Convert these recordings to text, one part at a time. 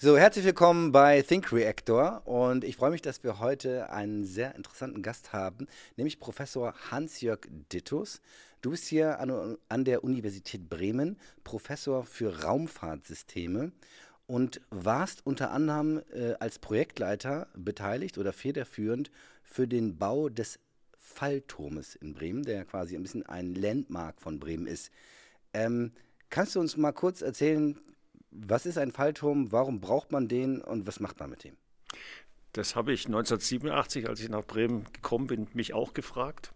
So, herzlich willkommen bei Think Reactor und ich freue mich, dass wir heute einen sehr interessanten Gast haben, nämlich Professor Hans-Jörg Dittus. Du bist hier an, an der Universität Bremen Professor für Raumfahrtsysteme und warst unter anderem äh, als Projektleiter beteiligt oder federführend für den Bau des Fallturmes in Bremen, der quasi ein bisschen ein Landmark von Bremen ist. Ähm, kannst du uns mal kurz erzählen, was ist ein Fallturm? Warum braucht man den und was macht man mit dem? Das habe ich 1987, als ich nach Bremen gekommen bin, mich auch gefragt.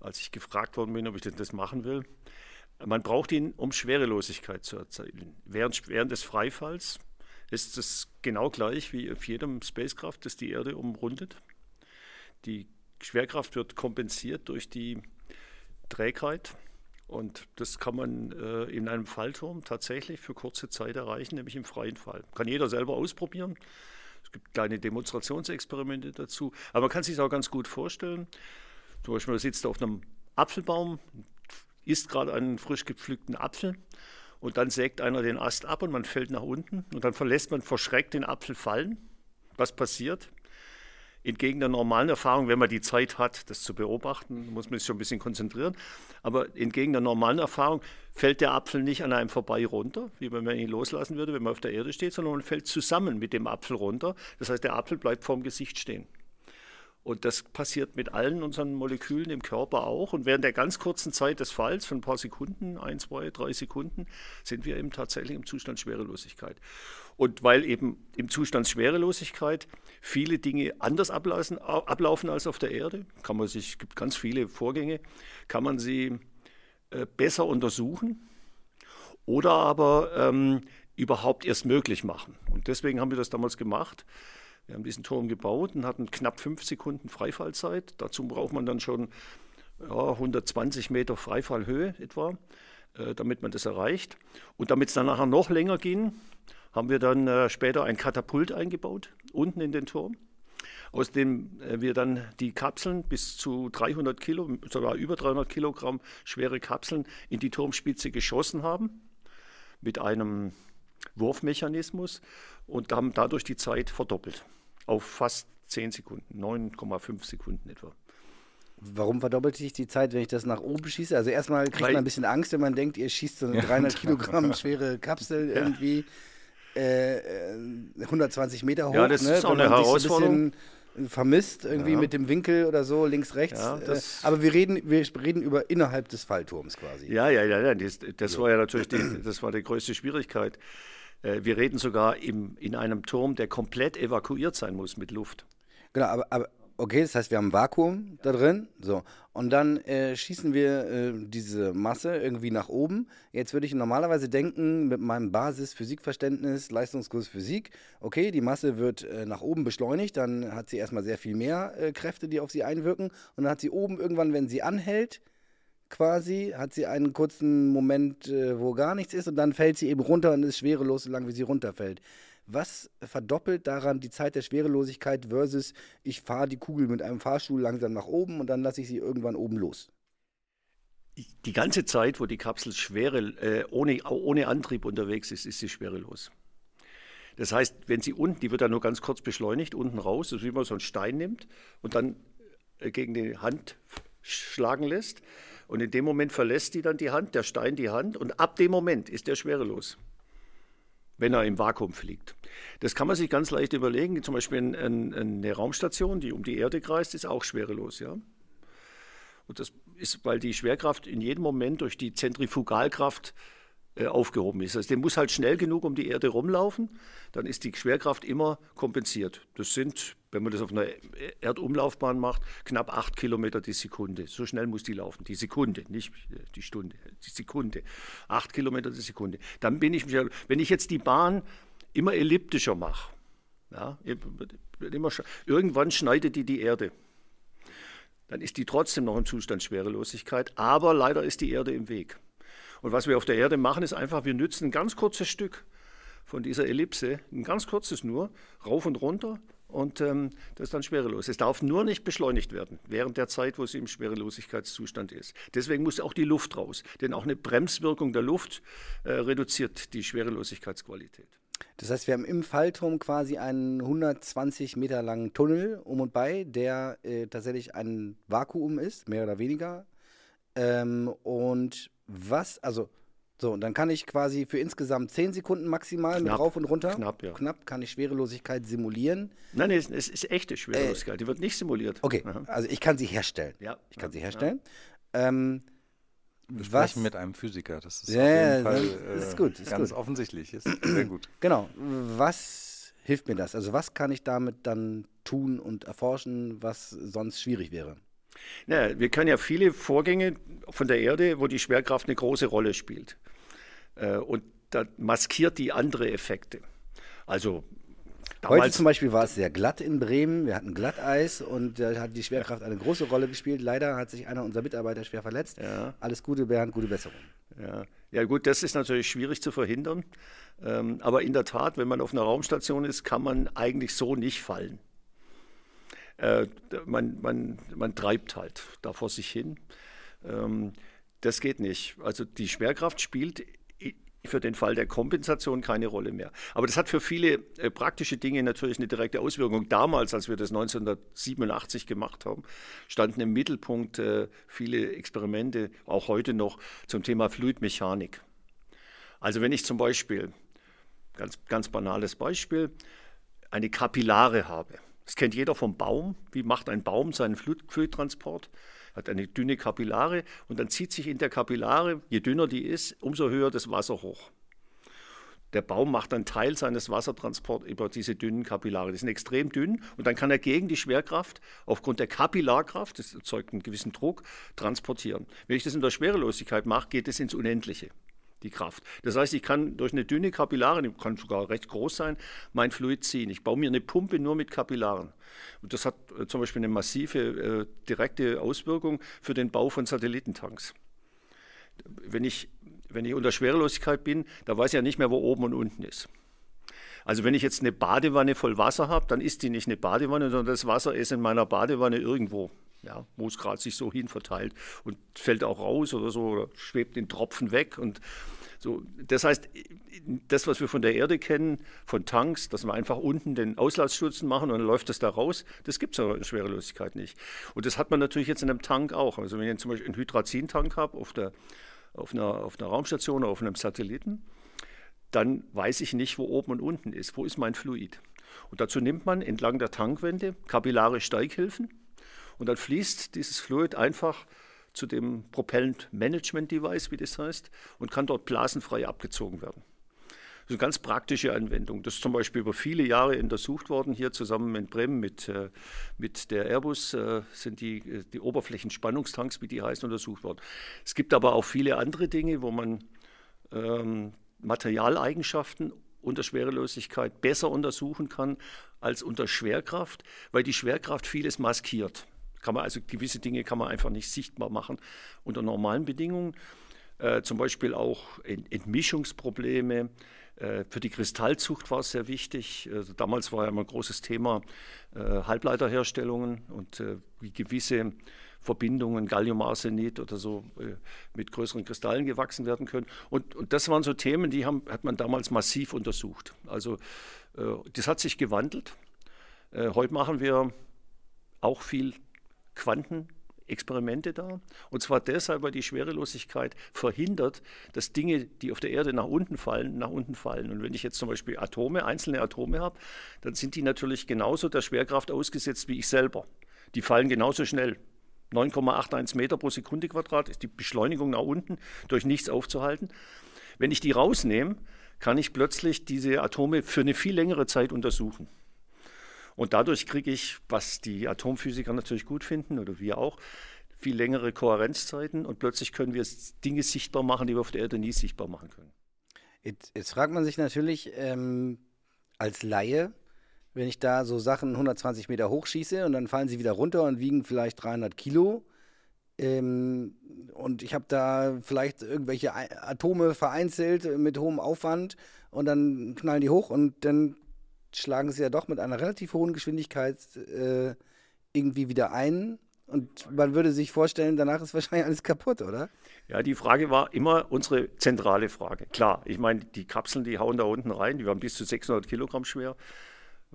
Als ich gefragt worden bin, ob ich das machen will. Man braucht ihn, um Schwerelosigkeit zu erzielen. Während, während des Freifalls ist es genau gleich wie auf jedem Spacecraft, das die Erde umrundet. Die Schwerkraft wird kompensiert durch die Trägheit und das kann man äh, in einem Fallturm tatsächlich für kurze Zeit erreichen, nämlich im freien Fall. Kann jeder selber ausprobieren. Es gibt kleine Demonstrationsexperimente dazu. Aber man kann sich auch ganz gut vorstellen. Zum Beispiel, man sitzt auf einem Apfelbaum, isst gerade einen frisch gepflückten Apfel und dann sägt einer den Ast ab und man fällt nach unten und dann verlässt man verschreckt den Apfel fallen. Was passiert? Entgegen der normalen Erfahrung, wenn man die Zeit hat, das zu beobachten, muss man sich schon ein bisschen konzentrieren. Aber entgegen der normalen Erfahrung fällt der Apfel nicht an einem vorbei runter, wie wenn man ihn loslassen würde, wenn man auf der Erde steht, sondern man fällt zusammen mit dem Apfel runter. Das heißt, der Apfel bleibt vorm Gesicht stehen. Und das passiert mit allen unseren Molekülen im Körper auch. Und während der ganz kurzen Zeit des Falls, von ein paar Sekunden, ein, zwei, drei Sekunden, sind wir eben tatsächlich im Zustand Schwerelosigkeit. Und weil eben im Zustand Schwerelosigkeit viele Dinge anders ablaufen, ablaufen als auf der Erde, kann man sich, gibt ganz viele Vorgänge, kann man sie äh, besser untersuchen oder aber ähm, überhaupt erst möglich machen. Und deswegen haben wir das damals gemacht. Wir haben diesen Turm gebaut und hatten knapp fünf Sekunden Freifallzeit. Dazu braucht man dann schon ja, 120 Meter Freifallhöhe etwa, äh, damit man das erreicht. Und damit es dann nachher noch länger ging, haben wir dann äh, später ein Katapult eingebaut, unten in den Turm, aus dem äh, wir dann die Kapseln bis zu 300 Kilo, sogar über 300 Kilogramm schwere Kapseln in die Turmspitze geschossen haben, mit einem Wurfmechanismus und haben dadurch die Zeit verdoppelt auf fast 10 Sekunden, 9,5 Sekunden etwa. Warum verdoppelt sich die Zeit, wenn ich das nach oben schieße? Also erstmal kriegt Weil, man ein bisschen Angst, wenn man denkt, ihr schießt so eine ja, 300 Kilogramm schwere Kapsel ja. irgendwie äh, 120 äh, Meter hoch. Ja, das ne? ist auch eine Herausforderung vermisst, irgendwie ja. mit dem Winkel oder so, links, rechts. Ja, äh, aber wir reden, wir reden über innerhalb des Fallturms quasi. Ja, ja, ja, ja. Das, das war ja natürlich die, das war die größte Schwierigkeit. Äh, wir reden sogar im, in einem Turm, der komplett evakuiert sein muss mit Luft. Genau, aber, aber okay, das heißt, wir haben ein Vakuum da drin, so. Und dann äh, schießen wir äh, diese Masse irgendwie nach oben. Jetzt würde ich normalerweise denken, mit meinem Basis-Physikverständnis, Leistungskurs Physik, okay, die Masse wird äh, nach oben beschleunigt, dann hat sie erstmal sehr viel mehr äh, Kräfte, die auf sie einwirken. Und dann hat sie oben irgendwann, wenn sie anhält, quasi, hat sie einen kurzen Moment, äh, wo gar nichts ist und dann fällt sie eben runter und ist schwerelos, solange wie sie runterfällt. Was verdoppelt daran die Zeit der Schwerelosigkeit versus ich fahre die Kugel mit einem Fahrstuhl langsam nach oben und dann lasse ich sie irgendwann oben los? Die ganze Zeit, wo die Kapsel schwere, äh, ohne, ohne Antrieb unterwegs ist, ist sie schwerelos. Das heißt, wenn sie unten, die wird dann nur ganz kurz beschleunigt, unten raus, ist wie man so einen Stein nimmt und dann äh, gegen die Hand schlagen lässt. Und in dem Moment verlässt die dann die Hand, der Stein die Hand und ab dem Moment ist er schwerelos, wenn er im Vakuum fliegt. Das kann man sich ganz leicht überlegen. Zum Beispiel eine Raumstation, die um die Erde kreist, ist auch schwerelos. Ja? Und das ist, weil die Schwerkraft in jedem Moment durch die Zentrifugalkraft äh, aufgehoben ist. Also der muss halt schnell genug um die Erde rumlaufen, dann ist die Schwerkraft immer kompensiert. Das sind, wenn man das auf einer Erdumlaufbahn macht, knapp acht Kilometer die Sekunde. So schnell muss die laufen. Die Sekunde, nicht die Stunde, die Sekunde. Acht Kilometer die Sekunde. Dann bin ich, wenn ich jetzt die Bahn immer elliptischer mache, ja, immer, irgendwann schneidet die die Erde dann ist die trotzdem noch im Zustand Schwerelosigkeit, aber leider ist die Erde im Weg. Und was wir auf der Erde machen, ist einfach, wir nützen ein ganz kurzes Stück von dieser Ellipse, ein ganz kurzes nur, rauf und runter und ähm, das ist dann schwerelos. Es darf nur nicht beschleunigt werden während der Zeit, wo sie im Schwerelosigkeitszustand ist. Deswegen muss auch die Luft raus, denn auch eine Bremswirkung der Luft äh, reduziert die Schwerelosigkeitsqualität. Das heißt, wir haben im Fallturm quasi einen 120 Meter langen Tunnel um und bei, der äh, tatsächlich ein Vakuum ist, mehr oder weniger. Ähm, und was, also, so, und dann kann ich quasi für insgesamt 10 Sekunden maximal Knapp. mit rauf und runter. Knapp, ja. Knapp kann ich Schwerelosigkeit simulieren. Nein, es, es ist echte Schwerelosigkeit. die wird nicht simuliert. Okay, Aha. also ich kann sie herstellen. Ja. Ich kann sie Ja. herstellen. Ähm, Wir was, sprechen mit einem Physiker. Das ist Ja, auf ja, jeden Fall das äh, ist gut, ist ganz gut. offensichtlich. Ist sehr gut. genau, was hilft mir das? Also was kann ich damit dann tun und erforschen, was sonst schwierig wäre? Ja, wir kennen ja viele Vorgänge von der Erde, wo die Schwerkraft eine große Rolle spielt. Äh, Und da maskiert die andere Effekte. Also Heute zum Beispiel war es sehr glatt in Bremen. Wir hatten Glatteis und da hat die Schwerkraft eine große Rolle gespielt. Leider hat sich einer unserer Mitarbeiter schwer verletzt. Ja. Alles Gute, Bernd, gute Besserung. Ja. ja gut, das ist natürlich schwierig zu verhindern. Ähm, aber in der Tat, wenn man auf einer Raumstation ist, kann man eigentlich so nicht fallen. Äh, man, man, man treibt halt da vor sich hin. Ähm, das geht nicht. Also die Schwerkraft spielt für den Fall der Kompensation keine Rolle mehr. Aber das hat für viele äh, praktische Dinge natürlich eine direkte Auswirkung. Damals, als wir das 1987 gemacht haben, standen im Mittelpunkt äh, viele Experimente, auch heute noch, zum Thema Fluidmechanik. Also wenn ich zum Beispiel, ganz, ganz banales Beispiel, eine Kapillare habe. Das kennt jeder vom Baum. Wie macht ein Baum seinen Fluid- Fluidtransport? Hat eine dünne Kapillare und dann zieht sich in der Kapillare, je dünner die ist, umso höher das Wasser hoch. Der Baum macht einen Teil seines Wassertransports über diese dünnen Kapillare. Die sind extrem dünn und dann kann er gegen die Schwerkraft aufgrund der Kapillarkraft, das erzeugt einen gewissen Druck, transportieren. Wenn ich das in der Schwerelosigkeit mache, geht es ins Unendliche die Kraft. Das heißt, ich kann durch eine dünne Kapillare, die kann sogar recht groß sein, mein Fluid ziehen. Ich baue mir eine Pumpe nur mit Kapillaren. Und das hat äh, zum Beispiel eine massive äh, direkte Auswirkung für den Bau von Satellitentanks. Wenn ich, wenn ich unter Schwerelosigkeit bin, da weiß ich ja nicht mehr, wo oben und unten ist. Also wenn ich jetzt eine Badewanne voll Wasser habe, dann ist die nicht eine Badewanne, sondern das Wasser ist in meiner Badewanne irgendwo, ja, wo es gerade sich so hin verteilt und fällt auch raus oder so oder schwebt in Tropfen weg und so. Das heißt, das, was wir von der Erde kennen, von Tanks, dass wir einfach unten den Auslassstutzen machen und dann läuft das da raus, das gibt es in der Schwerelosigkeit nicht. Und das hat man natürlich jetzt in einem Tank auch. Also wenn ich zum Beispiel einen Hydrazintank habe auf, auf, einer, auf einer Raumstation oder auf einem Satelliten, dann weiß ich nicht, wo oben und unten ist. Wo ist mein Fluid? Und dazu nimmt man entlang der Tankwände kapillare Steighilfen und dann fließt dieses Fluid einfach zu dem Propellant Management Device, wie das heißt, und kann dort blasenfrei abgezogen werden. Das ist eine ganz praktische Anwendung. Das ist zum Beispiel über viele Jahre untersucht worden. Hier zusammen in Bremen mit, äh, mit der Airbus äh, sind die, äh, die Oberflächenspannungstanks, wie die heißen, untersucht worden. Es gibt aber auch viele andere Dinge, wo man ähm, Materialeigenschaften unter Schwerelosigkeit besser untersuchen kann als unter Schwerkraft, weil die Schwerkraft vieles maskiert. Kann man also gewisse Dinge kann man einfach nicht sichtbar machen unter normalen Bedingungen. Äh, zum Beispiel auch Ent Entmischungsprobleme. Äh, für die Kristallzucht war es sehr wichtig. Also damals war ja immer ein großes Thema äh, Halbleiterherstellungen und äh, wie gewisse Verbindungen, Galliumarsenid oder so, äh, mit größeren Kristallen gewachsen werden können. Und, und das waren so Themen, die haben, hat man damals massiv untersucht. Also äh, das hat sich gewandelt. Heute machen wir auch viel Quantenexperimente da. Und zwar deshalb, weil die Schwerelosigkeit verhindert, dass Dinge, die auf der Erde nach unten fallen, nach unten fallen. Und wenn ich jetzt zum Beispiel Atome, einzelne Atome habe, dann sind die natürlich genauso der Schwerkraft ausgesetzt wie ich selber. Die fallen genauso schnell. 9,81 Meter pro Sekunde Quadrat ist die Beschleunigung nach unten durch nichts aufzuhalten. Wenn ich die rausnehme, kann ich plötzlich diese Atome für eine viel längere Zeit untersuchen. Und dadurch kriege ich, was die Atomphysiker natürlich gut finden oder wir auch, viel längere Kohärenzzeiten und plötzlich können wir Dinge sichtbar machen, die wir auf der Erde nie sichtbar machen können. Jetzt, jetzt fragt man sich natürlich ähm, als Laie, wenn ich da so Sachen 120 Meter hochschieße und dann fallen sie wieder runter und wiegen vielleicht 300 Kilo. Ähm, und ich habe da vielleicht irgendwelche Atome vereinzelt mit hohem Aufwand und dann knallen die hoch und dann schlagen sie ja doch mit einer relativ hohen Geschwindigkeit äh, irgendwie wieder ein. und man würde sich vorstellen, danach ist wahrscheinlich alles kaputt, oder? Ja, die Frage war immer unsere zentrale Frage. Klar, ich meine, die Kapseln, die hauen da unten rein, die waren bis zu 600 Kilogramm schwer.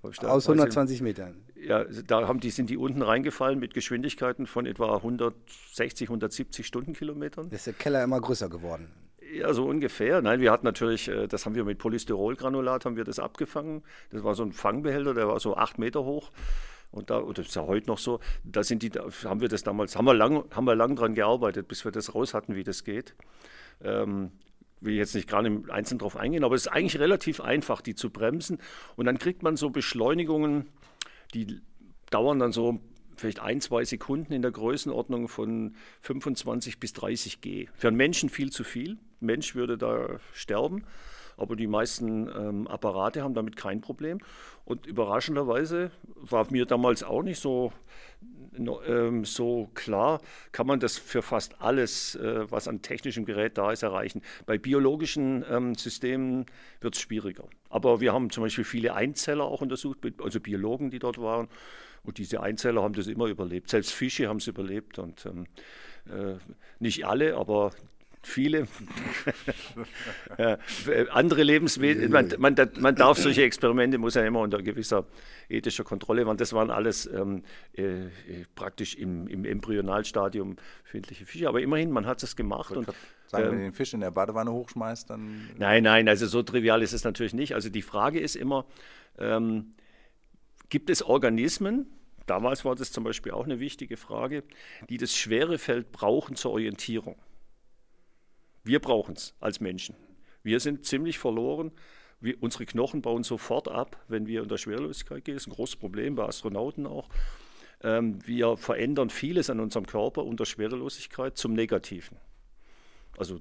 Aus 120 Metern. Ja, da haben die, sind die unten reingefallen mit Geschwindigkeiten von etwa 160, 170 Stundenkilometern. Ist der Keller immer größer geworden. Ja, so ungefähr. Nein, wir hatten natürlich, äh, das haben wir mit Polystyrolgranulat, haben wir das abgefangen. Das war so ein Fangbehälter, der war so acht Meter hoch. Und da, und das ist ja heute noch so, da sind die, haben wir das damals, haben wir lang, haben wir lang dran gearbeitet, bis wir das raus hatten, wie das geht. Ähm, will jetzt nicht gerade im Einzelnen drauf eingehen, aber es ist eigentlich relativ einfach, die zu bremsen. Und dann kriegt man so Beschleunigungen, die dauern dann so vielleicht ein, zwei Sekunden in der Größenordnung von 25 bis 30 G. Für einen Menschen viel zu viel. Ein Mensch würde da sterben aber die meisten ähm, Apparate haben damit kein Problem. Und überraschenderweise war mir damals auch nicht so, ähm, so klar, kann man das für fast alles, äh, was an technischem Gerät da ist, erreichen. Bei biologischen ähm, Systemen wird es schwieriger. Aber wir haben zum Beispiel viele Einzeller auch untersucht, also Biologen, die dort waren. Und diese Einzeller haben das immer überlebt. Selbst Fische haben es überlebt. Und ähm, äh, nicht alle, aber viele äh, andere Lebenswesen. Man, man, man, darf solche Experimente, muss ja immer unter gewisser ethischer Kontrolle machen. Das waren alles ähm, äh, praktisch im, im, Embryonalstadium befindliche Fische. Aber immerhin, man hat es gemacht. Und, sagen, ähm, wenn ihr den Fisch in der Badewanne hochschmeißt, dann. Nein, nein, also so trivial ist es natürlich nicht. Also die Frage ist immer, ähm, gibt es Organismen, damals war das zum Beispiel auch eine wichtige Frage, die das schwere Feld brauchen zur Orientierung? Wir brauchen es als Menschen. Wir sind ziemlich verloren. Wir, unsere Knochen bauen sofort ab, wenn wir unter Schwerelosigkeit gehen. Das ist ein großes Problem bei Astronauten auch. Ähm, wir verändern vieles an unserem Körper unter Schwerelosigkeit zum Negativen. Also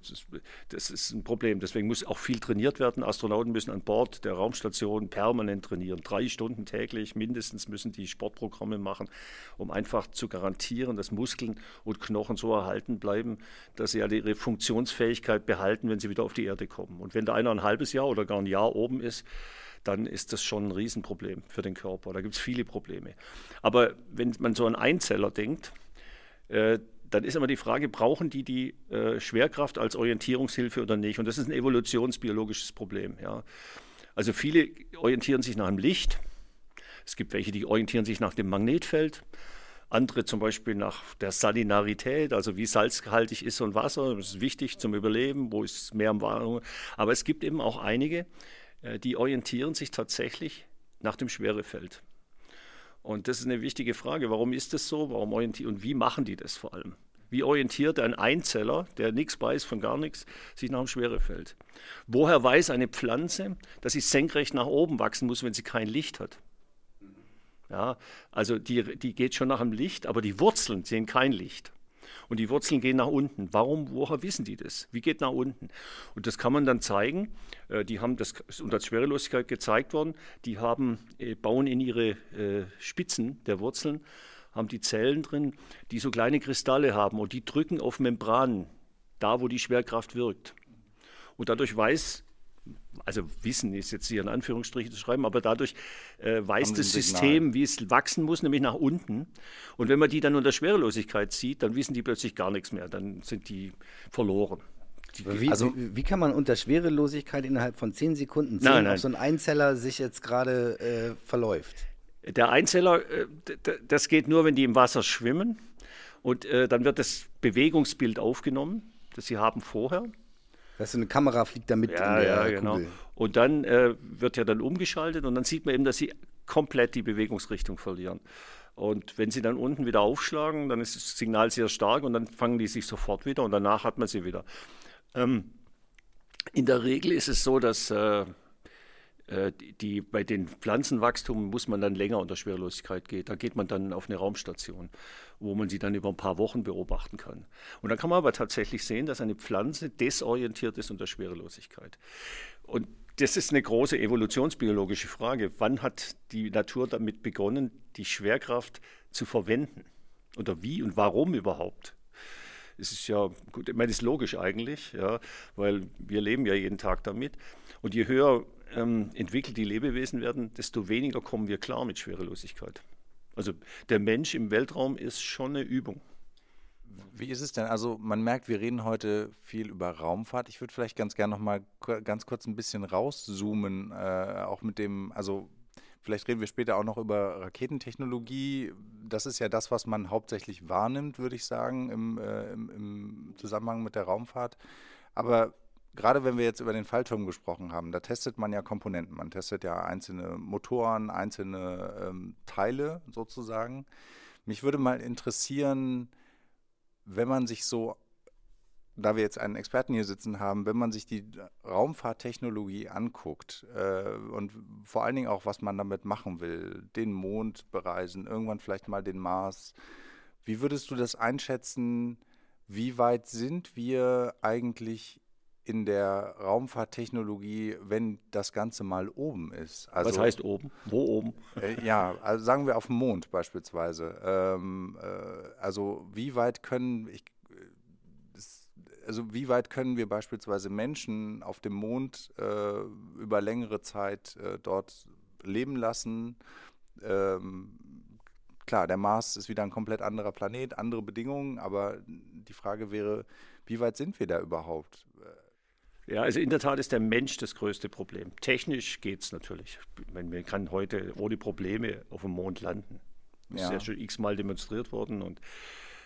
das, ist ein Problem. Deswegen muss auch viel trainiert werden. Astronauten müssen an Bord der Raumstation permanent trainieren. Drei Stunden täglich mindestens müssen die Sportprogramme machen, um einfach zu garantieren, dass Muskeln und Knochen so erhalten bleiben, dass sie ihre Funktionsfähigkeit behalten, wenn sie wieder auf die Erde kommen. Und wenn da einer ein halbes Jahr oder gar ein Jahr oben ist, dann ist das schon ein Riesenproblem für den Körper. Da gibt es viele Probleme. Aber wenn man so an Einzeller denkt, äh, dann ist immer die Frage, brauchen die die äh, Schwerkraft als Orientierungshilfe oder nicht? Und das ist ein evolutionsbiologisches Problem. Ja. Also viele orientieren sich nach dem Licht. Es gibt welche, die orientieren sich nach dem Magnetfeld. Andere zum Beispiel nach der Salinarität, also wie salzhaltig ist so ein Wasser. Das ist wichtig zum Überleben, wo ist mehr am Warnung. Aber es gibt eben auch einige, äh, die orientieren sich tatsächlich nach dem Schwerefeld. Und das ist eine wichtige Frage. Warum ist das so? Warum orientieren und wie machen die das vor allem? Wie orientiert ein Einzeller, der nichts weiß von gar nichts, sich nach dem Schwerefeld? Woher weiß eine Pflanze, dass sie senkrecht nach oben wachsen muss, wenn sie kein Licht hat? Ja, also die, die geht schon nach dem Licht, aber die Wurzeln sehen kein Licht und die Wurzeln gehen nach unten. Warum, woher wissen die das? Wie geht nach unten? Und das kann man dann zeigen. Äh, die haben das unter Schwerelosigkeit gezeigt worden. Die haben, äh, bauen in ihre äh, Spitzen der Wurzeln, haben die Zellen drin, die so kleine Kristalle haben und die drücken auf Membranen, da wo die Schwerkraft wirkt. Und dadurch weiß also Wissen ist jetzt hier in Anführungsstrichen zu schreiben, aber dadurch äh, weiß das System, wie es wachsen muss, nämlich nach unten. Und wenn man die dann unter Schwerelosigkeit sieht, dann wissen die plötzlich gar nichts mehr, dann sind die verloren. Wie, also, wie, wie, kann man unter Schwerelosigkeit innerhalb von zehn Sekunden sehen, ob so ein Einzeller sich jetzt gerade äh, verläuft? Der Einzeller, äh, das geht nur, wenn die im Wasser schwimmen. Und äh, dann wird das Bewegungsbild aufgenommen, das sie haben vorher. Das ist eine Kamera fliegt da mit ja, in der ja, genau. Kugel. Und dann äh, wird ja dann umgeschaltet und dann sieht man eben, dass sie komplett die Bewegungsrichtung verlieren. Und wenn sie dann unten wieder aufschlagen, dann ist das Signal sehr stark und dann fangen die sich sofort wieder und danach hat man sie wieder. Ähm, in der Regel ist es so, dass äh, äh, die, bei den Pflanzenwachstum muss man dann länger unter Schwerelosigkeit gehen. Da geht man dann auf eine Raumstation, wo man sie dann über ein paar Wochen beobachten kann. Und dann kann man aber tatsächlich sehen, dass eine Pflanze desorientiert ist unter Schwerelosigkeit. Und das ist eine große evolutionsbiologische Frage. Wann hat die Natur damit begonnen, die Schwerkraft zu verwenden? Oder wie und warum überhaupt? Es ist ja, gut, ich meine, das ist logisch eigentlich, ja, weil wir leben ja jeden Tag damit. Und je höher ähm, entwickelt die Lebewesen werden, desto weniger kommen wir klar mit Schwerelosigkeit. Also der Mensch im Weltraum ist schon eine Übung. Wie ist es denn? Also man merkt, wir reden heute viel über Raumfahrt. Ich würde vielleicht ganz gerne noch mal ganz kurz ein bisschen rauszoomen, äh, auch mit dem, also vielleicht reden wir später auch noch über Raketentechnologie. Das ist ja das, was man hauptsächlich wahrnimmt, würde ich sagen, im, äh, im, im Zusammenhang mit der Raumfahrt. Aber gerade wenn wir jetzt über den Fallturm gesprochen haben, da testet man ja Komponenten. Man testet ja einzelne Motoren, einzelne ähm, Teile sozusagen. Mich würde mal interessieren, wenn man sich so, da wir jetzt einen Experten hier sitzen haben, wenn man sich die Raumfahrttechnologie anguckt äh, und vor allen Dingen auch, was man damit machen will, den Mond bereisen, irgendwann vielleicht mal den Mars, wie würdest du das einschätzen? Wie weit sind wir eigentlich in der Raumfahrttechnologie, wenn das Ganze mal oben ist. Also, Was heißt oben? Wo oben? Äh, ja, also sagen wir auf dem Mond beispielsweise. Ähm, äh, also wie weit können ich, also wie weit können wir beispielsweise Menschen auf dem Mond äh, über längere Zeit äh, dort leben lassen? Ähm, klar, der Mars ist wieder ein komplett anderer Planet, andere Bedingungen, aber die Frage wäre, wie weit sind wir da überhaupt? Ja, also in der Tat ist der Mensch das größte Problem. Technisch geht es natürlich. Man kann heute ohne Probleme auf dem Mond landen. Das ja. ist ja schon x-mal demonstriert worden und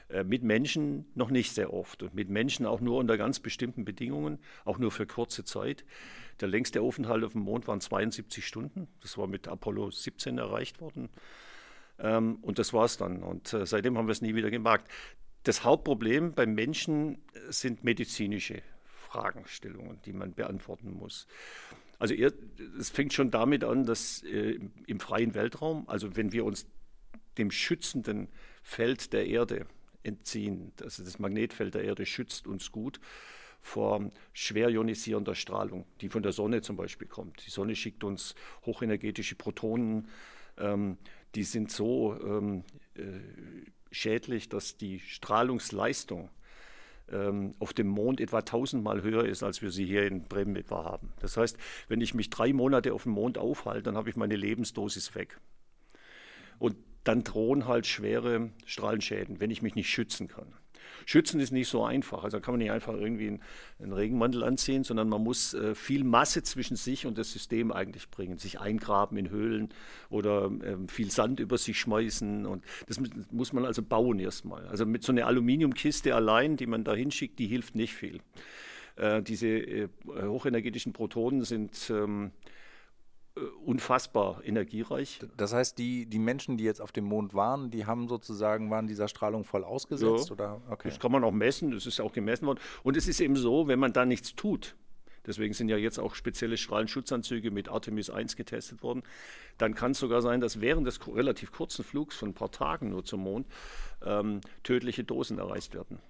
äh, mit Menschen noch nicht sehr oft und mit Menschen auch nur unter ganz bestimmten Bedingungen, auch nur für kurze Zeit. Der längste Aufenthalt auf dem Mond waren 72 Stunden. Das war mit Apollo 17 erreicht worden. Ähm, und das war es dann. Und äh, seitdem haben wir es nie wieder gemacht. Das Hauptproblem beim Menschen sind medizinische Fragestellungen, die man beantworten muss. Also es fängt schon damit an, dass äh, im freien Weltraum, also wenn wir uns dem schützenden Feld der Erde entziehen, also das Magnetfeld der Erde schützt uns gut vor schwer ionisierender Strahlung, die von der Sonne zum Beispiel kommt. Die Sonne schickt uns hochenergetische Protonen, ähm, die sind so ähm, äh, schädlich, dass die Strahlungsleistung ähm, auf dem Mond etwa tausendmal höher ist, als wir sie hier in Bremen etwa haben. Das heißt, wenn ich mich drei Monate auf dem Mond aufhalte, dann habe ich meine Lebensdosis weg. Und dann drohen halt schwere Strahlenschäden, wenn ich mich nicht schützen kann. Schützen ist nicht so einfach. Also kann man nicht einfach irgendwie einen, Regenmantel anziehen, sondern man muss äh, viel Masse zwischen sich und das System eigentlich bringen. Sich eingraben in Höhlen oder äh, viel Sand über sich schmeißen. Und das muss man also bauen erstmal. Also mit so einer Aluminiumkiste allein, die man da hinschickt, die hilft nicht viel. Äh, diese äh, hochenergetischen Protonen sind ähm, äh, unfassbar energiereich. Das heißt, die, die Menschen, die jetzt auf dem Mond waren, die haben sozusagen, waren dieser Strahlung voll ausgesetzt? Ja, oder? Okay. Das kann man auch messen, das ist auch gemessen worden. Und es ist eben so, wenn man da nichts tut, deswegen sind ja jetzt auch spezielle Strahlenschutzanzüge mit Artemis 1 getestet worden, dann kann es sogar sein, dass während des relativ kurzen Flugs von ein paar Tagen nur zum Mond ähm, tödliche Dosen erreicht werden.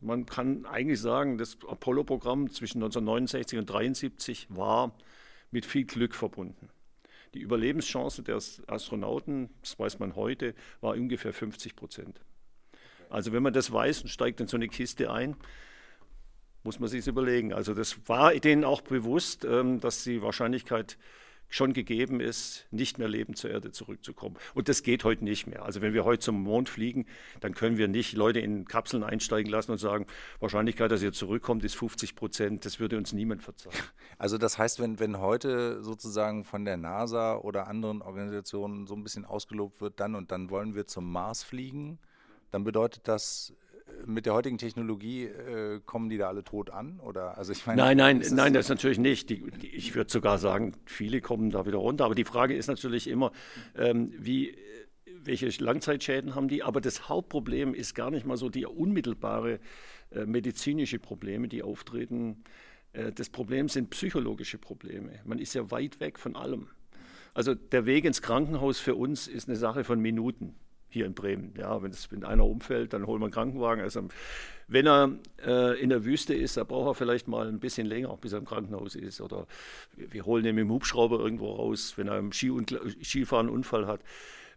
Man kann eigentlich sagen, das Apollo-Programm zwischen 1969 und 1973 war mit viel Glück verbunden. Die Überlebenschance der Astronauten, das weiß man heute, war ungefähr 50 Prozent. Also wenn man das weiß und steigt in so eine Kiste ein, muss man sich überlegen. Also das war denen auch bewusst, ähm, dass die Wahrscheinlichkeit schon gegeben ist, nicht mehr lebend zur Erde zurückzukommen. Und das geht heute nicht mehr. Also wenn wir heute zum Mond fliegen, dann können wir nicht Leute in Kapseln einsteigen lassen und sagen, Wahrscheinlichkeit, dass ihr zurückkommt, ist 50 Prozent. Das würde uns niemand verzeihen. Also das heißt, wenn, wenn heute sozusagen von der NASA oder anderen Organisationen so ein bisschen ausgelobt wird, dann und dann wollen wir zum Mars fliegen, dann bedeutet das mit der heutigen Technologie äh, kommen die da alle tot an? Oder also ich meine, nein, nein, das nein, das natürlich nicht. Die, die, ich würde sogar sagen, viele kommen da wieder runter. Aber die Frage ist natürlich immer, ähm, wie welche Langzeitschäden haben die? Aber das Hauptproblem ist gar nicht mal so die unmittelbare äh, medizinische Probleme, die auftreten. Äh, das Problem sind psychologische Probleme. Man ist ja weit weg von allem. Also der Weg ins Krankenhaus für uns ist eine Sache von Minuten hier in Bremen. Ja, wenn, es, wenn einer umfällt, dann holen wir einen Krankenwagen. Also, wenn er äh, in der Wüste ist, da braucht er vielleicht mal ein bisschen länger, bis er im Krankenhaus ist. Oder wir, wir holen ihn mit dem Hubschrauber irgendwo raus, wenn er im Ski Skifahren einen Unfall hat.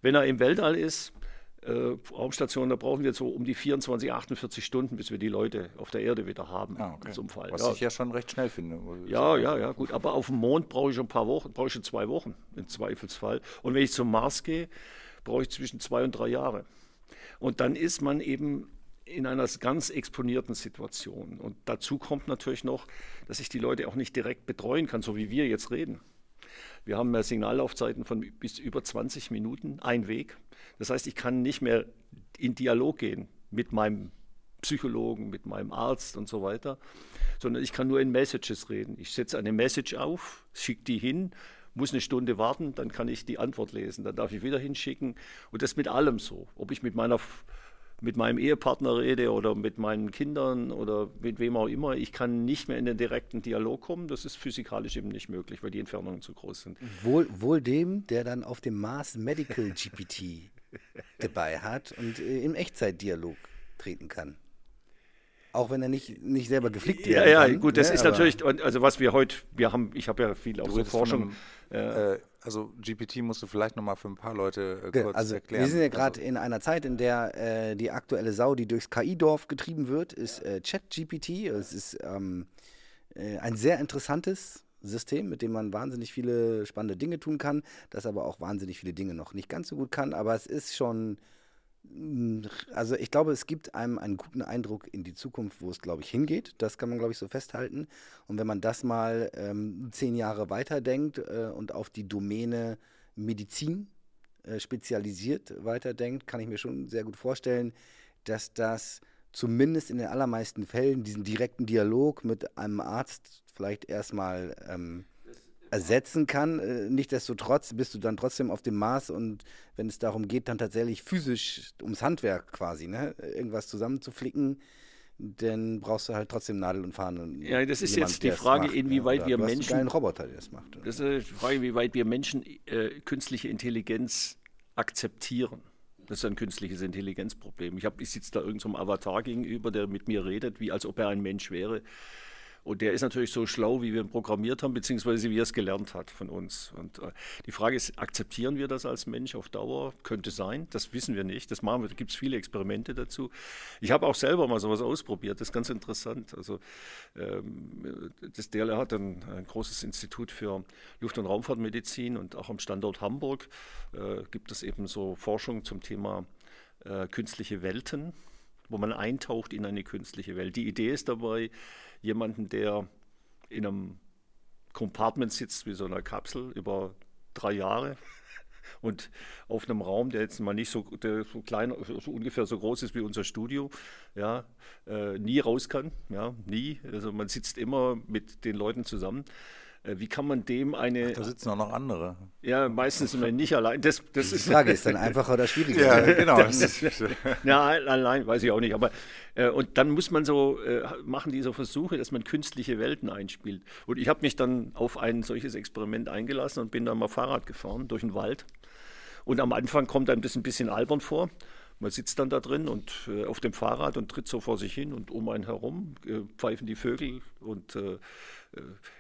Wenn er im Weltall ist, äh, Raumstation, da brauchen wir so um die 24, 48 Stunden, bis wir die Leute auf der Erde wieder haben ah, okay. zum Fall. Was ja. ich ja schon recht schnell finde. Ja, ja, ja, gut. Aber auf dem Mond brauche ich ein paar Wochen, brauche ich schon zwei Wochen im Zweifelsfall. Und wenn ich zum Mars gehe, brauche ich zwischen zwei und drei Jahre. Und dann ist man eben in einer ganz exponierten Situation. Und dazu kommt natürlich noch, dass ich die Leute auch nicht direkt betreuen kann, so wie wir jetzt reden. Wir haben Signallaufzeiten von bis über 20 Minuten, ein Weg. Das heißt, ich kann nicht mehr in Dialog gehen mit meinem Psychologen, mit meinem Arzt und so weiter, sondern ich kann nur in Messages reden. Ich setze eine Message auf, schicke die hin, muss eine Stunde warten, dann kann ich die Antwort lesen, dann darf ich wieder hinschicken und das mit allem so. Ob ich mit meiner mit meinem Ehepartner rede oder mit meinen Kindern oder mit wem auch immer, ich kann nicht mehr in den direkten Dialog kommen. Das ist physikalisch eben nicht möglich, weil die Entfernungen zu groß sind. Wohl, wohl dem, der dann auf dem Mars Medical GPT dabei hat und äh, im Echtzeitdialog treten kann. Auch wenn er nicht, nicht selber geflickt wird. Ja, ja, kann, gut, das ne? ist natürlich, also was wir heute, wir haben, ich habe ja viel auch so Forschung. Einem, äh, also GPT musst du vielleicht nochmal für ein paar Leute äh, kurz also, erklären. Wir sind ja gerade also. in einer Zeit, in der äh, die aktuelle Sau, die durchs KI-Dorf getrieben wird, ist äh, ChatGPT. Es ist ähm, äh, ein sehr interessantes System, mit dem man wahnsinnig viele spannende Dinge tun kann, das aber auch wahnsinnig viele Dinge noch nicht ganz so gut kann. Aber es ist schon also ich glaube, es gibt einem einen guten Eindruck in die Zukunft, wo es, glaube ich, hingeht. Das kann man, glaube ich, so festhalten. Und wenn man das mal ähm, zehn Jahre weiterdenkt äh, und auf die Domäne Medizin äh, spezialisiert weiterdenkt, kann ich mir schon sehr gut vorstellen, dass das zumindest in den allermeisten Fällen diesen direkten Dialog mit einem Arzt vielleicht erstmal ähm, ersetzen kann. Äh, nichtsdestotrotz bist du dann trotzdem auf dem Mars und wenn es darum geht, dann tatsächlich physisch ums Handwerk quasi, ne? irgendwas zusammenzuflicken, dann brauchst du halt trotzdem Nadel und Faden. Ja, das ist jetzt die Frage, macht, inwieweit ne? wir Menschen. einen Roboter, der das macht. Oder? Das ist die Frage, inwieweit wir Menschen äh, künstliche Intelligenz akzeptieren. Das ist ein künstliches Intelligenzproblem. Ich, ich sitze da irgendeinem so Avatar gegenüber, der mit mir redet, wie als ob er ein Mensch wäre. Und der ist natürlich so schlau, wie wir ihn programmiert haben, beziehungsweise wie er es gelernt hat von uns. Und äh, die Frage ist, akzeptieren wir das als Mensch auf Dauer? Könnte sein, das wissen wir nicht. Das machen wir, da gibt es viele Experimente dazu. Ich habe auch selber mal sowas ausprobiert, das ist ganz interessant. Also ähm, das DLR hat ein, ein, großes Institut für Luft- und Raumfahrtmedizin und auch am Standort Hamburg äh, gibt es eben so Forschung zum Thema äh, künstliche Welten wo man eintaucht in eine künstliche Welt. Die Idee ist dabei, jemanden, der in einem Compartment sitzt, wie so einer Kapsel, über drei Jahre und auf einem Raum, der jetzt mal nicht so, so klein, so ungefähr so groß ist wie unser Studio, ja, äh, nie raus kann, ja, nie. Also man sitzt immer mit den Leuten zusammen wie kann man dem eine. Ach, da sitzen auch noch andere. Ja, meistens sind wir nicht allein. Das, das ist die Frage ist dann einfacher oder schwieriger. ja, genau. ja, allein weiß ich auch nicht. Aber äh, und dann muss man so äh, machen diese Versuche, dass man künstliche Welten einspielt. Und ich habe mich dann auf ein solches Experiment eingelassen und bin dann mal Fahrrad gefahren durch den Wald. Und am Anfang kommt einem das ein bisschen albern vor. Man sitzt dann da drin und äh, auf dem Fahrrad und tritt so vor sich hin und um einen herum äh, pfeifen die Vögel und äh, äh,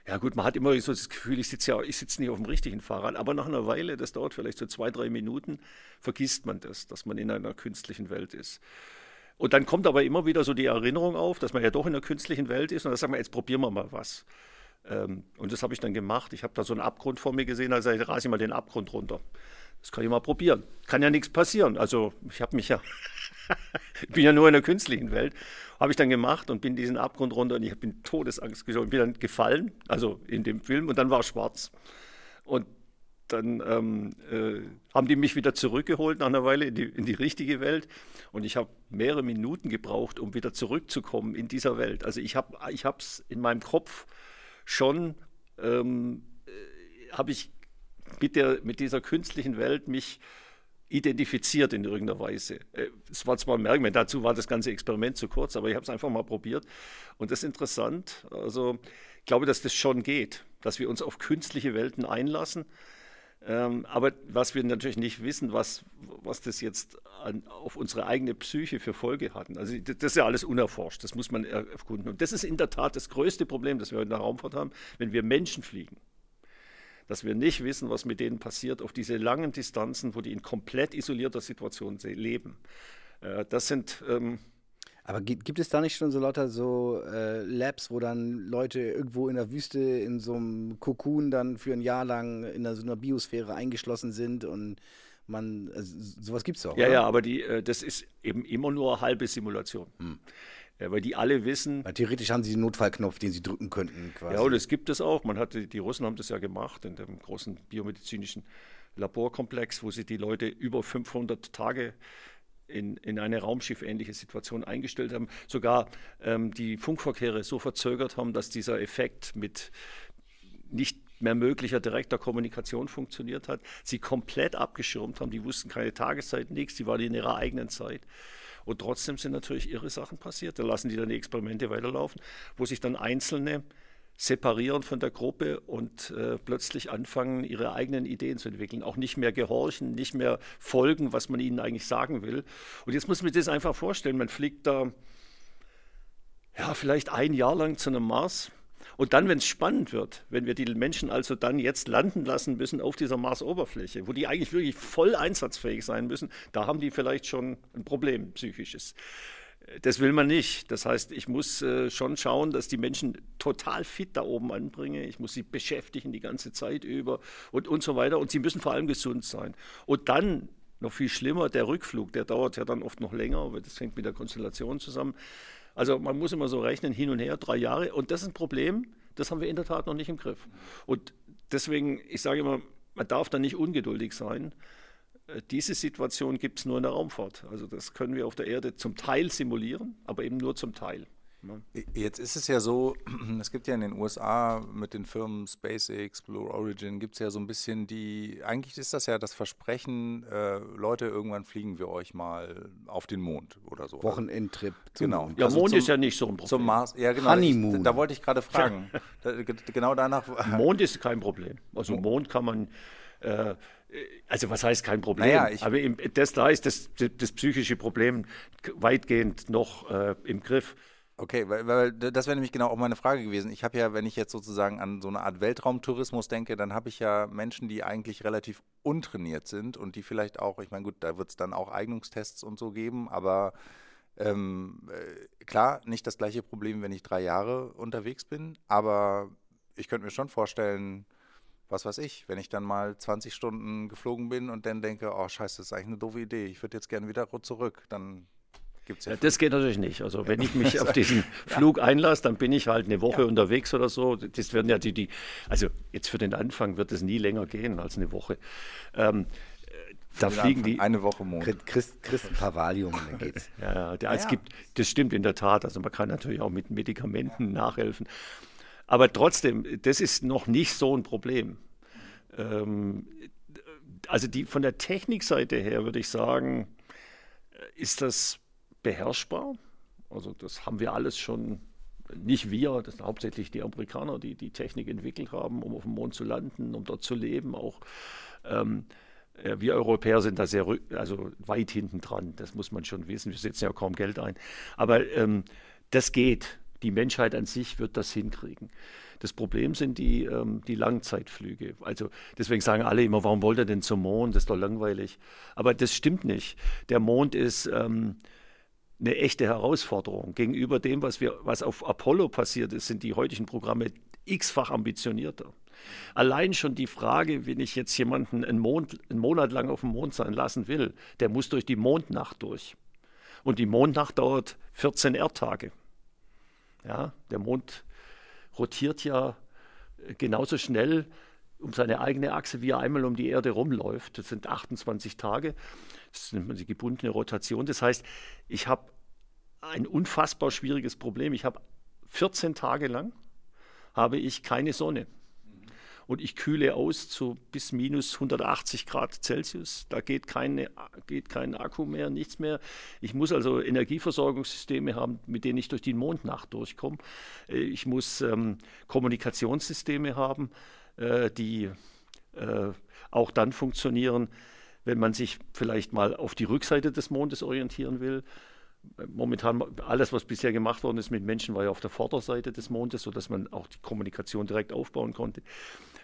ja gut, man hat immer so das Gefühl, ich sitze ja, ich sitze nicht auf dem richtigen Fahrrad, aber nach einer Weile, das dauert vielleicht so zwei, drei Minuten, vergisst man das, dass man in einer künstlichen Welt ist. Und dann kommt aber immer wieder so die Erinnerung auf, dass man ja doch in einer künstlichen Welt ist und dann sagt man, jetzt probieren wir mal was. Ähm, und das habe ich dann gemacht. Ich habe da so einen Abgrund vor mir gesehen, also ich rase mal den Abgrund runter. Das kann ich mal probieren. Kann ja nichts passieren. Also ich habe mich ja, ich bin ja nur in der künstlichen Welt. Habe ich dann gemacht und bin diesen Abgrund runter und ich bin Todesangst geschaut und bin dann gefallen, also in dem Film und dann war es schwarz. Und dann ähm, äh, haben die mich wieder zurückgeholt nach einer Weile in die, in die richtige Welt. Und ich habe mehrere Minuten gebraucht, um wieder zurückzukommen in dieser Welt. Also ich habe es in meinem Kopf schon, ähm, äh, habe ich mit, der, mit dieser künstlichen Welt mich identifiziert in irgendeiner Weise. Äh, es war zwar ein Merkmal, dazu war das ganze Experiment zu kurz, aber ich habe es einfach mal probiert. Und das ist interessant. Also ich glaube, dass das schon geht, dass wir uns auf künstliche Welten einlassen. Ähm, aber was wir natürlich nicht wissen, was, was das jetzt an, auf unsere eigene Psyche für Folge hatten. Also das ist ja alles unerforscht, das muss man erkunden. Und das ist in der Tat das größte Problem, das wir in der Raumfahrt haben, wenn wir Menschen fliegen dass wir nicht wissen, was mit denen passiert auf diese langen Distanzen, wo die in komplett isolierter Situation leben. Äh, das sind. Ähm, aber gibt, es da nicht schon so lauter so äh, Labs, wo dann Leute irgendwo in der Wüste in so einem Kokon dann für ein Jahr lang in so einer Biosphäre eingeschlossen sind und man, also sowas gibt es auch. Ja, oder? ja, aber die, äh, das ist eben immer nur halbe Simulation. Hm. Weil die alle wissen, Weil theoretisch haben sie den Notfallknopf, den sie drücken könnten, quasi. Ja, und das gibt es auch. Man hatte, die Russen haben das ja gemacht in dem großen biomedizinischen Laborkomplex, wo sie die Leute über 500 Tage in, in eine raumschiffähnliche Situation eingestellt haben. Sogar ähm, die Funkverkehre so verzögert haben, dass dieser Effekt mit nicht mehr möglicher direkter Kommunikation funktioniert hat. Sie komplett abgeschirmt haben. Die wussten keine Tageszeit, nichts. Die waren in ihrer eigenen Zeit. Und trotzdem sind natürlich irre Sachen passiert. Da lassen die dann die Experimente weiterlaufen, wo sich dann Einzelne separieren von der Gruppe und äh, plötzlich anfangen, ihre eigenen Ideen zu entwickeln. Auch nicht mehr gehorchen, nicht mehr folgen, was man ihnen eigentlich sagen will. Und jetzt muss man sich das einfach vorstellen. Man fliegt da ja, vielleicht ein Jahr lang zu einem Mars. Und dann, wenn es spannend wird, wenn wir die Menschen also dann jetzt landen lassen müssen auf dieser Marsoberfläche, wo die eigentlich wirklich voll einsatzfähig sein müssen, da haben die vielleicht schon ein Problem psychisches. Das will man nicht. Das heißt, ich muss äh, schon schauen, dass die Menschen total fit da oben anbringe. Ich muss sie beschäftigen die ganze Zeit über und, und so weiter. Und sie müssen vor allem gesund sein. Und dann noch viel schlimmer, der Rückflug, der dauert ja dann oft noch länger, weil das hängt mit der Konstellation zusammen. Also man muss immer so rechnen, hin und her, drei Jahre. Und das ist ein Problem, das haben wir in der Tat noch nicht im Griff. Und deswegen, ich sage immer, man darf da nicht ungeduldig sein. Äh, Diese Situation gibt es nur in der Raumfahrt. Also das können wir auf der Erde zum Teil simulieren, aber eben nur zum Teil. Ne? Jetzt ist es ja so, es gibt ja in den USA mit den Firmen SpaceX, Blue Origin, gibt es ja so ein bisschen die, eigentlich ist das ja das Versprechen, äh, Leute, irgendwann fliegen wir euch mal auf den Mond oder so. Wochenendtrip. zum Genau. Mond. Ja, Also Mond zum- ist ja nicht so ein Problem. Zum Mars, ja genau. Honeymoon. Ich, da wollte ich gerade fragen. da, ge- genau danach. Mond ist kein Problem. Also Mond kann man, äh, also was heißt kein Problem? Naja, ich- Aber im, das, da ist das, das psychische Problem weitgehend noch äh, im Griff. Okay, weil, weil das wäre nämlich genau auch meine Frage gewesen. Ich habe ja, wenn ich jetzt sozusagen an so eine Art Weltraumtourismus denke, dann habe ich ja Menschen, die eigentlich relativ untrainiert sind und die vielleicht auch, ich meine, gut, da wird es dann auch Eignungstests und so geben, aber ähm, äh, klar, nicht das gleiche Problem, wenn ich drei Jahre unterwegs bin, aber ich könnte mir schon vorstellen, was weiß ich, wenn ich dann mal 20 Stunden geflogen bin und dann denke, oh scheiße, das ist eigentlich eine doofe Idee, ich würde jetzt gerne wieder zurück, dann gibt es ja Ja, das geht natürlich nicht. Also wenn ich mich auf diesen Flug einlasse, dann bin ich halt eine Woche unterwegs oder so. Das werden ja die, die, also jetzt für den Anfang wird es nie länger gehen als eine Woche. Ähm, äh, da fliegen Anfang die, eine Woche Mond. Christ, Christ, Christ ein paar Valium, dann geht's. Ja, ja, der, es ja. gibt, das stimmt in der Tat. Also man kann natürlich auch mit Medikamenten nachhelfen. Aber trotzdem, das ist noch nicht so ein Problem. Ähm, also die, von der Technikseite her würde ich sagen, äh, ist das beherrschbar. Also das haben wir alles schon, nicht wir, das sind hauptsächlich die Amerikaner, die die Technik entwickelt haben, um auf dem Mond zu landen, um dort zu leben. Auch ähm, äh, wir Europäer sind da sehr also weit hinten dran, das muss man schon wissen. Wir setzen ja kaum Geld ein. Aber ähm, das geht. Die Menschheit an sich wird das hinkriegen. Das Problem sind die, ähm, die Langzeitflüge. Also deswegen sagen alle immer, warum wollt ihr denn zum Mond? Das ist doch langweilig. Aber das stimmt nicht. Der Mond ist ähm, eine echte Herausforderung. Gegenüber dem, was, wir, was auf Apollo passiert ist, sind die heutigen Programme x-fach ambitionierter. Allein schon die Frage, wenn ich jetzt jemanden einen, Mond, einen Monat lang auf dem Mond sein lassen will, der muss durch die Mondnacht durch. Und die Mondnacht dauert 14 Erdtage. Ja, der Mond rotiert ja genauso schnell um seine eigene Achse, wie er einmal um die Erde rumläuft. Das sind 28 Tage. Das nennt man die gebundene Rotation. Das heißt, ich habe ein unfassbar schwieriges Problem. Ich habe 14 Tage lang habe ich keine Sonne. Und ich kühle aus zu bis minus 180 Grad Celsius. Da geht, keine, geht kein Akku mehr, nichts mehr. Ich muss also Energieversorgungssysteme haben, mit denen ich durch die Mondnacht durchkomme. Äh, Ich muss ähm, Kommunikationssysteme haben, äh, die äh, auch dann funktionieren, wenn man sich vielleicht mal auf die Rückseite des Mondes orientieren will. Momentan, alles, was bisher gemacht worden ist mit Menschen, war ja auf der Vorderseite des Mondes, sodass man auch die Kommunikation direkt aufbauen konnte.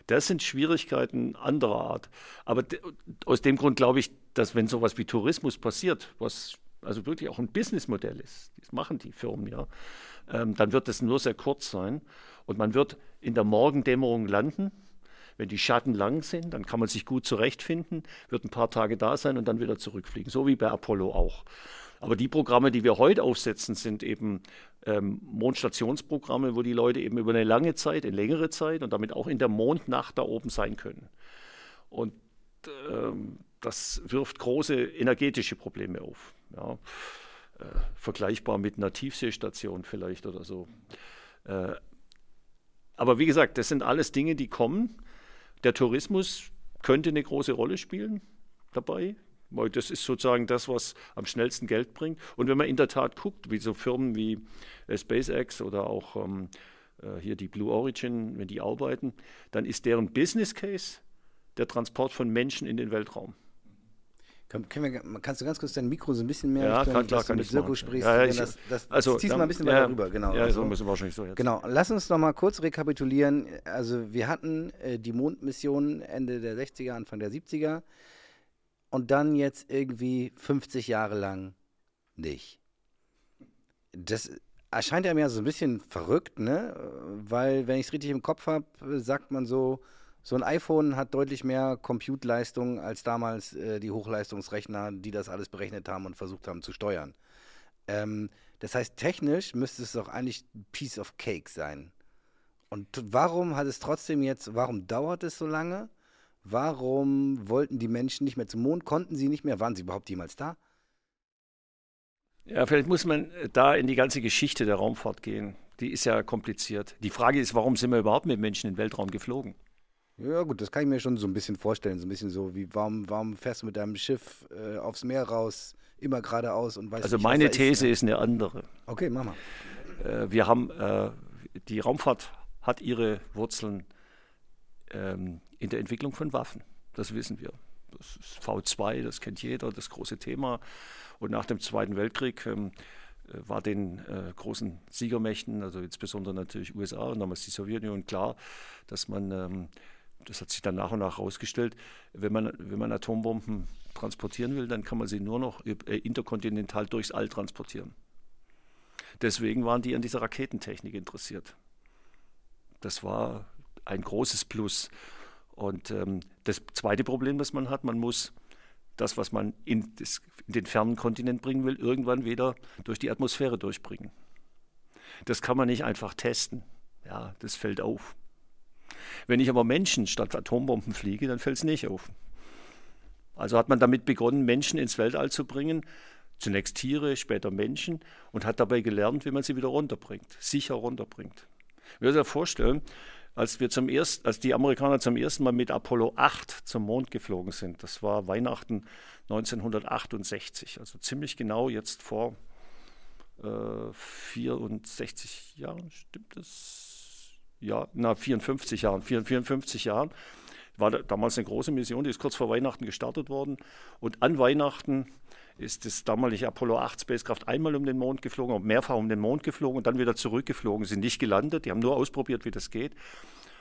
Das sind Schwierigkeiten anderer Art. Aber aus dem Grund glaube ich, dass wenn sowas wie Tourismus passiert, was also wirklich auch ein Businessmodell ist, das machen die Firmen ja, ähm, dann wird das nur sehr kurz sein und man wird in der Morgendämmerung landen. Wenn die Schatten lang sind, dann kann man sich gut zurechtfinden, wird ein paar Tage da sein und dann wieder zurückfliegen, so wie bei Apollo auch. Aber die Programme, die wir heute aufsetzen, sind eben ähm, Mondstationsprogramme, wo die Leute eben über eine lange Zeit, eine längere Zeit und damit auch in der Mondnacht da oben sein können. Und ähm, das wirft große energetische Probleme auf. Ja. Äh, vergleichbar mit einer Tiefseestation vielleicht oder so. Äh, aber wie gesagt, das sind alles Dinge, die kommen. Der Tourismus könnte eine große Rolle spielen dabei, weil das ist sozusagen das, was am schnellsten Geld bringt. Und wenn man in der Tat guckt, wie so Firmen wie äh, SpaceX oder auch ähm, äh, hier die Blue Origin, wenn die arbeiten, dann ist deren Business Case der Transport von Menschen in den Weltraum. Kann, wir, kannst du ganz kurz dein Mikro so ein bisschen mehr ja, kann, klar, kann mit Sirko sprichst? Ja, ja, ich, das, das, also, ziehst dann, mal ein bisschen weiter rüber, genau. Ja, also, so müssen wir wahrscheinlich so jetzt. Genau, lass uns noch mal kurz rekapitulieren. Also wir hatten äh, die Mondmission Ende der 60er, Anfang der 70er und dann jetzt irgendwie 50 Jahre lang nicht. Das erscheint einem ja so ein bisschen verrückt, ne? Weil, wenn ich es richtig im Kopf habe, sagt man so, so ein iPhone hat deutlich mehr Compute-Leistung als damals äh, die Hochleistungsrechner, die das alles berechnet haben und versucht haben zu steuern. Ähm, das heißt, technisch müsste es doch eigentlich ein Piece of Cake sein. Und warum hat es trotzdem jetzt, warum dauert es so lange? Warum wollten die Menschen nicht mehr zum Mond? Konnten sie nicht mehr? Waren sie überhaupt jemals da? Ja, vielleicht muss man äh, da in die ganze Geschichte der Raumfahrt gehen. Die ist ja kompliziert. Die Frage ist, warum sind wir überhaupt mit Menschen in den Weltraum geflogen? Ja, gut, das kann ich mir schon so ein bisschen vorstellen. So ein bisschen so, wie, warum, warum fährst du mit deinem Schiff äh, aufs Meer raus, immer geradeaus und weißt Also nicht, meine These ist, ist eine andere. Okay, mach mal. Äh, wir haben, äh, die Raumfahrt hat ihre Wurzeln ähm, in der Entwicklung von Waffen. Das wissen wir. Das ist V2, das kennt jeder, das große Thema. Und nach dem Zweiten Weltkrieg ähm, äh, war den äh, großen Siegermächten, also insbesondere natürlich USA und damals die Sowjetunion, klar, dass man ähm, das hat sich dann nach und nach herausgestellt, wenn man, wenn man Atombomben transportieren will, dann kann man sie nur noch äh, interkontinental durchs All transportieren. Deswegen waren die an dieser Raketentechnik interessiert. Das war ein großes Plus. Und ähm, das zweite Problem, das man hat, man muss das, was man in, das, in den fernen Kontinent bringen will, irgendwann wieder durch die Atmosphäre durchbringen. Das kann man nicht einfach testen. Ja, das fällt auf. Wenn ich aber Menschen statt Atombomben fliege, dann fällt es nicht auf. Also hat man damit begonnen, Menschen ins Weltall zu bringen, zunächst Tiere, später Menschen, und hat dabei gelernt, wie man sie wieder runterbringt, sicher runterbringt. Ich würde mir vorstellen, als, wir zum ersten, als die Amerikaner zum ersten Mal mit Apollo 8 zum Mond geflogen sind, das war Weihnachten 1968, also ziemlich genau jetzt vor äh, 64 Jahren, stimmt das? Ja, na, 54 Jahren, 54 Jahren. War damals eine große Mission, die ist kurz vor Weihnachten gestartet worden. Und an Weihnachten ist das damalige Apollo 8 Spacecraft einmal um den Mond geflogen, mehrfach um den Mond geflogen und dann wieder zurückgeflogen. Sind nicht gelandet, die haben nur ausprobiert, wie das geht.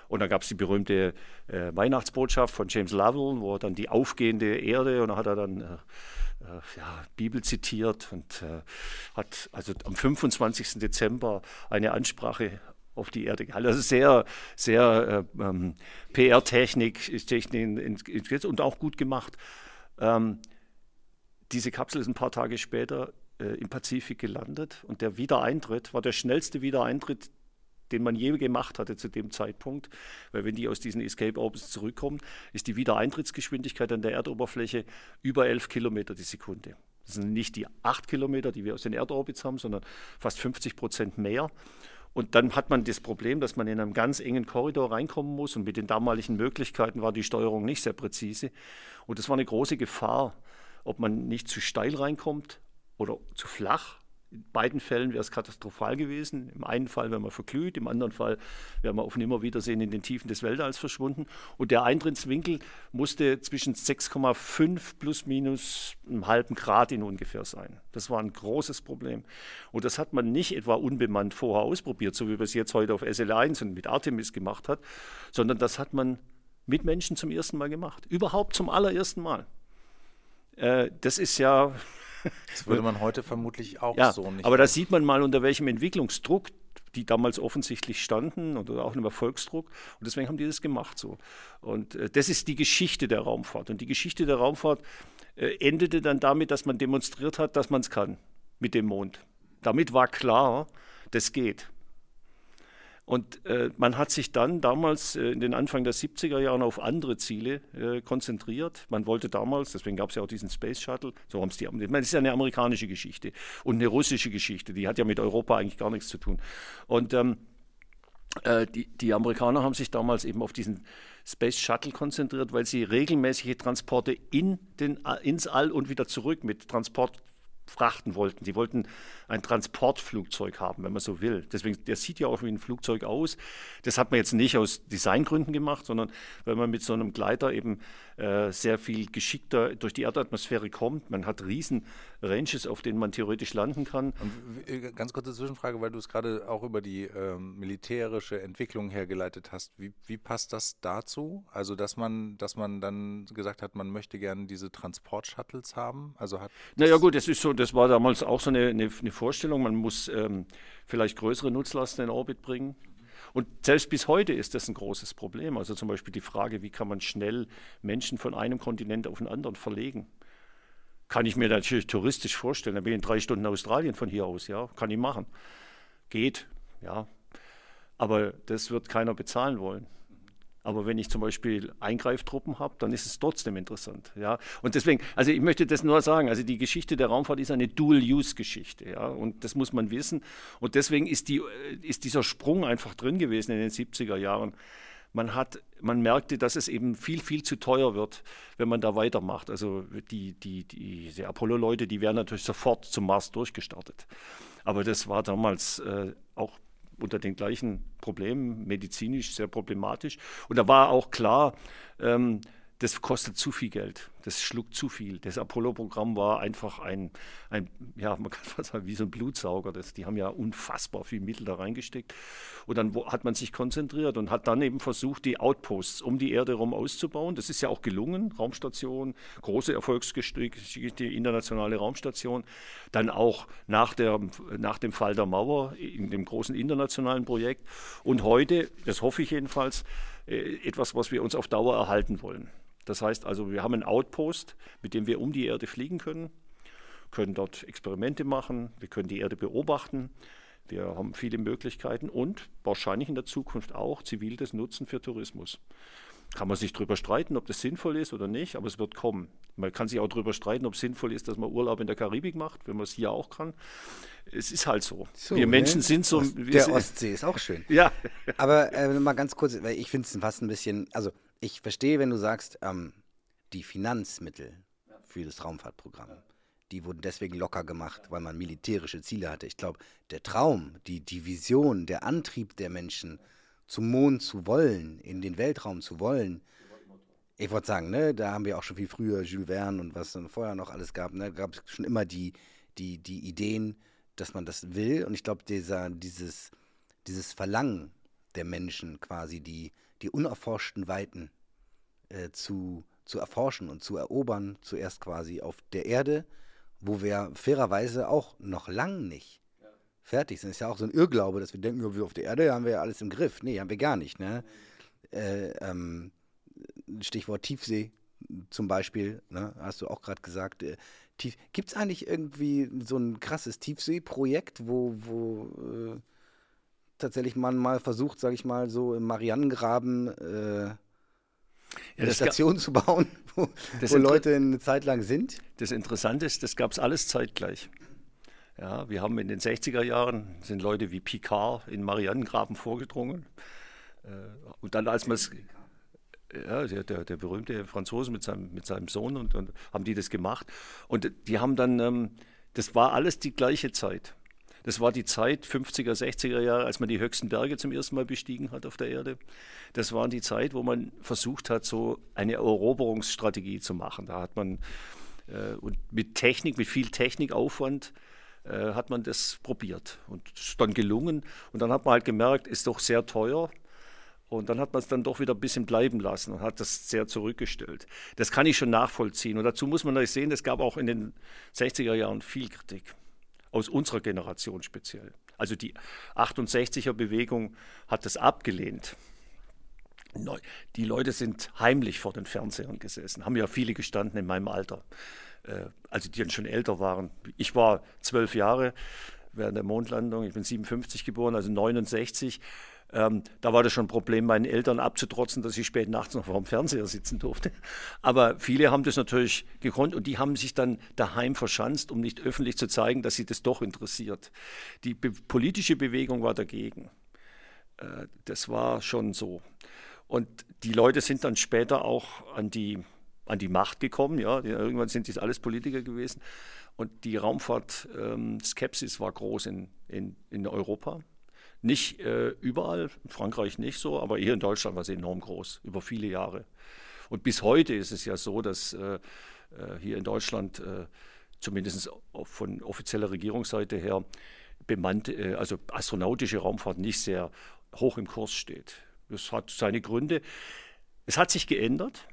Und dann gab es die berühmte äh, Weihnachtsbotschaft von James Lovell, wo er dann die aufgehende Erde und da hat er dann äh, äh, ja, Bibel zitiert und äh, hat also am 25. Dezember eine Ansprache auf die Erde gehalten. Also sehr, sehr äh, ähm, PR-Technik und auch gut gemacht. Ähm, diese Kapsel ist ein paar Tage später äh, im Pazifik gelandet und der Wiedereintritt war der schnellste Wiedereintritt, den man je gemacht hatte zu dem Zeitpunkt. Weil wenn die aus diesen Escape Orbits zurückkommen, ist die Wiedereintrittsgeschwindigkeit an der Erdoberfläche über 11 Kilometer die Sekunde. Das sind nicht die 8 Kilometer, die wir aus den Erdorbits haben, sondern fast 50 Prozent mehr. Und dann hat man das Problem, dass man in einem ganz engen Korridor reinkommen muss. Und mit den damaligen Möglichkeiten war die Steuerung nicht sehr präzise. Und das war eine große Gefahr, ob man nicht zu steil reinkommt oder zu flach. In beiden Fällen wäre es katastrophal gewesen. Im einen Fall wäre man verglüht, im anderen Fall wäre man auf Nimmerwiedersehen in den Tiefen des Weltalls verschwunden. Und der Eintrittswinkel musste zwischen 6,5 plus minus einem halben Grad in ungefähr sein. Das war ein großes Problem. Und das hat man nicht etwa unbemannt vorher ausprobiert, so wie man es jetzt heute auf SL1 und mit Artemis gemacht hat, sondern das hat man mit Menschen zum ersten Mal gemacht. Überhaupt zum allerersten Mal. Äh, das ist ja das würde man heute vermutlich auch ja, so nicht. Aber da sieht man mal, unter welchem Entwicklungsdruck die damals offensichtlich standen oder auch einem Erfolgsdruck. Und deswegen haben die das gemacht so. Und äh, das ist die Geschichte der Raumfahrt. Und die Geschichte der Raumfahrt äh, endete dann damit, dass man demonstriert hat, dass man es kann mit dem Mond. Damit war klar, das geht. Und äh, man hat sich dann damals äh, in den Anfang der 70er Jahren auf andere Ziele äh, konzentriert. Man wollte damals, deswegen gab es ja auch diesen Space Shuttle, so haben es die, das ist ja eine amerikanische Geschichte und eine russische Geschichte, die hat ja mit Europa eigentlich gar nichts zu tun. Und ähm, äh, die, die Amerikaner haben sich damals eben auf diesen Space Shuttle konzentriert, weil sie regelmäßige Transporte in den, ins All und wieder zurück mit Transport frachten wollten. Sie wollten ein Transportflugzeug haben, wenn man so will. Deswegen, der sieht ja auch wie ein Flugzeug aus. Das hat man jetzt nicht aus Designgründen gemacht, sondern weil man mit so einem Gleiter eben äh, sehr viel geschickter durch die Erdatmosphäre kommt. Man hat riesen Ranges, auf denen man theoretisch landen kann. Und äh, ganz kurze Zwischenfrage, weil du es gerade auch über die ähm, militärische Entwicklung hergeleitet hast. Wie, wie, passt das dazu? Also, dass man, dass man dann gesagt hat, man möchte gerne diese Transportshuttles haben? Also hat naja gut, das ist so, das war damals auch so eine, eine, eine Vorstellung. Man muss ähm, vielleicht größere Nutzlasten in Orbit bringen. Und selbst bis heute ist das ein großes Problem. Also zum Beispiel die Frage, wie kann man schnell Menschen von einem Kontinent auf den anderen verlegen? Kann ich mir natürlich touristisch vorstellen. Da bin ich in drei Stunden Australien von hier aus, ja, kann ich machen. Geht, ja. Aber das wird keiner bezahlen wollen. Aber wenn ich zum Beispiel Eingreiftruppen habe, dann ist es trotzdem interessant. Ja? Und deswegen, also ich möchte das nur sagen, also die Geschichte der Raumfahrt ist eine Dual-Use-Geschichte. Ja? Und das muss man wissen. Und deswegen ist, die, ist dieser Sprung einfach drin gewesen in den 70er Jahren. Man, hat, man merkte, dass es eben viel, viel zu teuer wird, wenn man da weitermacht. Also die, die, die, die Apollo-Leute, die wären natürlich sofort zum Mars durchgestartet. Aber das war damals äh, auch unter den gleichen Problemen, medizinisch sehr problematisch. Und da war auch klar, ähm, das kostet zu viel Geld, das schluckt zu viel. Das Apollo-Programm war einfach ein, ein, ja, man kann fast sagen, wie so ein Blutsauger. Das, die haben ja unfassbar viel Mittel da reingesteckt. Und dann hat man sich konzentriert und hat dann eben versucht, die Outposts um die Erde herum auszubauen. Das ist ja auch gelungen. Raumstation, große Erfolgsgeschichte, die internationale Raumstation. Dann auch nach, der, nach dem Fall der Mauer in dem großen internationalen Projekt. Und heute, das hoffe ich jedenfalls, äh, etwas, was wir uns auf Dauer erhalten wollen. Das heißt also, wir haben einen Outpost, mit dem wir um die Erde fliegen können, können dort Experimente machen, wir können die Erde beobachten, wir haben viele Möglichkeiten und wahrscheinlich in der Zukunft auch zivil das Nutzen für Tourismus. Kann man sich darüber streiten, ob das sinnvoll ist oder nicht, aber es wird kommen. Man kann sich auch darüber streiten, ob es sinnvoll ist, dass man Urlaub in der Karibik macht, wenn man es hier auch kann. Es ist halt so. so wir Menschen ne? sind so. Ost, der Ostsee ist auch schön. Ja. Aber äh, mal ganz kurz, weil ich finde es fast ein bisschen, also ich verstehe, wenn du sagst, ähm, die Finanzmittel für das Raumfahrtprogramm, die wurden deswegen locker gemacht, weil man militärische Ziele hatte. Ich glaube, der Traum, die, die Vision, der Antrieb der Menschen, zum Mond zu wollen, in den Weltraum zu wollen, ich wollte sagen, ne, da haben wir auch schon viel früher Jules Verne und was dann vorher noch alles gab, ne, gab es schon immer die, die, die Ideen, dass man das will. Und ich glaube, dieses, dieses Verlangen der Menschen quasi, die, die unerforschten Weiten äh, zu, zu erforschen und zu erobern, zuerst quasi auf der Erde, wo wir fairerweise auch noch lang nicht ja. fertig sind. Ist ja auch so ein Irrglaube, dass wir denken, wir auf der Erde haben wir ja alles im Griff. Nee, haben wir gar nicht. Ne? Äh, ähm, Stichwort Tiefsee zum Beispiel, ne? hast du auch gerade gesagt. Äh, Gibt es eigentlich irgendwie so ein krasses Tiefseeprojekt, wo, wo äh, tatsächlich man mal versucht, sage ich mal, so im Marianengraben äh, ja, eine Station zu bauen, wo, wo Leute eine Zeit lang sind. Das Interessante ist, das gab es alles zeitgleich. Ja, wir haben in den 60er Jahren, sind Leute wie Picard in Marianengraben vorgedrungen. Äh, und dann, als man es ja, der, der, der, berühmte Franzose mit seinem, mit seinem Sohn und, und, haben die das gemacht. Und die haben dann, ähm, das war alles die gleiche Zeit. Das war die Zeit 50er, 60er Jahre, als man die höchsten Berge zum ersten Mal bestiegen hat auf der Erde. Das war die Zeit, wo man versucht hat, so eine Eroberungsstrategie zu machen. Da hat man äh, und mit Technik, mit viel Technikaufwand, äh, hat man das probiert und ist dann gelungen. Und dann hat man halt gemerkt, ist doch sehr teuer. Und dann hat man es dann doch wieder ein bisschen bleiben lassen und hat das sehr zurückgestellt. Das kann ich schon nachvollziehen. Und dazu muss man natürlich sehen, es gab auch in den 60er Jahren viel Kritik aus unserer Generation speziell. Also die 68er Bewegung hat das abgelehnt. Die Leute sind heimlich vor den Fernsehern gesessen, haben ja viele gestanden in meinem Alter, also die dann schon älter waren. Ich war zwölf Jahre während der Mondlandung, ich bin 57 geboren, also 69. Ähm, da war das schon ein Problem, meinen Eltern abzutrotzen, dass ich spät nachts noch vor dem Fernseher sitzen durfte. Aber viele haben das natürlich gekonnt und die haben sich dann daheim verschanzt, um nicht öffentlich zu zeigen, dass sie das doch interessiert. Die be politische Bewegung war dagegen. Äh, das war schon so. Und die Leute sind dann später auch an die, an die Macht gekommen. Ja. Irgendwann sind dies alles Politiker gewesen. Und die Raumfahrt-Skepsis ähm, war groß in, in, in Europa. Nicht äh, überall, in Frankreich nicht so, aber hier in Deutschland war sie enorm groß, über viele Jahre. Und bis heute ist es ja so, dass äh, äh hier in Deutschland, äh, zumindest von offizieller Regierungsseite her, bemannte, äh, also astronautische Raumfahrt nicht sehr hoch im Kurs steht. Das hat seine Gründe. Es hat sich geändert.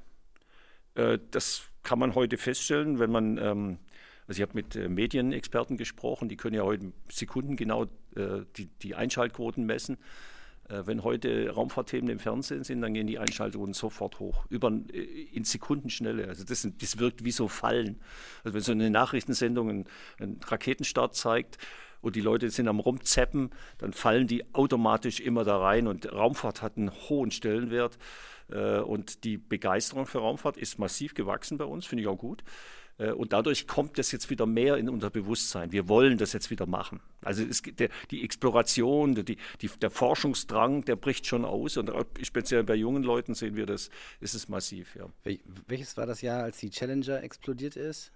Äh, das kann man heute feststellen, wenn man, ähm, also ich habe mit Medienexperten gesprochen, die können ja heute sekundengenau äh, die, die Einschaltquoten messen. Wenn heute Raumfahrtthemen im Fernsehen sind, dann gehen die Einschaltquoten sofort hoch, über, in Sekundenschnelle. Also das, das wirkt wie so Fallen. Also wenn so eine Nachrichtensendung einen, einen Raketenstart zeigt, und die Leute sind am Rumzeppen, dann fallen die automatisch immer da rein. Und Raumfahrt hat einen hohen Stellenwert. Äh, und die Begeisterung für Raumfahrt ist massiv gewachsen bei uns, finde ich auch gut. Äh, und dadurch kommt das jetzt wieder mehr in unser Bewusstsein. Wir wollen das jetzt wieder machen. Also es, der, die Exploration, die, die, der Forschungsdrang, der bricht schon aus. Und speziell bei jungen Leuten sehen wir das, ist es massiv. Ja. Welches war das Jahr, als die Challenger explodiert ist?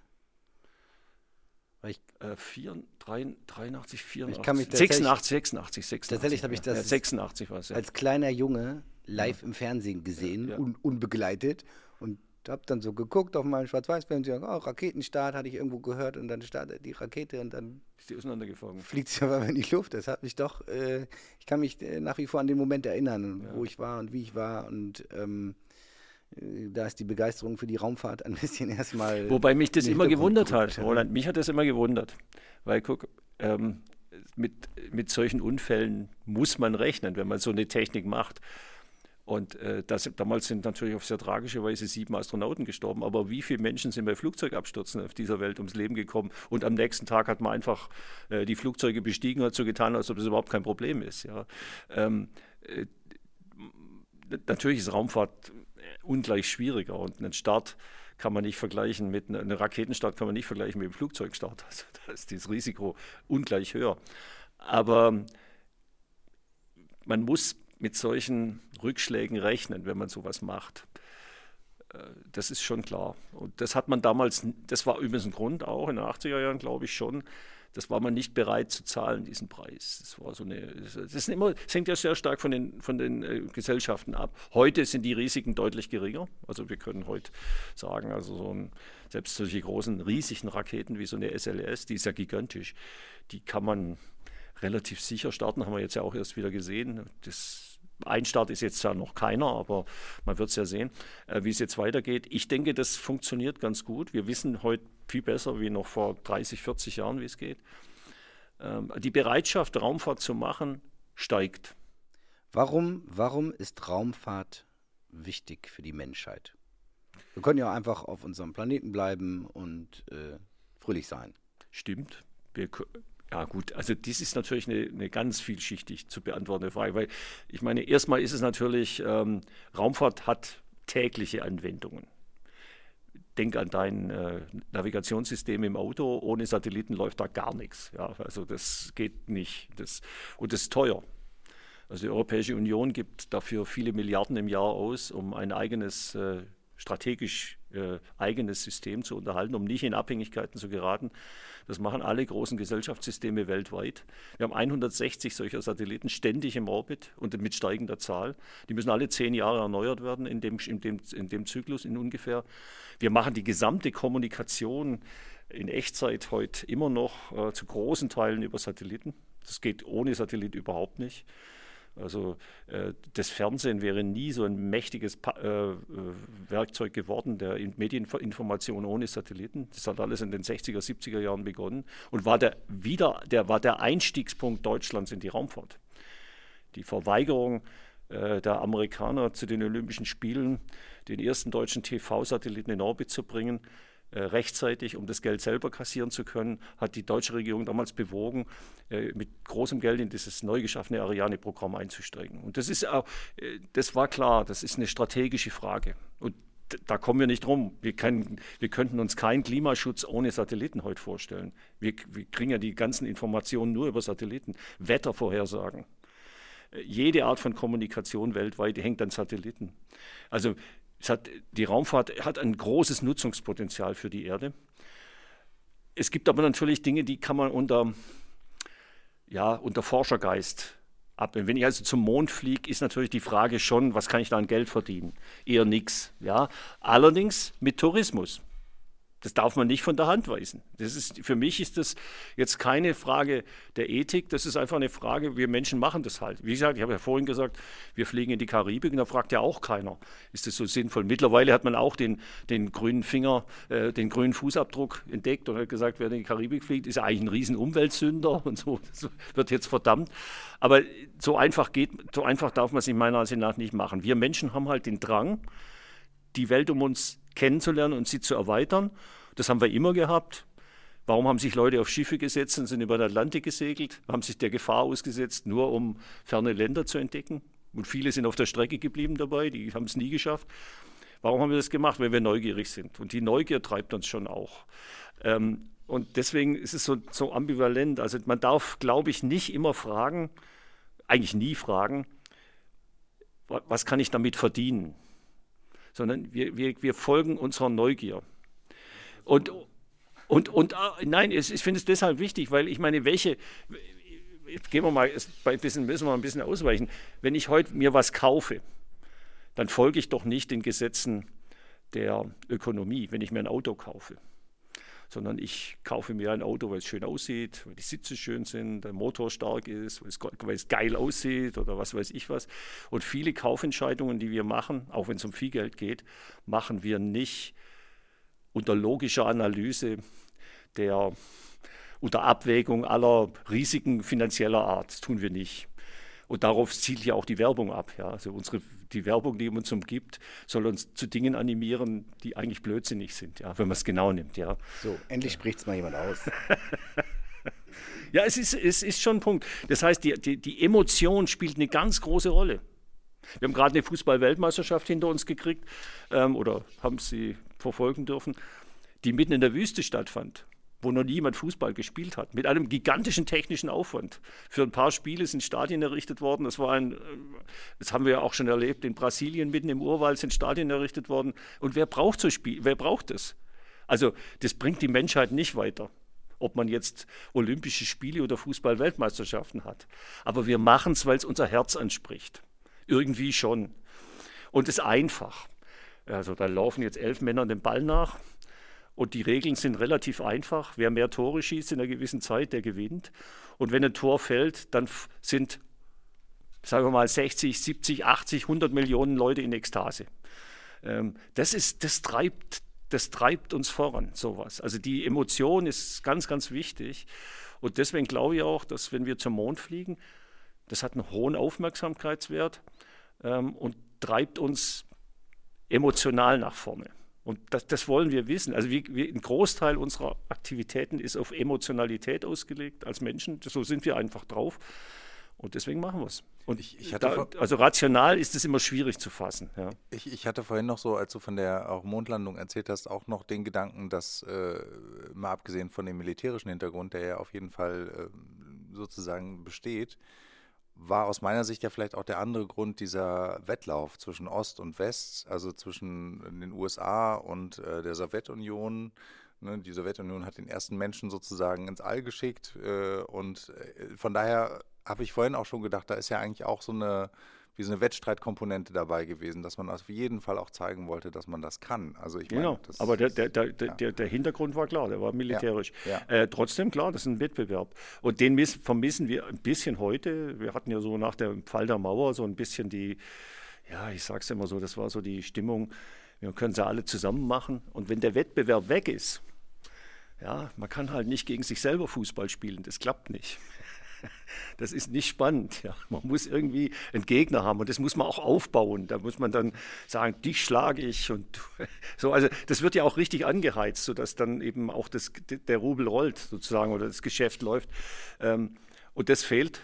Ich, äh, 4, 3, 83, 84, ich kann mich 86, 86, 86. Tatsächlich habe ich das ja, 86 war ja. als kleiner Junge live ja. im Fernsehen gesehen, ja, un, unbegleitet. Und habe dann so geguckt auf meinen Schwarz-Weiß-Fernsehen, oh, Raketenstart hatte ich irgendwo gehört und dann startet die Rakete und dann ist die auseinandergeflogen. Fliegt sie aber in die Luft. Das hat mich doch, äh, ich kann mich äh, nach wie vor an den Moment erinnern, wo ich war und wie ich war und ähm, da ist die Begeisterung für die Raumfahrt ein bisschen erstmal. Wobei mich das immer gewundert hat, Roland. Mich hat das immer gewundert. Weil, guck, ähm, mit, mit solchen Unfällen muss man rechnen, wenn man so eine Technik macht. Und äh, das, damals sind natürlich auf sehr tragische Weise sieben Astronauten gestorben. Aber wie viele Menschen sind bei Flugzeugabstürzen auf dieser Welt ums Leben gekommen? Und am nächsten Tag hat man einfach äh, die Flugzeuge bestiegen, hat so getan, als ob das überhaupt kein Problem ist. Ja. Ähm, äh, natürlich ist Raumfahrt ungleich schwieriger. Und einen Start kann man nicht vergleichen mit einem Raketenstart kann man nicht vergleichen mit einem Flugzeugstart. Also da ist das Risiko ungleich höher. Aber man muss mit solchen Rückschlägen rechnen, wenn man sowas macht. Äh, das ist schon klar. Und das hat man damals, das war übrigens ein Grund auch in den 80er Jahren, glaube ich schon, das war man nicht bereit zu zahlen, diesen Preis. Das war so eine, das, hängt ja sehr stark von den, von den äh, Gesellschaften ab. Heute sind die Risiken deutlich geringer. Also wir können heute sagen, also so ein, selbst solche großen, riesigen Raketen wie so eine SLS, die ist ja gigantisch, die kann man relativ sicher starten, haben wir jetzt ja auch erst wieder gesehen. Das ein Start ist jetzt ja noch keiner, aber man wird es ja sehen, äh, wie es jetzt weitergeht. Ich denke, das funktioniert ganz gut. Wir wissen heute viel besser wie noch vor 30, 40 Jahren, wie es geht. Ähm, die Bereitschaft, Raumfahrt zu machen, steigt. Warum, warum ist Raumfahrt wichtig für die Menschheit? Wir können ja einfach auf unserem Planeten bleiben und äh, fröhlich sein. Stimmt. Wir, ja gut, also das ist natürlich eine, eine, ganz vielschichtig zu beantwortende Frage, weil ich meine, erstmal ist es natürlich, ähm, Raumfahrt hat tägliche Anwendungen. Denk an dein äh, Navigationssystem im Auto, ohne Satelliten läuft da gar nichts. Ja, also das geht nicht. Das, und das ist teuer. Also die Europäische Union gibt dafür viele Milliarden im Jahr aus, um ein eigenes äh, strategisch äh, eigenes System zu unterhalten, um nicht in Abhängigkeiten zu geraten. Das machen alle großen Gesellschaftssysteme weltweit. Wir haben 160 solcher Satelliten ständig im Orbit und mit steigender Zahl. Die müssen alle zehn Jahre erneuert werden in dem, in dem, in dem Zyklus in ungefähr. Wir machen die gesamte Kommunikation in Echtzeit heute immer noch äh, zu großen Teilen über Satelliten. Das geht ohne Satellit überhaupt nicht. Also äh, das Fernsehen wäre nie so ein mächtiges pa äh, äh Werkzeug geworden der Medieninformation ohne Satelliten. Das hat alles in den 60er, 70er Jahren begonnen und war der wieder, der war der Einstiegspunkt Deutschlands in die Raumfahrt. Die Verweigerung äh, der Amerikaner zu den Olympischen Spielen, den ersten deutschen TV-Satelliten in Orbit zu bringen, rechtzeitig, um das Geld selber kassieren zu können, hat die deutsche Regierung damals bewogen, äh, mit großem Geld in dieses neu geschaffene Ariane-Programm einzusteigen. Und das ist äh, das war klar, das ist eine strategische Frage. Und da kommen wir nicht drum. Wir, können, wir könnten uns keinen Klimaschutz ohne Satelliten heute vorstellen. Wir, wir kriegen ja die ganzen Informationen nur über Satelliten. Wettervorhersagen. Jede Art von Kommunikation weltweit hängt an Satelliten. Also es hat, die Raumfahrt hat ein großes Nutzungspotenzial für die Erde. Es gibt aber natürlich Dinge, die kann man unter, ja, unter Forschergeist abnehmen. Wenn ich also zum Mond fliege, ist natürlich die Frage schon, was kann ich da an Geld verdienen? Eher nichts. Ja? Allerdings mit Tourismus. Das darf man nicht von der Hand weisen. Das ist, für mich ist das jetzt keine Frage der Ethik, das ist einfach eine Frage, wir Menschen machen das halt. Wie gesagt, ich habe ja vorhin gesagt, wir fliegen in die Karibik und da fragt ja auch keiner, ist das so sinnvoll? Mittlerweile hat man auch den, den grünen Finger, äh, den grünen Fußabdruck entdeckt und hat gesagt, wer in die Karibik fliegt, ist eigentlich ein riesen Umweltsünder und so, das wird jetzt verdammt. Aber so einfach geht, so einfach darf man es in meiner Ansicht nach nicht machen. Wir Menschen haben halt den Drang, die Welt um uns kennenzulernen und sie zu erweitern. Das haben wir immer gehabt. Warum haben sich Leute auf Schiffe gesetzt und sind über den Atlantik gesegelt? Haben sich der Gefahr ausgesetzt, nur um ferne Länder zu entdecken? Und viele sind auf der Strecke geblieben dabei, die haben es nie geschafft. Warum haben wir das gemacht? Weil wir neugierig sind. Und die Neugier treibt uns schon auch. Ähm, und deswegen ist es so, so ambivalent. Also man darf, glaube ich, nicht immer fragen, eigentlich nie fragen, was kann ich damit verdienen? Sondern wir, wir, wir folgen unserer Neugier. Und, und, und äh, nein, ich finde es deshalb wichtig, weil ich meine, welche, gehen wir mal, ein bisschen, müssen wir ein bisschen ausweichen. Wenn ich heute mir was kaufe, dann folge ich doch nicht den Gesetzen der Ökonomie, wenn ich mir ein Auto kaufe sondern ich kaufe mir ein Auto, weil es schön aussieht, weil die Sitze schön sind, der Motor stark ist, weil es, weil es geil aussieht oder was weiß ich was. Und viele Kaufentscheidungen, die wir machen, auch wenn es um viel Geld geht, machen wir nicht unter logischer Analyse der unter Abwägung aller Risiken finanzieller Art. Das tun wir nicht. Und darauf zielt ja auch die Werbung ab. Ja. Also unsere, die Werbung, die uns umgibt, soll uns zu Dingen animieren, die eigentlich blödsinnig sind, ja, wenn man es genau nimmt. Ja. So, endlich spricht es mal jemand aus. ja, es ist, es ist schon ein Punkt. Das heißt, die, die, die Emotion spielt eine ganz große Rolle. Wir haben gerade eine Fußball-Weltmeisterschaft hinter uns gekriegt ähm, oder haben sie verfolgen dürfen, die mitten in der Wüste stattfand wo noch niemand Fußball gespielt hat, mit einem gigantischen technischen Aufwand. Für ein paar Spiele sind Stadien errichtet worden. Das war ein, das haben wir ja auch schon erlebt, in Brasilien mitten im Urwald sind Stadien errichtet worden. Und wer braucht so Spiel? Wer braucht das? Also das bringt die Menschheit nicht weiter, ob man jetzt Olympische Spiele oder Fußball-Weltmeisterschaften hat. Aber wir machen es, weil es unser Herz anspricht. Irgendwie schon. Und es ist einfach. Also da laufen jetzt elf Männer den Ball nach und die Regeln sind relativ einfach. Wer mehr Tore schießt in einer gewissen Zeit, der gewinnt. Und wenn ein Tor fällt, dann sind, sagen wir mal, 60, 70, 80, 100 Millionen Leute in Ekstase. Ähm, das, ist, das, treibt, das treibt uns voran, sowas. Also die Emotion ist ganz, ganz wichtig. Und deswegen glaube ich auch, dass wenn wir zum Mond fliegen, das hat einen hohen Aufmerksamkeitswert ähm, und treibt uns emotional nach vorne. Und das, das, wollen wir wissen. Also wir, wir, ein Großteil unserer Aktivitäten ist auf Emotionalität ausgelegt als Menschen. So sind wir einfach drauf. Und deswegen machen wir es. Und ich, ich da, also rational ist es immer schwierig zu fassen. Ja. Ich, ich, hatte vorhin noch so, als du von der auch Mondlandung erzählt hast, auch noch den Gedanken, dass äh, mal abgesehen von dem militärischen Hintergrund, der ja auf jeden Fall äh, sozusagen besteht, war aus meiner Sicht ja vielleicht auch der andere Grund dieser Wettlauf zwischen Ost und West, also zwischen den USA und äh, der Sowjetunion. Ne, die Sowjetunion hat den ersten Menschen sozusagen ins All geschickt äh, und äh, von daher habe ich vorhin auch schon gedacht, da ist ja eigentlich auch so eine wie so eine Wettstreitkomponente dabei gewesen, dass man auf jeden Fall auch zeigen wollte, dass man das kann. Also ich genau, meine, aber der, der, der, ja. der, der Hintergrund war klar, der war militärisch. Ja. Ja. Äh, trotzdem klar, das ist ein Wettbewerb. Und den miss, vermissen wir ein bisschen heute. Wir hatten ja so nach dem Fall der Mauer so ein bisschen die, ja, ich sag's immer so, das war so die Stimmung, wir können sie alle zusammen machen. Und wenn der Wettbewerb weg ist, ja, man kann halt nicht gegen sich selber Fußball spielen, das klappt nicht. Das ist nicht spannend. Ja. Man muss irgendwie einen Gegner haben und das muss man auch aufbauen. Da muss man dann sagen, dich schlage ich und so. Also das wird ja auch richtig angeheizt, sodass dann eben auch das, der Rubel rollt sozusagen oder das Geschäft läuft. Ähm, und das fehlt,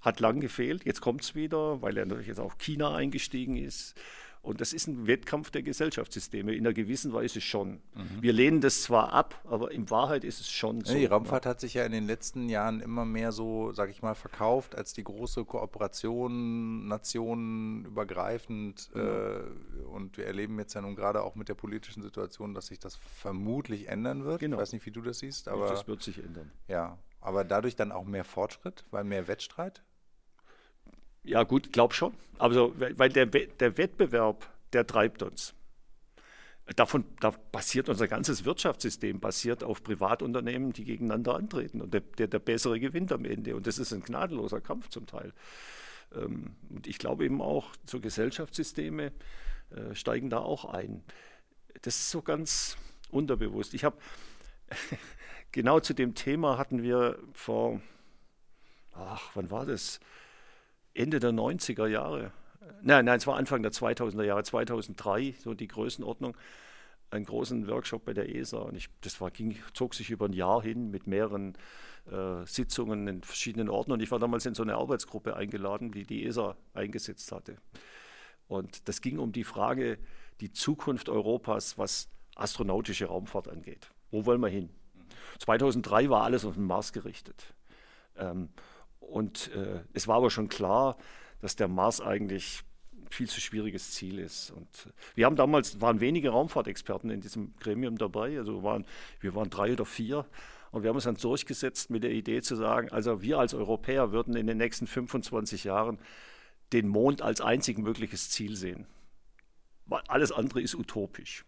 hat lang gefehlt. Jetzt kommt es wieder, weil er natürlich jetzt auch China eingestiegen ist. Und das ist ein Wettkampf der Gesellschaftssysteme, in einer gewissen Weise schon. Mhm. Wir lehnen das zwar ab, aber in Wahrheit ist es schon so. Ja, die Raumfahrt ja. hat sich ja in den letzten Jahren immer mehr so, sag ich mal, verkauft als die große Kooperation, nationenübergreifend. Mhm. Äh, und wir erleben jetzt ja nun gerade auch mit der politischen Situation, dass sich das vermutlich ändern wird. Genau. Ich weiß nicht, wie du das siehst, aber. Das wird sich ändern. Ja, aber dadurch dann auch mehr Fortschritt, weil mehr Wettstreit? Ja, gut, glaub schon. Also, weil der, der Wettbewerb, der treibt uns. Davon da basiert unser ganzes Wirtschaftssystem, basiert auf Privatunternehmen, die gegeneinander antreten. Und der, der, der bessere gewinnt am Ende. Und das ist ein gnadenloser Kampf zum Teil. Ähm, und ich glaube eben auch, so Gesellschaftssysteme äh, steigen da auch ein. Das ist so ganz unterbewusst. Ich habe genau zu dem Thema hatten wir vor, ach, wann war das? Ende der 90er Jahre. Nein, nein, es war Anfang der 2000er Jahre, 2003, so die Größenordnung, einen großen Workshop bei der ESA. Und ich, das war, ging, zog sich über ein Jahr hin mit mehreren äh, Sitzungen in verschiedenen Orten. Und ich war damals in so eine Arbeitsgruppe eingeladen, die die ESA eingesetzt hatte. Und das ging um die Frage, die Zukunft Europas, was astronautische Raumfahrt angeht. Wo wollen wir hin? 2003 war alles auf den Mars gerichtet. Ähm, und äh, es war aber schon klar, dass der Mars eigentlich viel zu schwieriges Ziel ist. Und wir haben damals, waren wenige Raumfahrtexperten in diesem Gremium dabei, also waren, wir waren drei oder vier. Und wir haben uns dann durchgesetzt mit der Idee zu sagen, also wir als Europäer würden in den nächsten 25 Jahren den Mond als einzig mögliches Ziel sehen. Alles andere ist utopisch.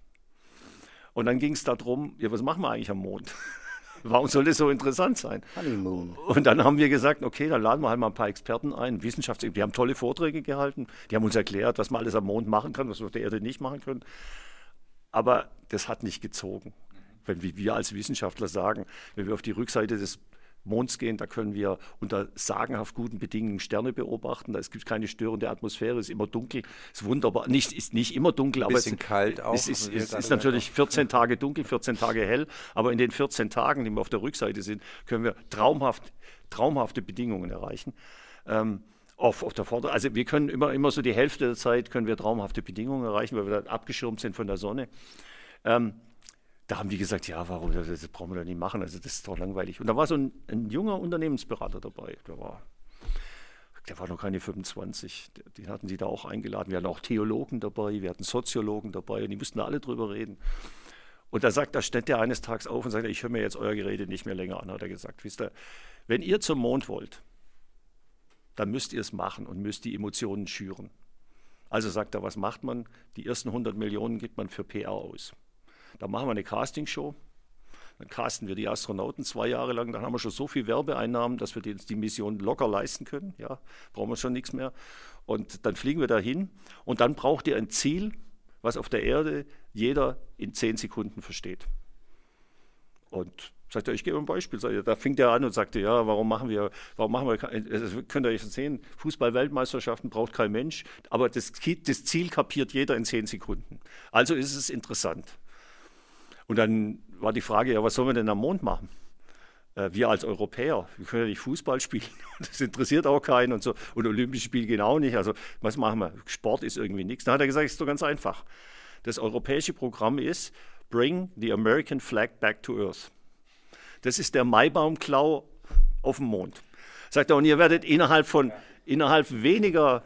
Und dann ging es darum, ja, was machen wir eigentlich am Mond? Warum soll das so interessant sein? Honeymoon. Und dann haben wir gesagt, okay, dann laden wir halt mal ein paar Experten ein, Wissenschaftler, die haben tolle Vorträge gehalten, die haben uns erklärt, was man alles am Mond machen kann, was wir auf der Erde nicht machen können. Aber das hat nicht gezogen. Wenn wir als Wissenschaftler sagen, wenn wir auf die Rückseite des Monds gehen, da können wir unter sagenhaft guten Bedingungen Sterne beobachten. Da gibt keine störende Atmosphäre, ist immer dunkel, ist wunderbar. Nicht, ist nicht immer dunkel, aber es ist kalt auch. Es ist, ist, ist natürlich 14 Tage dunkel, 14 Tage hell, aber in den 14 Tagen, die wir auf der Rückseite sind, können wir traumhaft, traumhafte Bedingungen erreichen. Ähm, auf, auf der Vorder also wir können immer, immer so die Hälfte der Zeit können wir traumhafte Bedingungen erreichen, weil wir dann abgeschirmt sind von der Sonne. Ähm, da haben die gesagt, ja, warum, das, das brauchen wir doch nicht machen, also das ist doch langweilig. Und da war so ein, ein junger Unternehmensberater dabei, der war, der war noch keine 25, den hatten sie da auch eingeladen. Wir hatten auch Theologen dabei, wir hatten Soziologen dabei und die mussten da alle drüber reden. Und da sagt, da stand der eines Tages auf und sagt, ich höre mir jetzt euer Gerede nicht mehr länger an, hat er gesagt. Wisst ihr, wenn ihr zum Mond wollt, dann müsst ihr es machen und müsst die Emotionen schüren. Also sagt er, was macht man? Die ersten 100 Millionen gibt man für PR aus. Da machen wir eine Castingshow. Dann casten wir die Astronauten zwei Jahre lang. Dann haben wir schon so viel Werbeeinnahmen, dass wir uns die Mission locker leisten können. Ja, brauchen wir schon nichts mehr. Und dann fliegen wir dahin. Und dann braucht ihr ein Ziel, was auf der Erde jeder in zehn Sekunden versteht. Und sagt er, ich gebe ein Beispiel. Da fängt er an und sagte, ja, warum machen wir, warum machen wir, also könnt ihr jetzt sehen, Fußball-Weltmeisterschaften braucht kein Mensch, aber das, das Ziel kapiert jeder in zehn Sekunden. Also ist es interessant. Und dann war die Frage, ja, was sollen wir denn am Mond machen? Äh, wir als Europäer, wir können ja nicht Fußball spielen, das interessiert auch keinen und so. Und Olympische Spiele gehen auch nicht. Also was machen wir? Sport ist irgendwie nichts. Dann hat er gesagt, es ist doch ganz einfach. Das europäische Programm ist Bring the American Flag Back to Earth. Das ist der Maibaumklau auf dem Mond. Sagt er, und ihr werdet innerhalb von innerhalb weniger